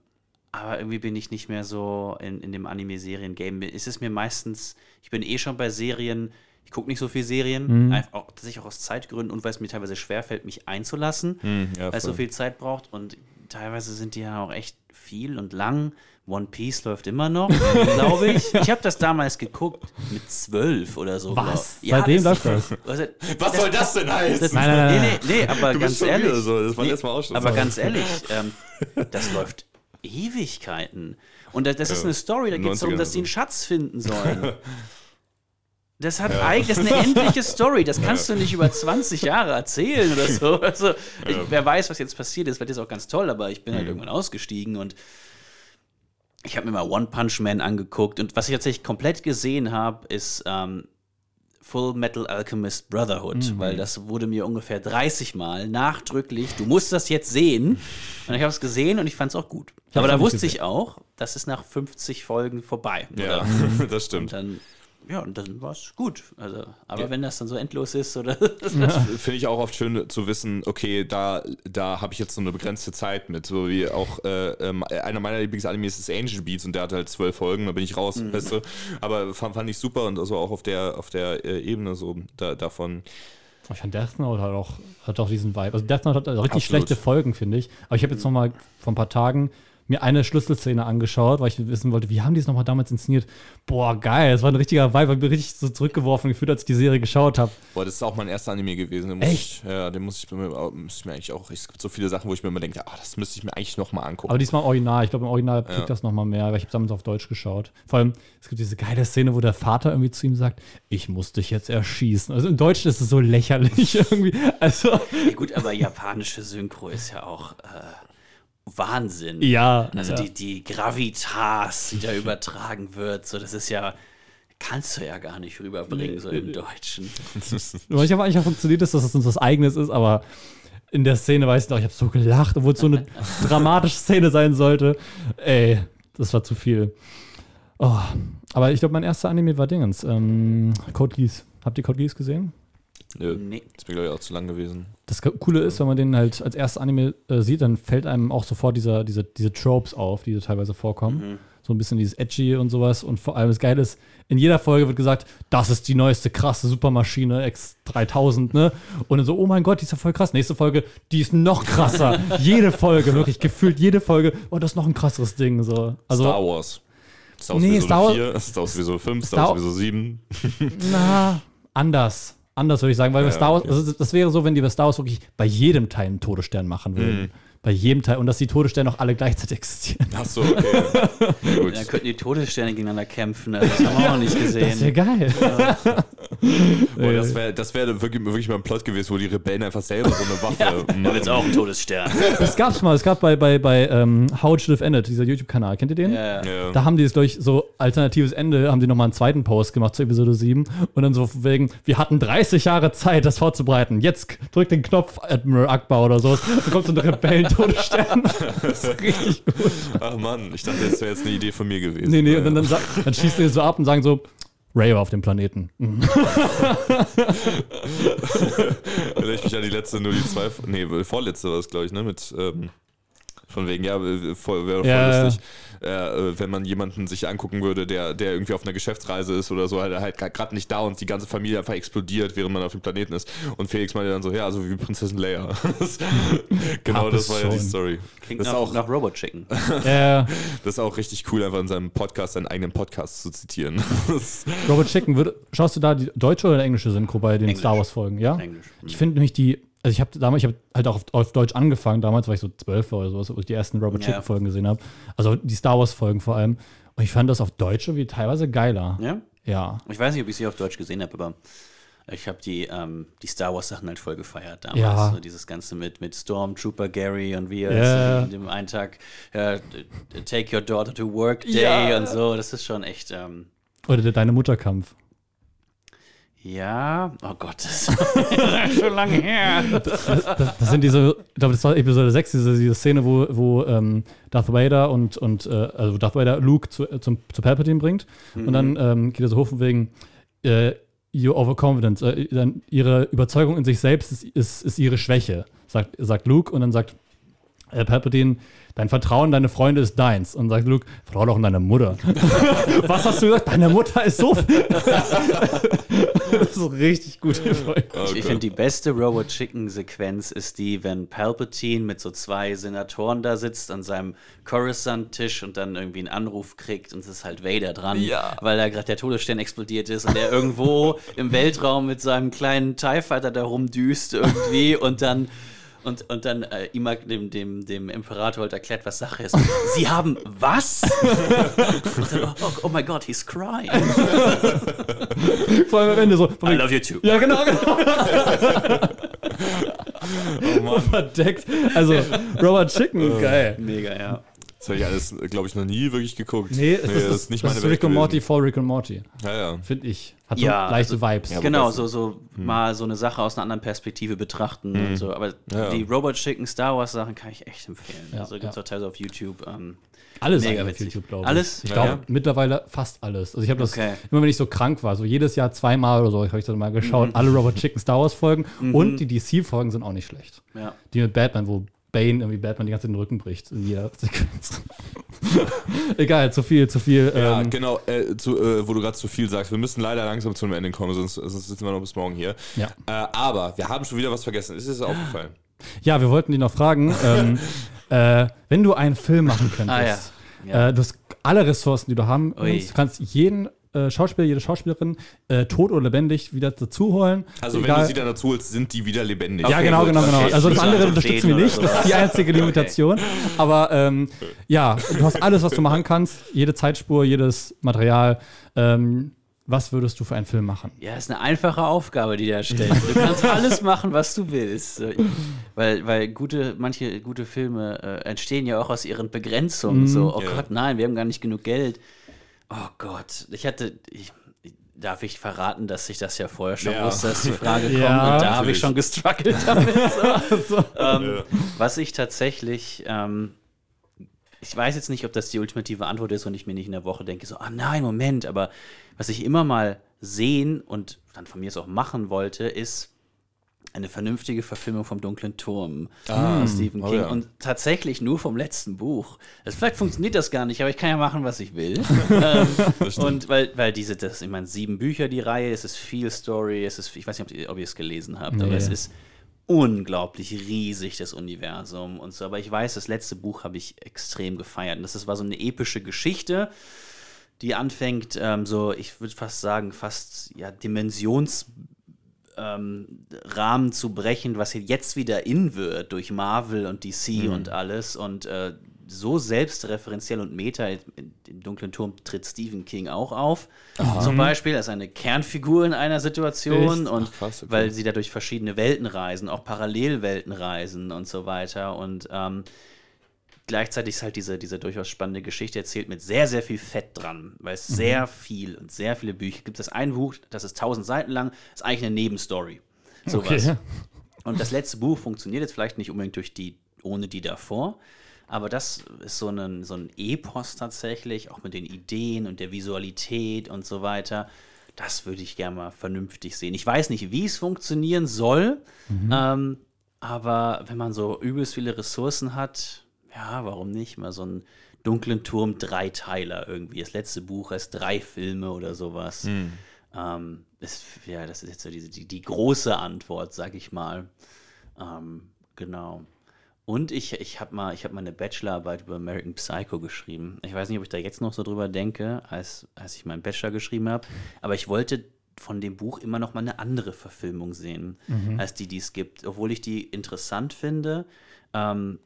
aber irgendwie bin ich nicht mehr so in, in dem Anime-Serien-Game. Es ist mir meistens, ich bin eh schon bei Serien, ich gucke nicht so viel Serien, Mhm. einfach auch, tatsächlich auch aus Zeitgründen und weil es mir teilweise schwerfällt, mich einzulassen, Hm, ja, weil es so viel Zeit braucht und teilweise sind die ja auch echt viel und lang. One Piece läuft immer noch, glaube ich. Ich habe das damals geguckt mit zwölf oder so. Was? glaub- Seitdem das- läuft das? Also, Was soll das denn heißen? das, Nein, nein, nein, nee, nee, nee, aber ganz ehrlich. so, das war nee, Mal auch schon aber so. ganz ehrlich, ähm, das läuft Ewigkeiten. Und das, das ist Ja, eine Story, da geht es darum, 90er dass die einen. Schatz finden sollen. Das hat eigentlich, das ist eine endliche Story. Das kannst du nicht über 20 Jahre erzählen oder so. Also, ich, wer weiß, was jetzt passiert ist, vielleicht ist auch ganz toll, aber ich bin Mhm. halt irgendwann ausgestiegen und ich habe mir mal One Punch Man angeguckt und was ich tatsächlich komplett gesehen habe, ist ähm, Full Metal Alchemist Brotherhood, weil das wurde mir ungefähr 30 Mal nachdrücklich, du musst das jetzt sehen. Und ich habe es gesehen und ich fand es auch gut. hab's Aber da wusste gesehen. ich auch, das ist nach 50 Folgen vorbei. Ja, Oder? das Und stimmt. dann, ja, und dann war es gut. Also, aber Ja. wenn das dann so endlos ist oder Finde ich auch oft schön zu wissen, okay, da, da habe ich jetzt so eine begrenzte Zeit mit. So wie auch äh, ähm, einer meiner Lieblingsanimes ist Angel Beats und der hat halt zwölf Folgen, da bin ich raus, Mhm. weißt du. Aber fand, fand ich super und also auch auf der, auf der äh, Ebene so da, davon. Ich fand Death Note hat auch, hat auch diesen Vibe. Also Death Note hat also richtig Absolut. schlechte Folgen, finde ich. Aber ich habe jetzt noch mal vor ein paar Tagen mir eine Schlüsselszene angeschaut, weil ich wissen wollte, wie haben die es nochmal damals inszeniert? Boah, geil, das war ein richtiger Vibe, ich bin richtig so zurückgeworfen gefühlt, als ich die Serie geschaut habe. Boah, das ist auch mein erster Anime gewesen. Den Echt? Ich, ja, den muss ich, mir, muss ich mir eigentlich auch. Es gibt so viele Sachen, wo ich mir immer denke, ah, das müsste ich mir eigentlich noch mal angucken. Aber diesmal Original. Ich glaube, im Original kriegt Ja. das noch mal mehr, weil ich habe damals auf Deutsch geschaut. Vor allem, es gibt diese geile Szene, wo der Vater irgendwie zu ihm sagt, ich muss dich jetzt erschießen. Also im Deutschen ist es so lächerlich irgendwie. Also, Ja, gut, aber japanische Synchro ist ja auch äh, Wahnsinn. ja. Also ja. die, die Gravitas, die da übertragen wird, so das ist ja, kannst du ja gar nicht rüberbringen, so im Deutschen. Manchmal eigentlich auch funktioniert dass es uns was Eigenes ist, aber in der Szene weiß ich noch, ich habe so gelacht, obwohl es so eine dramatische Szene sein sollte. Ey, das war zu viel. Oh, aber ich glaube, mein erster Anime war Dingens. Ähm, Code Geass. Habt ihr Code Geass gesehen? Nö, Nee. ist mir, glaube ich, auch zu lang gewesen. Das Coole ist, wenn man den halt als erstes Anime äh, sieht, dann fällt einem auch sofort dieser, diese, diese Tropes auf, die da teilweise vorkommen. So ein bisschen dieses Edgy und sowas. Und vor allem das Geile ist, in jeder Folge wird gesagt, das ist die neueste krasse Supermaschine X3000, ne? Und dann so, oh mein Gott, die ist ja voll krass. Nächste Folge, die ist noch krasser. jede Folge, wirklich gefühlt jede Folge, oh, das ist noch ein krasseres Ding. So. Also, Star Wars. Star Wars Nee, Episode Star Wars- 4, Star Wars Episode 5, Star- Star Wars Episode 7. na, anders. Anders würde ich sagen, weil bei Ja, Star Wars, okay. also das wäre so, wenn die bei Star Wars wirklich bei jedem Teil einen Todesstern machen würden. Mhm. Bei jedem Teil. Und dass die Todessterne auch alle gleichzeitig existieren. Achso, okay. Ja, gut. Dann könnten die Todessterne gegeneinander kämpfen, also das haben wir auch nicht Das wäre gesehen. geil. Boah, das wäre das wär wirklich, wirklich mal ein Plot gewesen, wo die Rebellen einfach selber so eine Waffe. Da wird es auch ein Todesstern. Das gab's mal. Es gab bei, bei, bei ähm, How It Should Have Ended, dieser YouTube-Kanal. Kennt ihr den? Ja. Ja. Da haben die es durch so alternatives Ende, haben die nochmal einen zweiten Post gemacht zu Episode 7 und dann so wegen, wir hatten 30 Jahre Zeit, das vorzubereiten. Jetzt drückt den Knopf Admiral Akbar oder so. Dann kommt so ein Rebellen-Todesstern. das ist richtig gut. Ach Mann, ich dachte, das wäre jetzt eine Idee von mir gewesen. Nee, nee, und dann, dann, dann schießen die so ab und sagen so, Ray war auf dem Planeten. Mhm. Erinnere ich mich an die letzte, nur die zwei, nee, vorletzte war es, glaube ich, ne, mit, ähm, von wegen, ja, äh, voll, wäre voll Ja, lustig, äh, wenn man jemanden sich angucken würde, der, der irgendwie auf einer Geschäftsreise ist oder so, halt, halt gerade nicht da und die ganze Familie einfach explodiert, während man auf dem Planeten ist. Und Felix meinte dann so, ja, also wie Prinzessin Leia. Genau Hab das war ja die schon. Story. Klingt Das nach, auch, nach Robot Chicken. äh, das ist auch richtig cool, einfach in seinem Podcast seinen eigenen Podcast zu zitieren. Robert Chicken, würd, schaust du da die deutsche oder englische Synchro bei den Englisch. Star Wars-Folgen? Ja? Englisch. Ich finde nämlich die, also ich habe damals, ich habe halt auch auf, auf Deutsch angefangen, damals war ich so zwölf oder sowas, wo ich die ersten Robert Ja. Chicken Folgen gesehen habe. Also die Star Wars Folgen vor allem. Und ich fand das auf Deutsch irgendwie teilweise geiler. Ja? Ja. Ich weiß nicht, ob ich sie auf Deutsch gesehen habe, aber Ich habe die, ähm, die Star Wars Sachen halt voll gefeiert damals. Ja. So dieses Ganze mit, mit Stormtrooper Gary und wie er Ja. es in dem einen Tag ja, Take Your Daughter to Work Day Ja. und so. Das ist schon echt. Ähm, Oder der Deine Mutterkampf. Ja, oh Gott, das ist schon lange her. Das, das sind diese, ich glaube, das war Episode 6, diese, diese Szene, wo, wo ähm, Darth Vader und, und äh, also Darth Vader Luke zu, äh, zum, zu Palpatine bringt. Und dann ähm, geht er so hoch von wegen, äh, you're overconfident. Äh, dann ihre Überzeugung in sich selbst ist, ist, ist ihre Schwäche, sagt, sagt Luke. Und dann sagt äh, Palpatine, dein Vertrauen, deine Freunde ist deins. Und sagt Luke, vertrau doch in deine Mutter. Was hast du gesagt? Deine Mutter ist so. das ist so richtig gut. Ich, ich finde, die beste Robot Chicken-Sequenz ist die, wenn Palpatine mit so zwei Senatoren da sitzt an seinem Coruscant-Tisch und dann irgendwie einen Anruf kriegt und es ist halt Vader dran, Ja. weil da gerade der Todesstern explodiert ist und der irgendwo im Weltraum mit seinem kleinen TIE Fighter da rumdüst irgendwie und dann. Und, und dann äh, ihm dem, dem, dem Imperator halt erklärt, was Sache ist. Sie haben was? dann, oh, oh my God, he's crying. Vor allem am Ende so. I love you too. Ja, genau, genau. Verdeckt. Also, Robert Chicken, geil. Mega, ja. Das habe ich alles, glaube ich, noch nie wirklich geguckt. Nee, es das ist, ist nicht das meine ist Rick und Morty vor Rick und Morty, Ja, ja. finde ich. Hat so Ja, leichte also- Vibes. Ja, Genau, so, so mal so eine Sache aus einer anderen Perspektive betrachten und so. Aber Ja. die Robot Chicken Star Wars Sachen kann ich echt empfehlen. Ja, also gibt es ja. auch teilweise auf YouTube. Ähm, Alles Mega auf. YouTube, glaube ich. Alles? Ich glaube ja. mittlerweile fast alles. Also ich habe das Okay. immer, wenn ich so krank war, so jedes Jahr zweimal oder so, habe ich dann mal Mhm. geschaut, alle Robert Chicken Star Wars Folgen und die DC-Folgen sind auch nicht schlecht. ja. Die mit Batman, wo Bane irgendwie Batman die ganze Zeit den Rücken bricht in jeder Sequenz. Egal, zu viel, zu viel. Ja, ähm, genau, äh, zu, äh, wo du gerade zu viel sagst. Wir müssen leider langsam zu einem Ende kommen, sonst, sonst sitzen wir noch bis morgen hier. Ja. Äh, aber wir haben schon wieder was vergessen. Ist dir das aufgefallen? Ja, wir wollten dich noch fragen, ähm, äh, wenn du einen Film machen könntest, Ah, ja. Ja. Äh, du hast alle Ressourcen, die du haben Ui. kannst, du kannst jeden äh, Schauspieler, jede Schauspielerin, äh, tot oder lebendig, wieder dazu holen. Also, wenn Egal- du sie dann dazu holst, sind die wieder lebendig. ja, Okay, genau, gut, genau, genau. okay. Also das andere unterstützen wir nicht. Das ist die einzige Limitation. Aber ähm, ja, du hast alles, was du machen kannst. Jede Zeitspur, jedes Material. Ähm, was würdest du für einen Film machen? Ja, ist eine einfache Aufgabe, die da stellt. Du kannst alles machen, was du willst. Weil, weil gute, manche gute Filme äh, entstehen ja auch aus ihren Begrenzungen. So, oh Ja. Gott, nein, wir haben gar nicht genug Geld. Oh Gott, ich hatte. Ich, darf ich verraten, dass ich das ja vorher schon Ja. wusste, dass die Frage kommt? Ja, und da habe ich schon gestruggelt damit. So. ähm, Was ich tatsächlich. Ähm, ich weiß jetzt nicht, ob das die ultimative Antwort ist und ich mir nicht in der Woche denke, so, ah nein, Moment, aber was ich immer mal sehen und dann von mir es auch machen wollte, ist eine vernünftige Verfilmung vom Dunklen Turm von Stephen oh King ja. und tatsächlich nur vom letzten Buch. Also vielleicht funktioniert das gar nicht, aber ich kann ja machen, was ich will. ähm, und weil, weil diese, das, ich meine, sieben Bücher, die Reihe, es ist viel Story, es ist, ich weiß nicht, ob ihr, ob ihr es gelesen habt, aber Nee. es ist unglaublich riesig, das Universum und so. Aber ich weiß, das letzte Buch habe ich extrem gefeiert. Und das ist, war so eine epische Geschichte, die anfängt, ähm, so, ich würde fast sagen, fast ja, Dimensionsrahmen ähm, Rahmen zu brechen, was hier jetzt wieder in wird durch Marvel und DC und alles. Und äh, so selbstreferenziell und meta, dem dunklen Turm tritt Stephen King auch auf. Zum Beispiel als eine Kernfigur in einer Situation Echt? und Ach, krass, okay. weil sie da durch verschiedene Welten reisen, auch Parallelwelten reisen und so weiter. Und ähm, gleichzeitig ist halt diese, diese durchaus spannende Geschichte erzählt mit sehr, sehr viel Fett dran, weil es sehr viel und sehr viele Bücher gibt. Es ein Buch, das ist 1000 Seiten lang, ist eigentlich eine Nebenstory. Sowas. Okay. Und das letzte Buch funktioniert jetzt vielleicht nicht unbedingt durch die, ohne die davor. Aber das ist so ein, so ein Epos tatsächlich, auch mit den Ideen und der Visualität und so weiter. Das würde ich gerne mal vernünftig sehen. Ich weiß nicht, wie es funktionieren soll, ähm, aber wenn man so übelst viele Ressourcen hat, ja, warum nicht? Mal so einen dunklen Turm Dreiteiler irgendwie. Das letzte Buch heißt drei Filme oder sowas. Ähm, ist, ja, das ist jetzt so die, die, die große Antwort, sag ich mal. Ähm, genau. Und ich, ich habe mal, ich hab mal eine Bachelorarbeit über American Psycho geschrieben. Ich weiß nicht, ob ich da jetzt noch so drüber denke, als, als ich meinen Bachelor geschrieben habe. Aber ich wollte von dem Buch immer noch mal eine andere Verfilmung sehen, als die, die es gibt. Obwohl ich die interessant finde. Ähm,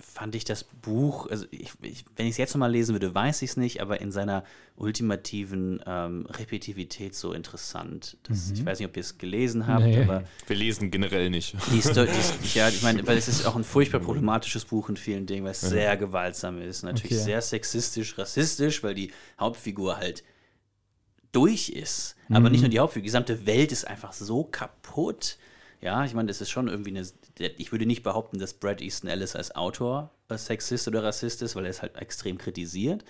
fand ich das Buch, also ich, ich, wenn ich es jetzt nochmal lesen würde, weiß ich es nicht, aber in seiner ultimativen ähm, Repetitivität so interessant. Das, Ich weiß nicht, ob ihr es gelesen habt, Nee. aber Wir lesen generell nicht. die Sto- die, ja, ich meine, weil es ist auch ein furchtbar problematisches Buch in vielen Dingen, weil es sehr gewaltsam ist. Natürlich Okay. sehr sexistisch, rassistisch, weil die Hauptfigur halt durch ist. Aber nicht nur die Hauptfigur, die gesamte Welt ist einfach so kaputt. Ja, ich meine, das ist schon irgendwie eine. Ich würde nicht behaupten, dass Brad Easton Ellis als Autor äh, Sexist oder Rassist ist, weil er es halt extrem kritisiert.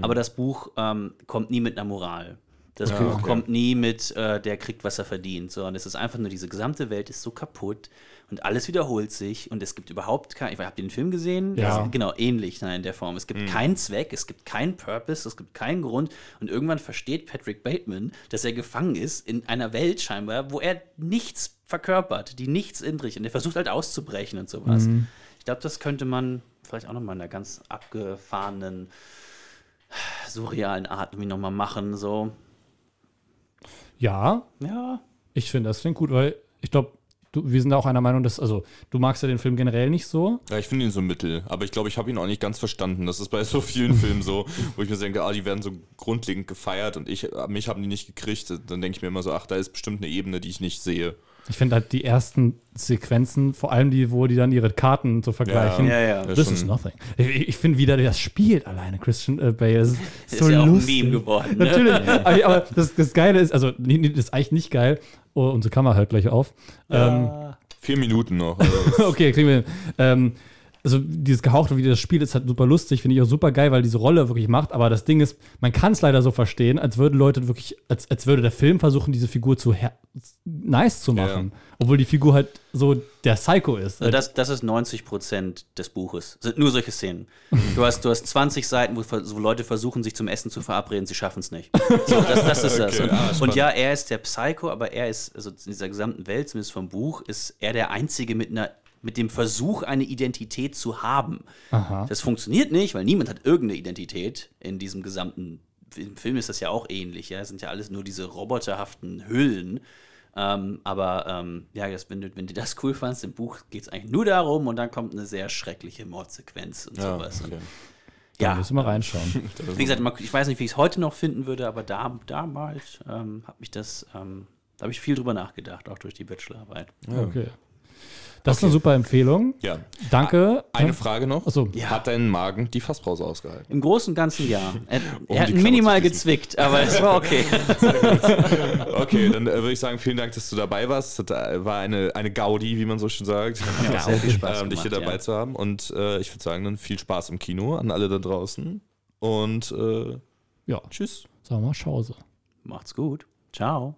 Aber das Buch ähm, kommt nie mit einer Moral. Das Buch okay. kommt nie mit, äh, der kriegt, was er verdient, sondern es ist einfach nur, diese gesamte Welt ist so kaputt und alles wiederholt sich und es gibt überhaupt kein, ich ihr den Film gesehen? Ja. Ist genau, ähnlich nein, in der Form. Es gibt keinen Zweck, es gibt keinen Purpose, es gibt keinen Grund und irgendwann versteht Patrick Bateman, dass er gefangen ist in einer Welt scheinbar, wo er nichts verkörpert, die nichts indrig und er versucht halt auszubrechen und sowas. Ich glaube, das könnte man vielleicht auch nochmal in einer ganz abgefahrenen, surrealen Art irgendwie nochmal machen, so. Ja, Ja, ich finde, das klingt gut, weil ich glaube, wir sind da auch einer Meinung, dass, also, du magst ja den Film generell nicht so. Ja, ich finde ihn so mittel, aber ich glaube, ich habe ihn auch nicht ganz verstanden. Das ist bei so vielen Filmen so, wo ich mir denke, ah, die werden so grundlegend gefeiert und ich, mich haben die nicht gekriegt. Dann denke ich mir immer so, ach, da ist bestimmt eine Ebene, die ich nicht sehe. Ich finde halt die ersten Sequenzen, vor allem die, wo die dann ihre Karten so vergleichen. Ja, ja. Das This is nothing. Ich, ich finde, wie der das spielt alleine, Christian äh, Bale. Das ist, ist so ja auch ein lustig. Meme geworden. Ne? Natürlich. Aber, aber das, das Geile ist, also, nee, nee, das ist eigentlich nicht geil. Oh, unsere Kamera hört gleich auf. Ähm, Vier Minuten noch. Also, okay, kriegen wir hin. Ähm, also dieses Gehauchte, wie das Spiel ist halt super lustig, finde ich auch super geil, weil diese Rolle wirklich macht. Aber das Ding ist, man kann es leider so verstehen, als würden Leute wirklich, als, als würde der Film versuchen, diese Figur zu her nice zu machen. Obwohl die Figur halt so der Psycho ist. Also das, das ist 90 Prozent des Buches. Sind nur solche Szenen. Du hast, du hast 20 Seiten, wo, wo Leute versuchen, sich zum Essen zu verabreden, sie schaffen es nicht. So, das, das ist das. Okay, Und, ah, und ja, er ist der Psycho, aber er ist, also in dieser gesamten Welt, zumindest vom Buch, ist er der Einzige mit einer mit dem Versuch, eine Identität zu haben. Das funktioniert nicht, weil niemand hat irgendeine Identität in diesem gesamten im Film ist das ja auch ähnlich, ja. Es sind ja alles nur diese roboterhaften Hüllen. Ähm, aber ähm, ja, das, wenn, du, wenn du das cool fandst, im Buch geht es eigentlich nur darum und dann kommt eine sehr schreckliche Mordsequenz und ja, sowas. Und, okay. Da ja, müssen wir reinschauen. wie gesagt, ich weiß nicht, wie ich es heute noch finden würde, aber da, damals ähm, hat mich das, ähm, da habe ich viel drüber nachgedacht, auch durch die Bachelorarbeit. Okay. Das ist eine super Empfehlung. Ja. Danke. Eine Frage noch. Achso. Ja. Hat dein Magen die Fassbrause ausgehalten? Im Großen und Ganzen ja. Er, Um er hat minimal gezwickt, aber es war okay. Okay, dann äh, würde ich sagen, vielen Dank, dass du dabei warst. Es hat, äh, war eine, eine Gaudi, wie man so schön sagt, Ja, sehr viel Spaß ähm, dich hier gemacht, dabei ja. zu haben. Und äh, ich würde sagen, dann viel Spaß im Kino an alle da draußen. Und äh, Ja, tschüss. sagen wir mal Schause. Macht's gut. Ciao.